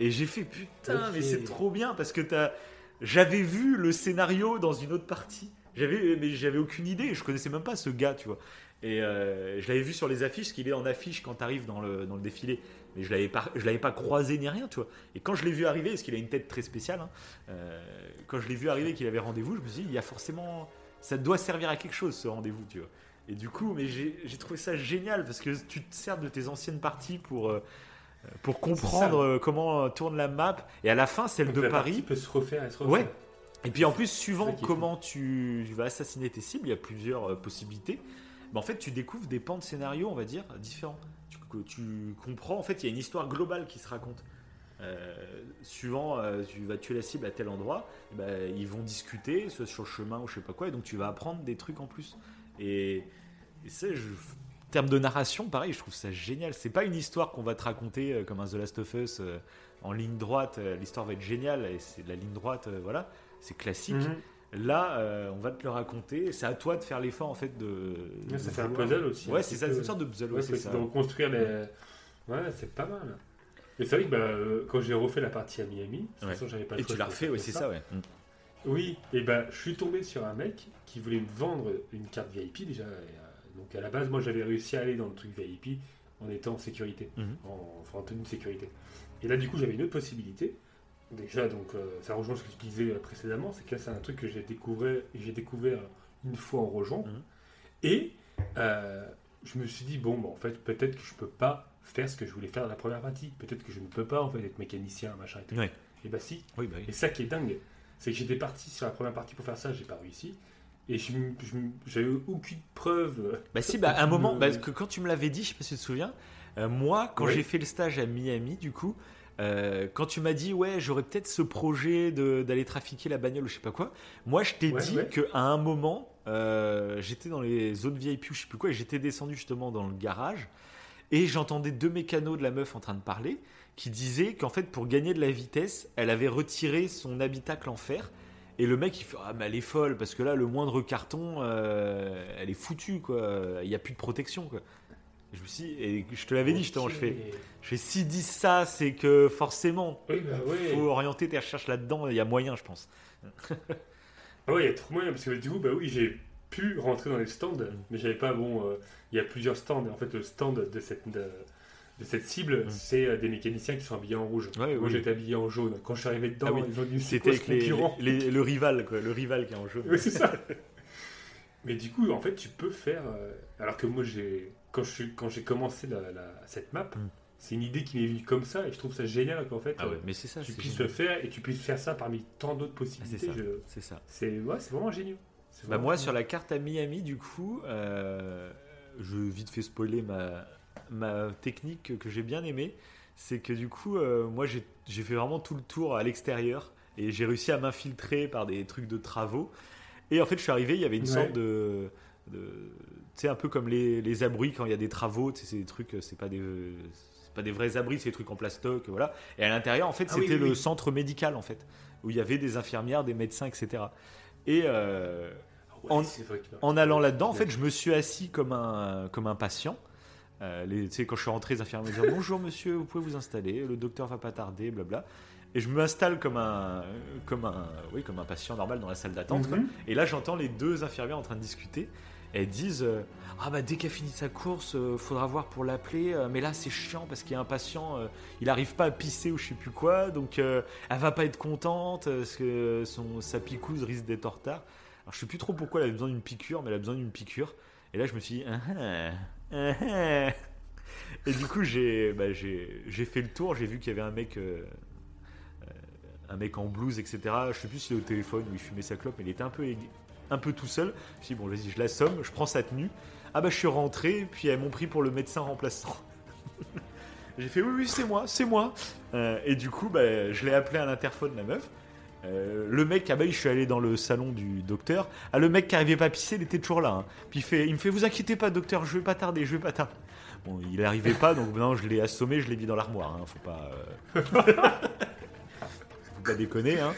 Et j'ai fait Putain, mais c'est trop bien parce que t'as. J'avais vu le scénario dans une autre partie. J'avais, mais j'avais aucune idée. Je connaissais même pas ce gars, tu vois. Et euh, je l'avais vu sur les affiches, parce qu'il est en affiche quand t'arrives dans le, dans le défilé. Mais je l'avais pas, je l'avais pas croisé ni rien, tu vois. Et quand je l'ai vu arriver, parce qu'il a une tête très spéciale, hein, euh, quand je l'ai vu arriver qu'il avait rendez-vous, je me suis dit, il y a forcément, ça doit servir à quelque chose ce rendez-vous, tu vois. Et du coup, mais j'ai trouvé ça génial parce que tu te sers de tes anciennes parties pour euh, pour comprendre euh, comment tourne la map. Et à la fin, celle Donc de la Paris. peut se refaire et se refaire. Ouais. Et puis en plus, suivant comment tu vas assassiner tes cibles, il y a plusieurs euh, possibilités. Mais en fait, tu découvres des pans de scénario, on va dire, différents. Tu, tu comprends, en fait, il y a une histoire globale qui se raconte. Euh, suivant, euh, tu vas tuer la cible à tel endroit, et ben, ils vont discuter, soit sur le chemin ou je sais pas quoi, et donc tu vas apprendre des trucs en plus. Et, et ça, je, en termes de narration, pareil, je trouve ça génial. C'est pas une histoire qu'on va te raconter euh, comme un The Last of Us euh, en ligne droite. euh, L'histoire va être géniale, et c'est la ligne droite, voilà, c'est classique. Mhm. Là, euh, on va te le raconter. C'est à toi de faire l'effort en fait de. Ouais, ça de fait un puzzle aussi, Ouais, c'est ça, c'est une sorte de puzzle. Ouais, c'est c'est ça. de reconstruire les. Ouais, c'est pas mal. Et c'est vrai que bah, quand j'ai refait la partie à Miami, de toute façon, j'avais pas Et le choix tu l'as refait, ouais, c'est ça, ouais. Oui, et ben je suis tombé sur un mec qui voulait me vendre une carte VIP déjà. euh, donc à la base, moi j'avais réussi à aller dans le truc VIP en étant en sécurité, Mhm. en, enfin, en tenue de sécurité. Et là, du coup, j'avais une autre possibilité. Déjà, donc euh, ça rejoint ce que je disais précédemment, c'est que là, c'est un truc que j'ai découvert, j'ai découvert une fois en rejoint. Mhm. Et euh, je me suis dit, bon, bah, en fait, peut-être que je peux pas faire ce que je voulais faire dans la première partie. Peut-être que je ne peux pas en fait être mécanicien, machin et tout. Et bah si, Oui, bah oui. et ça qui est dingue, c'est que j'étais parti sur la première partie pour faire ça, j'ai pas réussi. Et j'avais aucune preuve. Bah si, bah à un moment, parce que quand tu me l'avais dit, je sais pas si tu te souviens, euh, moi, quand Oui. j'ai fait le stage à Miami, du coup, euh, quand tu m'as dit, ouais, j'aurais peut-être ce projet d'aller trafiquer la bagnole ou je sais pas quoi, moi, je t'ai Ouais, dit ouais. qu'à un moment, euh, j'étais dans les zones VIP ou je sais plus quoi, et j'étais descendu justement dans le garage, et j'entendais deux mécanos de la meuf en train de parler, qui disaient qu'en fait, pour gagner de la vitesse, elle avait retiré son habitacle en fer. Et le mec il fait ah mais elle est folle parce que là le moindre carton euh, elle est foutue quoi il n'y a plus de protection quoi. Je me suis dit- et je te l'avais dit justement je fais je fais si disent ça c'est que forcément Oui, bah ouais. faut orienter tes recherches là-dedans il y a moyen je pense. Ah ouais, il y a trop moyen, parce que du coup, bah oui, j'ai pu rentrer dans les stands, mais j'avais pas, bon, euh, il y a plusieurs stands, et en fait, le stand de cette, de, de cette cible, Mm. c'est euh, des mécaniciens qui sont habillés en rouge. Ouais, Moi, oui. j'étais habillé en jaune. Quand je suis arrivé dedans, Ah oui. ils ont dit, C'était les, les- le rival quoi le rival qui est en jaune. Oui, c'est ça. Mais du coup, en fait, tu peux faire. euh, alors que moi, j'ai quand j'ai commencé la, la- cette map, Mm. c'est une idée qui m'est venue comme ça, et je trouve ça génial qu'en fait, Ah ouais mais c'est ça tu puisses le faire et tu puisses faire ça parmi tant d'autres possibilités. ça. je- c'est ça. C'est ouais, vraiment génial. C'est Bah moi génial. sur la carte à Miami du coup, euh, je vite fait spoiler ma, ma technique que j'ai bien aimée, c'est que du coup euh, moi j'ai fait vraiment tout le tour à l'extérieur et j'ai réussi à m'infiltrer par des trucs de travaux et en fait je suis arrivé il y avait une Ouais. sorte de, de tu sais un peu comme les, les abris quand il y a des travaux, tu sais, c'est des trucs c'est pas des pas des vrais abris, c'est des trucs en plastoc, voilà. Et à l'intérieur, en fait, Ah c'était oui, le oui. centre médical, en fait, où il y avait des infirmières, des médecins, etc. Et euh, Ah ouais, en- en allant là-dedans, en fait, je me suis assis comme un, comme un patient. Euh, les, quand je suis rentré, les infirmières me disaient Bonjour monsieur, vous pouvez vous installer, le docteur va pas tarder, blabla. Et je m'installe comme un, comme, un, oui, comme un patient normal dans la salle d'attente. Mhm. Et là, j'entends les deux infirmières en train de discuter. Elles disent euh, Ah, bah, dès qu'elle finit sa course, euh, faudra voir pour l'appeler. euh, mais là, c'est chiant parce qu'il y a un patient, euh, il arrive pas à pisser ou je sais plus quoi. Donc, elle va pas être contente parce que son, sa picouse risque d'être en retard. Alors, je sais plus trop pourquoi elle avait besoin d'une piqûre, mais elle a besoin d'une piqûre. Et là, je me suis dit ah, ah. Et du coup, j'ai bah, fait le tour. J'ai vu qu'il y avait un mec. euh, euh, un mec en blouse, etc. Je sais plus s'il est au téléphone ou il fumait sa clope, mais il était un peu, un peu tout seul. Je dit, bon, vas-y, je l'assomme, je prends sa tenue. Ah bah, je suis rentré, puis elles m'ont pris pour le médecin remplaçant. J'ai fait, oui, oui, c'est moi, c'est moi. Euh, et du coup, bah, je l'ai appelé à l'interphone, la meuf. Euh, le mec, ah bah, je suis allé dans le salon du docteur. Ah, le mec qui arrivait pas à pisser, il était toujours là. hein. Puis il, fait, il me fait, vous inquiétez pas, docteur, je vais pas tarder, je vais pas tarder. Bon, il arrivait pas, donc maintenant je l'ai assommé, je l'ai mis dans l'armoire. hein. Faut pas. euh, Faut pas déconner, hein.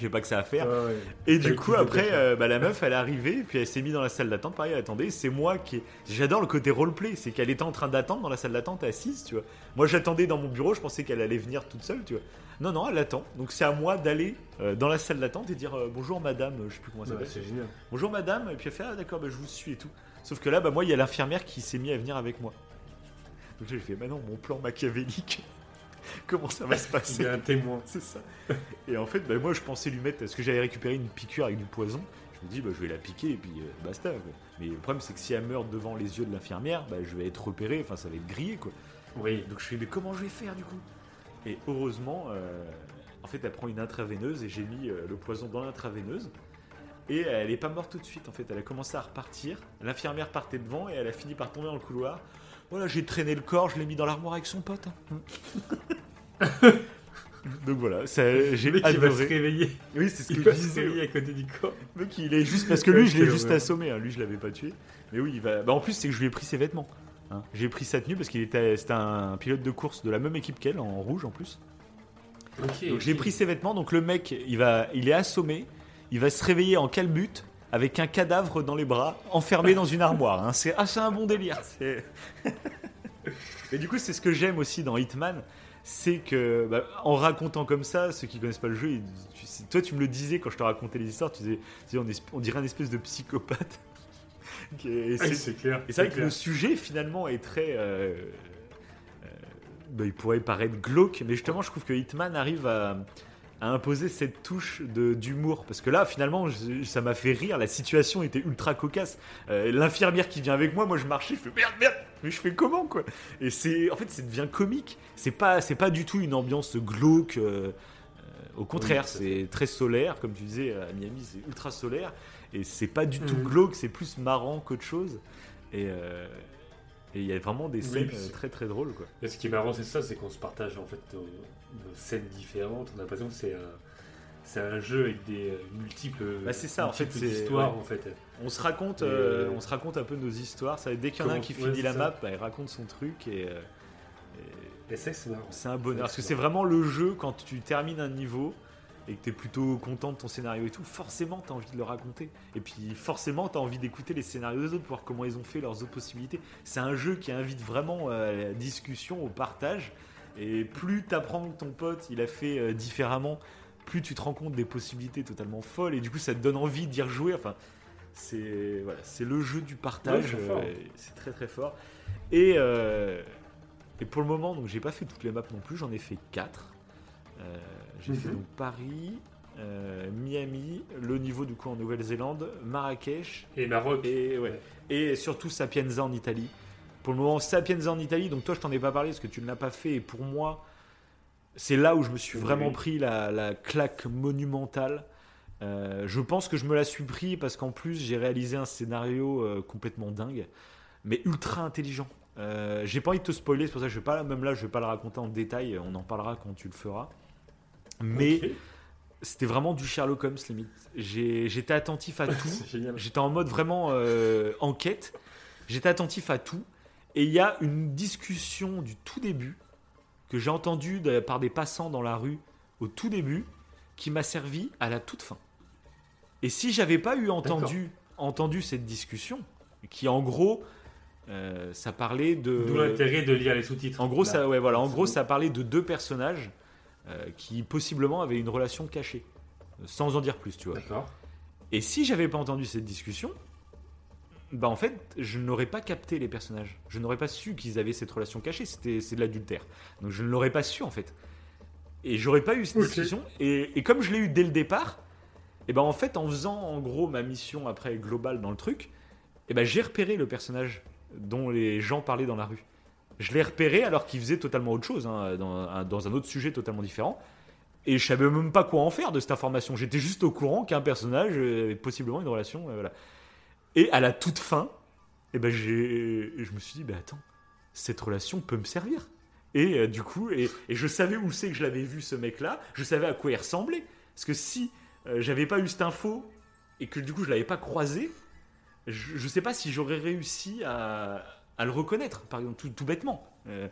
J'ai pas que ça à faire. Ah ouais. Et du coup, après, euh, bah, la meuf, elle est arrivée, puis elle s'est mise dans la salle d'attente. Pareil, attendez, c'est moi qui. J'adore le côté roleplay, c'est qu'elle était en train d'attendre dans la salle d'attente assise, tu vois. Moi, j'attendais dans mon bureau, je pensais qu'elle allait venir toute seule, tu vois. Non, non, elle attend. Donc, c'est à moi d'aller euh, dans la salle d'attente et dire euh, bonjour madame, je sais plus comment ça s'appelle. c'est génial. Bonjour madame, et puis elle fait ah d'accord, bah, je vous suis et tout. Sauf que là, bah, moi, il y a l'infirmière qui s'est mis à venir avec moi. Donc, j'ai fait, bah non, mon plan machiavélique, comment ça va se Il passer y a un témoin. c'est ça. Et en fait, bah, moi, je pensais lui mettre. Parce que j'avais récupéré une piqûre avec du poison. Je me dis, bah, je vais la piquer et puis euh, basta. quoi. Mais le problème, c'est que si elle meurt devant les yeux de l'infirmière, bah, je vais être repéré. Enfin, ça va être grillé, quoi. Oui. Donc je fais, mais comment je vais faire du coup? Et heureusement, euh, en fait, elle prend une intraveineuse et j'ai mis euh, le poison dans l'intraveineuse. Et elle est pas morte tout de suite en fait, elle a commencé à repartir. L'infirmière partait devant et elle a fini par tomber dans le couloir. Voilà, j'ai traîné le corps, je l'ai mis dans l'armoire avec son pote. hein. Donc voilà, j'ai mec, il va se adoré. réveiller. Oui, c'est ce que je se disais. réveiller à côté du corps. Mec, il est juste parce que lui, je l'ai juste assommé. hein. Lui, je l'avais pas tué. Mais oui, il va. Bah, en plus, c'est que je lui ai pris ses vêtements. Hein. J'ai pris sa tenue parce qu'il était, c'était un pilote de course de la même équipe qu'elle, en rouge en plus. Donc j'ai pris ses vêtements. Donc le mec, il va, il est assommé. Il va se réveiller en calbute avec un cadavre dans les bras, enfermé dans une armoire. hein. C'est ah, c'est un bon délire. c'est- Mais du coup, c'est ce que j'aime aussi dans Hitman, c'est que bah, en racontant comme ça, ceux qui connaissent pas le jeu, ils- tu- c'est- toi tu me le disais quand je te racontais les histoires, tu disais, tu disais, on, est- on dirait un espèce de psychopathe. Et Ah, c'est- clair. et c'est vrai que le sujet finalement est très. euh, euh, bah, il pourrait paraître glauque, mais justement, je trouve que Hitman arrive à, à imposer cette touche d'humour. Parce que là, finalement, je- ça m'a fait rire. La situation était ultra cocasse. Euh, L'infirmière qui vient avec moi, moi je marchais, je fais merde, merde, mais je fais comment quoi? Et c'est. En fait, ça devient comique. C'est pas, c'est pas du tout une ambiance glauque. au contraire, c'est très solaire, comme tu disais à Miami, c'est ultra solaire. Et c'est pas du tout Mhm. glauque, c'est plus marrant qu'autre chose. Et euh, et il y a vraiment des Oui, scènes puis euh, très très drôles quoi. Et ce qui est marrant, c'est ça, c'est qu'on se partage en fait nos, nos scènes différentes. On a l'impression que c'est un, c'est un jeu avec des euh, multiples, Bah, c'est ça, en fait, multiples c'est- histoires ouais. en fait. On se raconte, euh, on se raconte un peu nos histoires. Ça, dès qu'il y en a un qui finit la ça. map, bah, il raconte son truc et, et Et ça, c'est marrant. c'est un bonheur. Parce que c'est vraiment le jeu quand tu termines un niveau et que tu es plutôt content de ton scénario et tout, forcément tu as envie de le raconter. Et puis forcément tu as envie d'écouter les scénarios des autres, voir comment ils ont fait leurs autres possibilités. C'est un jeu qui invite vraiment euh, à la discussion, au partage. Et plus tu apprends que ton pote il a fait euh, différemment, plus tu te rends compte des possibilités totalement folles. Et du coup ça te donne envie d'y rejouer. Enfin, c'est voilà, c'est le jeu du partage. Ouais, euh, c'est très très fort. Et, euh, et pour le moment, donc j'ai pas fait toutes les maps non plus, j'en ai fait 4. J'ai fait Mhm. donc Paris, euh, Miami, le niveau du coup en Nouvelle-Zélande, Marrakech Et Maroc. et, ouais, et surtout Sapienza en Italie. Pour le moment, Sapienza en Italie, donc toi je t'en ai pas parlé parce que tu ne l'as pas fait et pour moi, c'est là où je me suis Oui, vraiment pris la, la claque monumentale. Euh, je pense que je me la suis pris parce qu'en plus j'ai réalisé un scénario euh, complètement dingue, mais ultra intelligent. Euh, j'ai pas envie de te spoiler, c'est pour ça que je vais pas, même là je vais pas le raconter en détail, on en parlera quand tu le feras. Mais c'était vraiment du Sherlock Holmes limite. J'étais attentif à tout. J'étais en mode vraiment euh, enquête. J'étais attentif à tout. Et il y a une discussion du tout début que j'ai entendue de- par des passants dans la rue au tout début qui m'a servi à la toute fin. Et si j'avais pas eu entendu, entendu cette discussion, qui en gros, euh, ça parlait de. D'où l'intérêt de lire les sous-titres. En gros, Là. ça, ouais, voilà. En gros, ça parlait de deux personnages qui possiblement avaient une relation cachée, euh, sans en dire plus, tu vois. D'accord. Et si j'avais pas entendu cette discussion, bah en fait, je n'aurais pas capté les personnages. Je n'aurais pas su qu'ils avaient cette relation cachée. C'était c'est de l'adultère. Donc je ne l'aurais pas su en fait. Et j'aurais pas eu cette discussion. Et, et comme je l'ai eu dès le départ, et ben en fait, en faisant en gros ma mission après globale dans le truc, et ben j'ai repéré le personnage dont les gens parlaient dans la rue. Je l'ai repéré alors qu'il faisait totalement autre chose, hein, dans, un, autre sujet totalement différent. Et je savais même pas quoi en faire de cette information. J'étais juste au courant qu'un personnage avait possiblement une relation. Et à la toute fin, eh ben je me suis dit, bah attends, cette relation peut me servir. Et euh, du coup, et, et je savais où c'est que je l'avais vu ce mec-là. Je savais à quoi il ressemblait. Parce que si euh, j'avais pas eu cette info et que du coup je l'avais pas croisé, je, je sais pas si j'aurais réussi à, à le reconnaître, par exemple, tout, tout bêtement. Euh,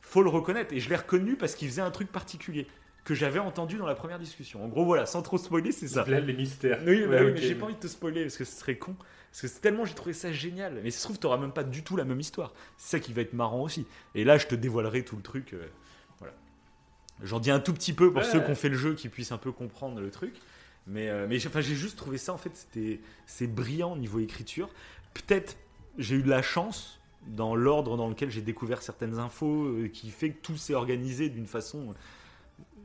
faut le reconnaître. Et je l'ai reconnu parce qu'il faisait un truc particulier que j'avais entendu dans la première discussion. En gros, voilà, sans trop spoiler, c'est ça. Là, les mystères. Oui, bah Ouais, oui, ok. mais j'ai pas envie de te spoiler parce que ce serait con. Parce que tellement j'ai trouvé ça génial. Mais ça se trouve, t'auras même pas du tout la même histoire. C'est ça qui va être marrant aussi. Et là, je te dévoilerai tout le truc. euh, voilà. J'en dis un tout petit peu pour Ouais. ceux qui ont fait le jeu, qui puissent un peu comprendre le truc. Mais, euh, mais j'ai enfin, juste trouvé ça, en fait, c'était c'est brillant au niveau écriture. Peut-être j'ai eu de la chance dans l'ordre dans lequel j'ai découvert certaines infos euh, qui fait que tout s'est organisé d'une façon.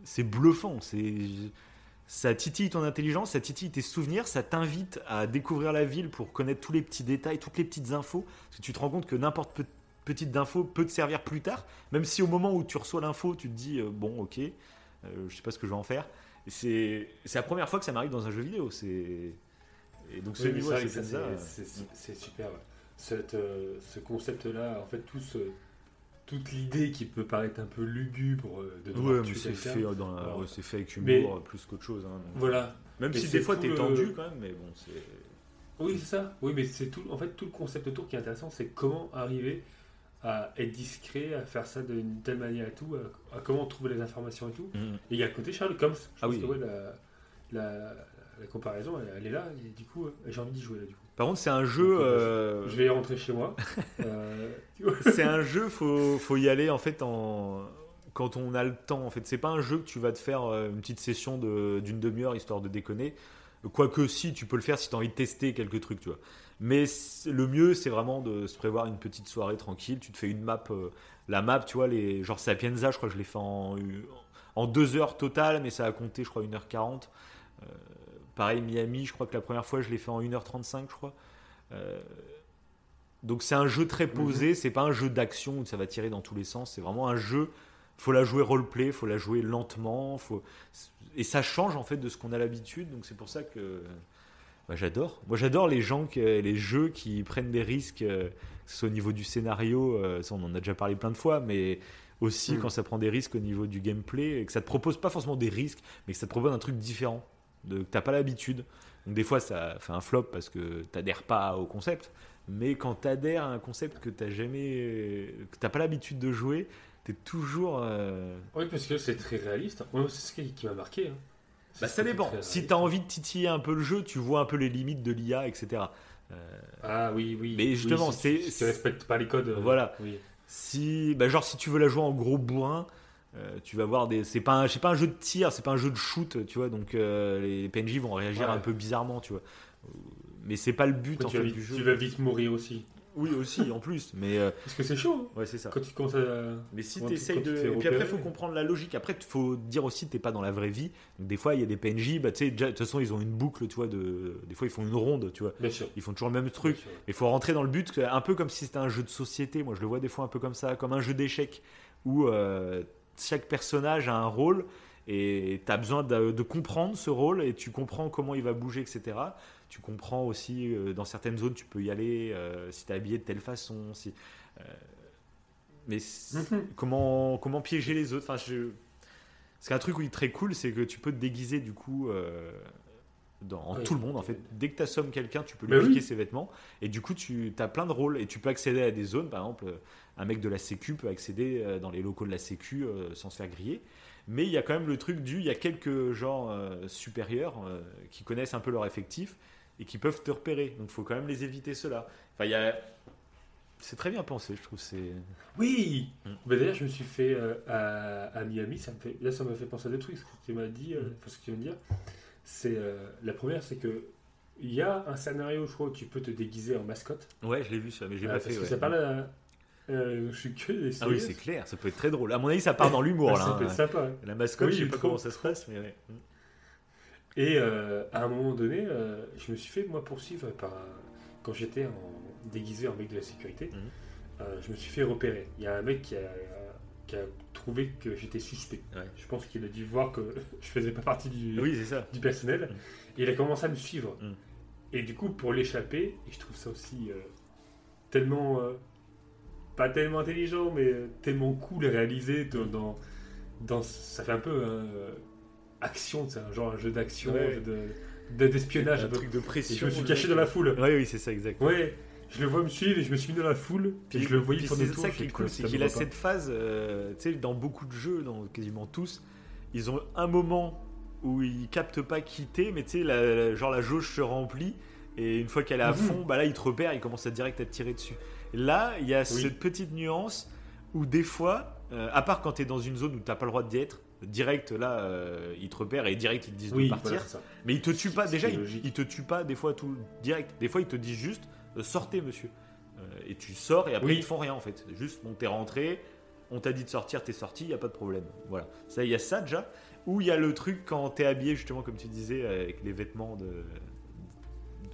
C'est bluffant. C'est ça titille ton intelligence, ça titille tes souvenirs, ça t'invite à découvrir la ville pour connaître tous les petits détails, toutes les petites infos. Parce que tu te rends compte que n'importe pe- petite d'info peut te servir plus tard, même si au moment où tu reçois l'info, tu te dis euh, bon, ok, euh, je sais pas ce que je vais en faire. C'est c'est la première fois que ça m'arrive dans un jeu vidéo. C'est et donc Oui, c'est super. ouais. Cette, euh, ce concept-là, en fait, tout ce- toute l'idée qui peut paraître un peu lugubre euh, de Ouais, mais c'est fait, dans la- Alors, fait avec humour mais- euh, plus qu'autre chose. hein. Voilà. Même Mais si des fois t'es le- tendu quand même, mais bon, c'est. Oui, c'est ça. Oui, mais c'est tout. En fait, tout le concept autour qui est intéressant, c'est comment arriver à être discret, à faire ça d'une telle manière et tout, à, à comment trouver les informations et tout. Mhm. Et il y a le côté Sherlock Holmes. Je Ah pense oui. que ouais, la, la, la comparaison, elle, elle est là. Et du coup, j'ai envie d'y jouer là. Du coup. Par contre, c'est un jeu. Donc, euh, Je vais rentrer chez moi. Euh, c'est un jeu, faut, faut y aller en fait en quand on a le temps. En fait, c'est pas un jeu que tu vas te faire euh, une petite session de- d'une demi-heure histoire de déconner. Quoique si, tu peux le faire si tu as envie de tester quelques trucs, tu vois. Mais le mieux, c'est vraiment de se prévoir une petite soirée tranquille. Tu te fais une map, euh, la map, tu vois, les genre Sapienza, je crois que je l'ai fait en en deux heures totales, mais ça a compté, je crois, 1h40. Pareil, Miami, je crois que la première fois, je l'ai fait en 1h35, je crois. Euh, donc c'est un jeu très posé, c'est pas un jeu d'action où ça va tirer dans tous les sens, c'est vraiment un jeu, faut la jouer roleplay, faut la jouer lentement, faut... et ça change en fait de ce qu'on a l'habitude, donc c'est pour ça que bah, j'adore. Moi j'adore les gens, qui, les jeux qui prennent des risques, euh, que ce soit au niveau du scénario, euh, ça on en a déjà parlé plein de fois, mais aussi Mm. quand ça prend des risques au niveau du gameplay, et que ça te propose pas forcément des risques, mais que ça te propose un truc différent, de, t'as pas l'habitude. Donc des fois ça fait un flop parce que t'adhères pas au concept, mais quand t'adhères à un concept que t'as jamais, que t'as pas l'habitude de jouer, t'es toujours. euh, Oui, parce que c'est très réaliste. C'est ce qui, qui m'a marqué. hein. C'est Bah ça dépend. Si t'as envie de titiller un peu le jeu, tu vois un peu les limites de l'IA, etc. Euh, Ah oui, oui. Mais Oui, justement, si tu- c'est- Si tu respectes pas les codes. euh, Voilà. Oui. Si, bah genre si tu veux la jouer en gros bourrin, euh, tu vas voir des. C'est pas, un- c'est pas un jeu de tir, c'est pas un jeu de shoot, tu vois. Donc euh, les PNJ vont réagir Ouais. un peu bizarrement, tu vois. Euh, Mais c'est pas le but en tu, fait du jeu. tu vas vite mourir aussi. Oui aussi en plus, mais euh, Parce que c'est chaud. hein. ouais c'est ça. Quand tu commences à. Mais si tu tu- essayes tu de. Et puis après, il faut comprendre la logique. Après, il faut dire aussi que t'es pas dans la vraie vie. Donc, des fois, il y a des PNJ, bah, tu sais, de toute façon, ils ont une boucle, tu vois, de... des fois, ils font une ronde, tu vois. Bien sûr. Ils font toujours le même truc. Sûr. Il faut rentrer dans le but, un peu comme si c'était un jeu de société. Moi, je le vois des fois un peu comme ça, comme un jeu d'échecs, où euh, chaque personnage a un rôle et tu as besoin de, de comprendre ce rôle et tu comprends comment il va bouger, etc. Tu comprends aussi, euh, dans certaines zones, tu peux y aller euh, si tu es habillé de telle façon. Si, euh, mais Mhm. comment, comment piéger les autres? Enfin, je... C'est un truc qui est très cool, c'est que tu peux te déguiser du coup dans, en tout le monde en fait. Dès que tu assommes quelqu'un, tu peux lui Mais oui. piquer ses vêtements et du coup tu as plein de rôles et tu peux accéder à des zones. Par exemple, un mec de la Sécu peut accéder euh, dans les locaux de la Sécu euh, sans se faire griller. Mais il y a quand même le truc du, il y a quelques gens euh, supérieurs qui connaissent un peu leur effectif et qui peuvent te repérer. Donc il faut quand même les éviter cela. Enfin, il y a... C'est très bien pensé, je trouve. C'est Oui Mm. Bah, D'ailleurs, je me suis fait euh, à, à Miami, ça me fait, là ça m'a fait penser à deux trucs, ce que tu m'as dit, euh, Mm. ce que tu viens de dire. C'est, euh, la première, c'est que il y a un scénario, je crois, où tu peux te déguiser en mascotte. ouais, je l'ai vu ça, mais j'ai pas parce fait. que ouais. ça parle à. Euh, je suis que Ah oui, c'est clair, ça peut être très drôle. À mon avis, ça part dans l'humour là. Ça peut hein. être sympa. La mascotte, Oui, je sais pas comment ça se passe, mais ouais. Et euh, à un moment donné, euh, je me suis fait moi poursuivre par quand j'étais en déguisé en mec de la sécurité. Mhm. je me suis fait repérer. Il y a un mec qui a, qui a trouvé que j'étais suspect. Ouais. Je pense qu'il a dû voir que je faisais pas partie du, Oui, ça. du personnel. Mhm. Et il a commencé à me suivre. Mhm. Et du coup, pour l'échapper, et je trouve ça aussi tellement pas tellement intelligent, mais tellement cool à réaliser dans, dans, dans- ça fait un peu euh, action, c'est un genre un jeu d'action, Ouais. de- de- d'espionnage. un un peu. truc de Et pression. je me suis caché dans la foule. Oui, oui, c'est ça, exact. Ouais, je le vois me suivre et je me suis mis dans la foule. Puis je le voyais tourner c'est ça qui est cool, c'est qu'il a cette phase, euh, tu sais, dans beaucoup de jeux, dans quasiment tous, ils ont un moment où ils captent pas quitter, mais tu sais, la- la- genre la jauge se remplit, et une fois qu'elle est à Mhm. fond, bah là, il te repère, il commence à direct à te tirer dessus. Là, il y a cette petite nuance où des fois, euh, à part quand tu es dans une zone où t'as pas le droit d'y être, direct là, euh, ils te repèrent et direct ils te disent Oui, de partir. voilà. Mais ils te tuent pas. Déjà, ils, ils te tuent pas des fois tout direct. Des fois, ils te disent juste euh, sortez, monsieur. Et tu sors et après Oui. ils te font rien en fait. Juste bon, t'es rentré, on t'a dit de sortir, t'es sorti, y a pas de problème. Voilà. Ça, il y a ça déjà. Ou il y a le truc quand t'es habillé justement comme tu disais avec les vêtements de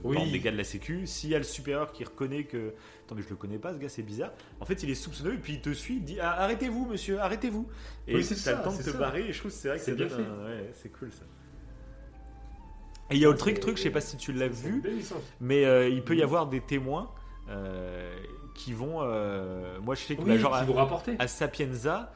par exemple, des gars de la sécu. S'il y a le supérieur qui reconnaît que. Attends, mais je le connais pas, ce gars, c'est bizarre. En fait, il est soupçonneux et puis il te suit, il dit ah, Arrêtez-vous, monsieur, arrêtez-vous. Et Oui, c'est ça, le temps de te ça. barrer. Et je trouve que c'est vrai que C'est bien fait. un- Ouais, c'est cool ça. Et il y a autre truc, truc, je sais pas si tu l'as vu, mais euh, il peut y avoir des témoins euh, qui vont. euh, moi, je sais que Oui, bah, genre, rapporter. à Sapienza,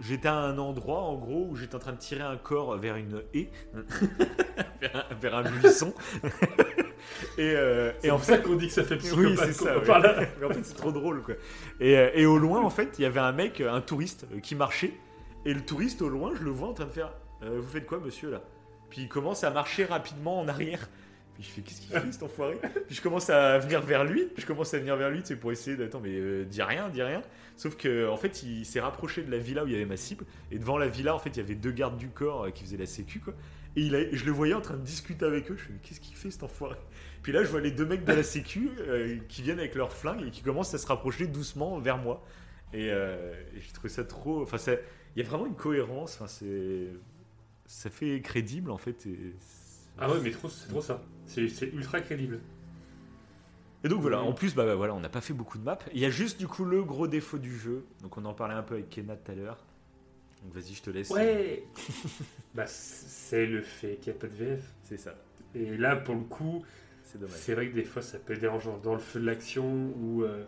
j'étais à un endroit en gros où j'étais en train de tirer un corps vers une haie, vers, un, vers un buisson. et, euh, et en fait, ça qu'on dit que ça fait psychopathe. oui, c'est ça. ouais. Mais en fait, c'est trop drôle quoi. Et, euh, et au loin, en fait, il y avait un mec, un touriste, euh, qui marchait. Et le touriste au loin, je le vois en train de faire euh, Vous faites quoi, monsieur là? Puis il commence à marcher rapidement en arrière. Puis je fais Qu'est-ce qu'il fait cet enfoiré? Puis je commence à venir vers lui. Je commence à venir vers lui, tu sais, pour essayer d'attends, mais euh, dis rien, dis rien. Sauf que en fait, il s'est rapproché de la villa où il y avait ma cible. Et devant la villa, en fait, il y avait deux gardes du corps euh, qui faisaient la sécu, quoi. Et il a- je le voyais en train de discuter avec eux. Je fais, qu'est-ce qu'il fait cet enfoiré? Puis là, je vois les deux mecs de la sécu euh, qui viennent avec leurs flingues et qui commencent à se rapprocher doucement vers moi. Et, et j'ai trouvé ça trop. Enfin, ça- il y a vraiment une cohérence. Enfin, c'est. Ça fait crédible en fait. Et, Ah ouais, mais trop, c'est trop ça. C'est c'est ultra crédible. et donc voilà, en plus, bah, bah, voilà, on n'a pas fait beaucoup de maps. Il y a juste du coup le gros défaut du jeu. Donc on en parlait un peu avec Kenna tout à l'heure. Donc vas-y, je te laisse. Ouais Bah, c'est le fait qu'il n'y a pas de VF. C'est ça. Et là, pour le coup, C'est dommage. c'est vrai que des fois, ça peut être dérangeant dans le feu de l'action ou euh,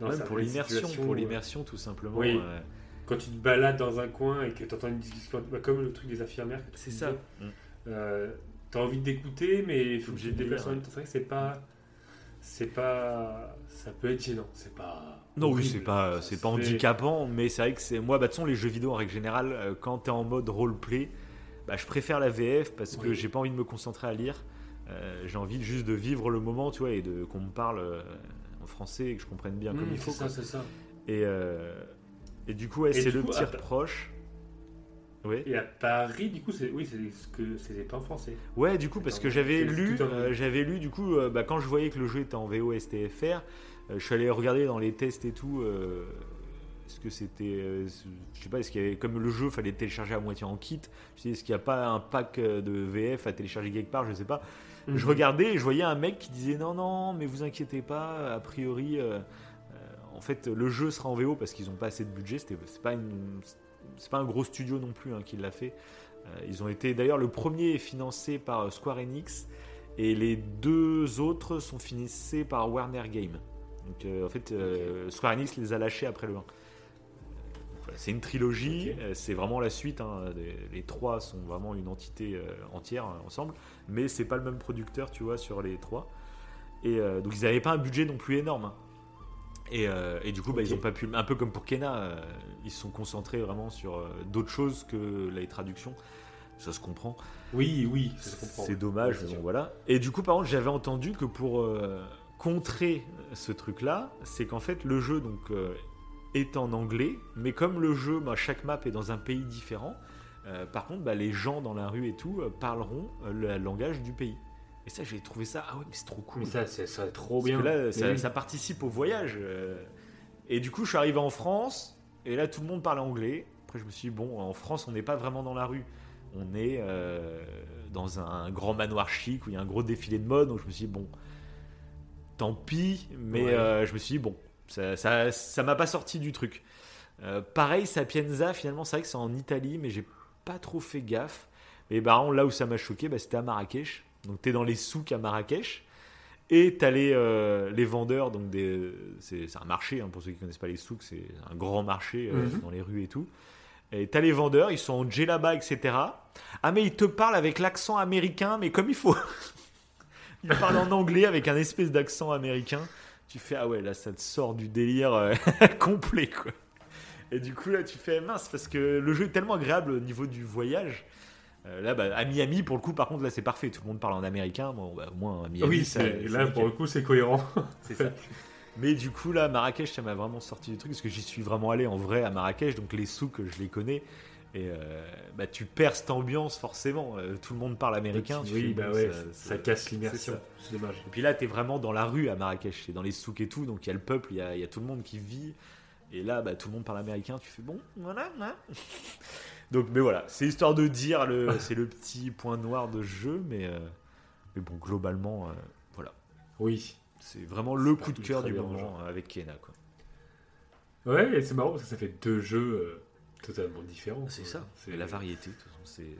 dans Même pour l'immersion, pour où, l'immersion tout simplement. Oui. euh, Quand tu te balades dans un coin et que tu entends une discussion, bah, comme le truc des infirmières. que tu c'est ça. T'as envie d'écouter, mais il faut que Obligé tu te de déplaces en lire, même temps. C'est vrai que c'est pas. C'est pas. Ça peut être gênant. C'est pas. Non, oui, c'est pas, c'est pas handicapant, mais c'est vrai que c'est moi, bah, de toute façon, les jeux vidéo en règle générale, euh, quand t'es en mode roleplay, bah, je préfère la VF parce que Oui. j'ai pas envie de me concentrer à lire. Euh, j'ai envie juste de vivre le moment, tu vois, et de qu'on me parle euh, en français et que je comprenne bien comme Mmh, il faut. c'est ça, ça. Et, euh, et du coup, ouais, c'est le coup, petit après- reproche. Oui. Et à Paris, du coup, c'est oui, c'est ce que c'était pas en français. Ouais, du coup, parce que j'avais lu, euh, j'avais lu, du coup, euh, bah, quand je voyais que le jeu était en VO STFR, euh, je suis allé regarder dans les tests et tout, est-ce que c'était, je sais pas, est-ce qu'il y avait, comme le jeu, fallait télécharger à moitié en kit, est-ce qu'il n'y a pas un pack de VF à télécharger quelque part, je sais pas. Mhm. Je regardais et je voyais un mec qui disait, non, non, mais vous inquiétez pas, a priori, en fait, le jeu sera en VO parce qu'ils n'ont pas assez de budget, c'était, c'est pas une, c'est pas un gros studio non plus hein, qui l'a fait. Euh, ils ont été d'ailleurs le premier est financé par euh, Square Enix et les deux autres sont financés par Warner Game. Donc euh, en fait, Square Enix les a lâchés après le 1. Voilà, c'est une trilogie, c'est vraiment la suite. hein, les, trois sont vraiment une entité entière euh, ensemble, mais c'est pas le même producteur, tu vois, sur les trois. Et euh, donc ils n'avaient pas un budget non plus énorme. hein. Et, euh, et du coup, bah, ils ont pas pu, un peu comme pour Kena, euh, ils se sont concentrés vraiment sur euh, d'autres choses que les traductions. Ça se comprend. Oui, oui, ça se comprend. C'est dommage, mais bon, voilà. Et du coup, par contre, j'avais entendu que pour contrer ce truc-là, c'est qu'en fait, le jeu donc est en anglais, mais comme le jeu, bah, chaque map est dans un pays différent, par contre, bah, les gens dans la rue et tout parleront le langage du pays. Et ça, j'ai trouvé ça, ah ouais, mais c'est trop cool. Mais ça, c'est ça, trop Parce bien. que là, ça, oui. ça participe au voyage. euh. Et du coup, je suis arrivé en France, et là, tout le monde parle anglais. Après, je me suis dit, bon, en France, on n'est pas vraiment dans la rue. On est euh, dans un grand manoir chic où il y a un gros défilé de mode. Donc, je me suis dit, bon, tant pis. Mais Ouais. euh, je me suis dit, bon, ça ça, ça m'a pas sorti du truc. Euh, pareil, Sapienza, finalement, c'est vrai que c'est en Italie, mais j'ai pas trop fait gaffe. Mais contre, là où ça m'a choqué, bah, c'était à Marrakech. Donc, tu es dans les souks à Marrakech. Et tu as les, euh, les vendeurs, donc des, c'est, c'est un marché, hein, pour ceux qui connaissent pas les souks, c'est un grand marché euh, Mhm. dans les rues et tout. Et tu as les vendeurs, ils sont en djellaba, etc. Ah, mais ils te parlent avec l'accent américain, mais comme il faut. ils parlent en anglais avec un espèce d'accent américain. Tu fais, ah ouais, là, ça te sort du délire euh, complet, quoi. Et du coup, là, tu fais mince, parce que le jeu est tellement agréable au niveau du voyage. Euh, là, bah, à Miami, pour le coup, par contre, là, c'est parfait. Tout le monde parle en américain. Bon, bah, au moins, à Miami, Oui, ça- là, pour nickel. le coup, c'est cohérent. C'est ça. Mais du coup, là, Marrakech, ça m'a vraiment sorti du truc parce que j'y suis vraiment allé en vrai à Marrakech, donc les souks, je les connais. Et euh, bah, tu perds cette ambiance forcément. Euh, tout le monde parle américain. tu oui, fais, bah bon, ouais, ça- ça, ça- casse l'immersion. C'est dommage. Et puis là, tu es vraiment dans la rue à Marrakech, c'est dans les souks et tout, donc il y a le peuple, il y a, il y a tout le monde qui vit. Et là, bah, tout le monde parle américain, tu fais bon, voilà. hein. Donc, mais voilà, c'est histoire de dire, le, c'est le petit point noir de ce jeu, mais, euh, Mais bon, globalement, euh, voilà. Oui. C'est vraiment le coup de cœur du moment genre. euh, avec Kena. Quoi. Ouais, et c'est marrant parce que ça fait deux jeux totalement différents. C'est ça, c'est la variété. de toute façon, c'est-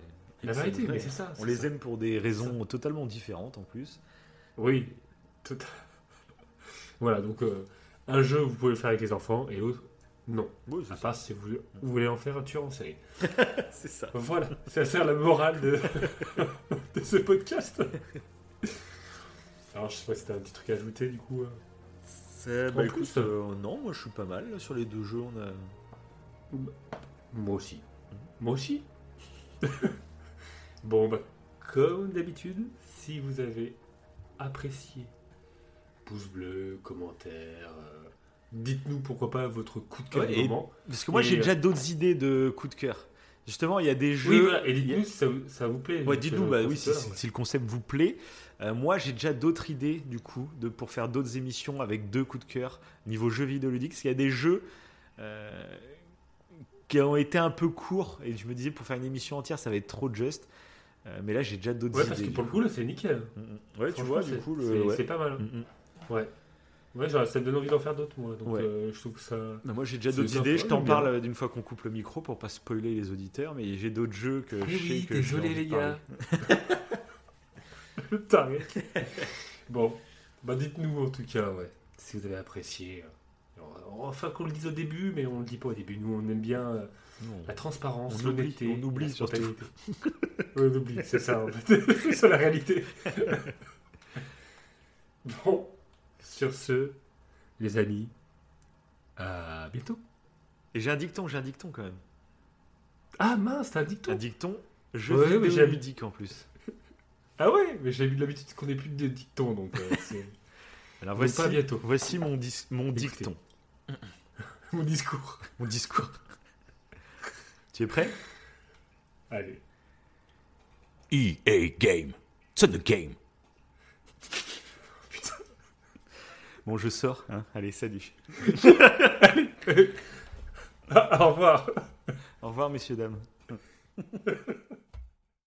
La variété, mais c'est ça. On les ça. aime pour des raisons totalement différentes en plus. Oui, tout Voilà, donc euh, un jeu, vous pouvez le faire avec les enfants et l'autre, non. Oui, À part si vous, vous voulez en faire un tueur en série. c'est ça. Voilà, c'est ça la morale de, de ce podcast. Alors, je sais pas si t'as un petit truc à ajouter du coup. euh. C'est- En bah, plus, écoute, euh, non, moi je suis pas mal là, sur les deux jeux. On a... Moi aussi. Moi aussi. bon, bah, comme d'habitude, si vous avez apprécié, pouce bleu, commentaire, euh, dites-nous pourquoi pas votre coup de cœur Ouais, du moment. Parce que moi j'ai euh, déjà d'autres idées de coups de cœur. Justement, il y a des jeux. Oui, voilà, et a- dites-nous si ça, vous- ça vous plaît. Ouais, dites-nous, bah oui, si, ouais. le concept vous plaît. Euh, moi, j'ai déjà d'autres idées, du coup, de, pour faire d'autres émissions avec deux coups de cœur niveau jeux vidéo ludiques. Parce qu'il y a des jeux euh, qui ont été un peu courts. Et je me disais, pour faire une émission entière, ça va être trop juste. Euh, mais là, j'ai déjà d'autres Ouais, idées. parce que pour le coup. coup, là, c'est nickel. Mm, mm. Ouais, tu vois, du coup, c'est le. ouais. c'est pas mal. Mm. Ouais. Ouais, genre, ça me donne envie d'en faire d'autres, moi. Donc, Ouais. euh, je trouve que ça. Moi, j'ai déjà d'autres idées. Je t'en parle euh, d'une fois qu'on coupe le micro pour pas spoiler les auditeurs. Mais j'ai d'autres jeux que Eh je sais oui, que. désolé les gars. bon, bah dites-nous en tout cas, ouais, si vous avez apprécié. Alors, Enfin, qu'on le dise au début, mais on le dit pas au début. Nous, on aime bien euh, Non. la transparence, l'honnêteté, on oublie la surtout. on oublie, c'est ça en fait. c'est ça la réalité. bon, sur ce, les amis, à bientôt. Et j'ai un dicton, j'ai un dicton quand même. Ah mince, t'as un dicton. Un dicton, jeu Ouais, mais j'ai- ludique en plus. Ah ouais, mais j'ai eu l'habitude qu'on ait plus de dictons, donc euh, c'est Alors voici, pas bientôt. voici mon, dis- mon Écoutez. dicton, mon discours. mon discours. tu es prêt? Allez. EA Game, c'est le game. Bon, je sors. Hein. Allez, salut. Ah, au revoir. Au revoir, messieurs, dames.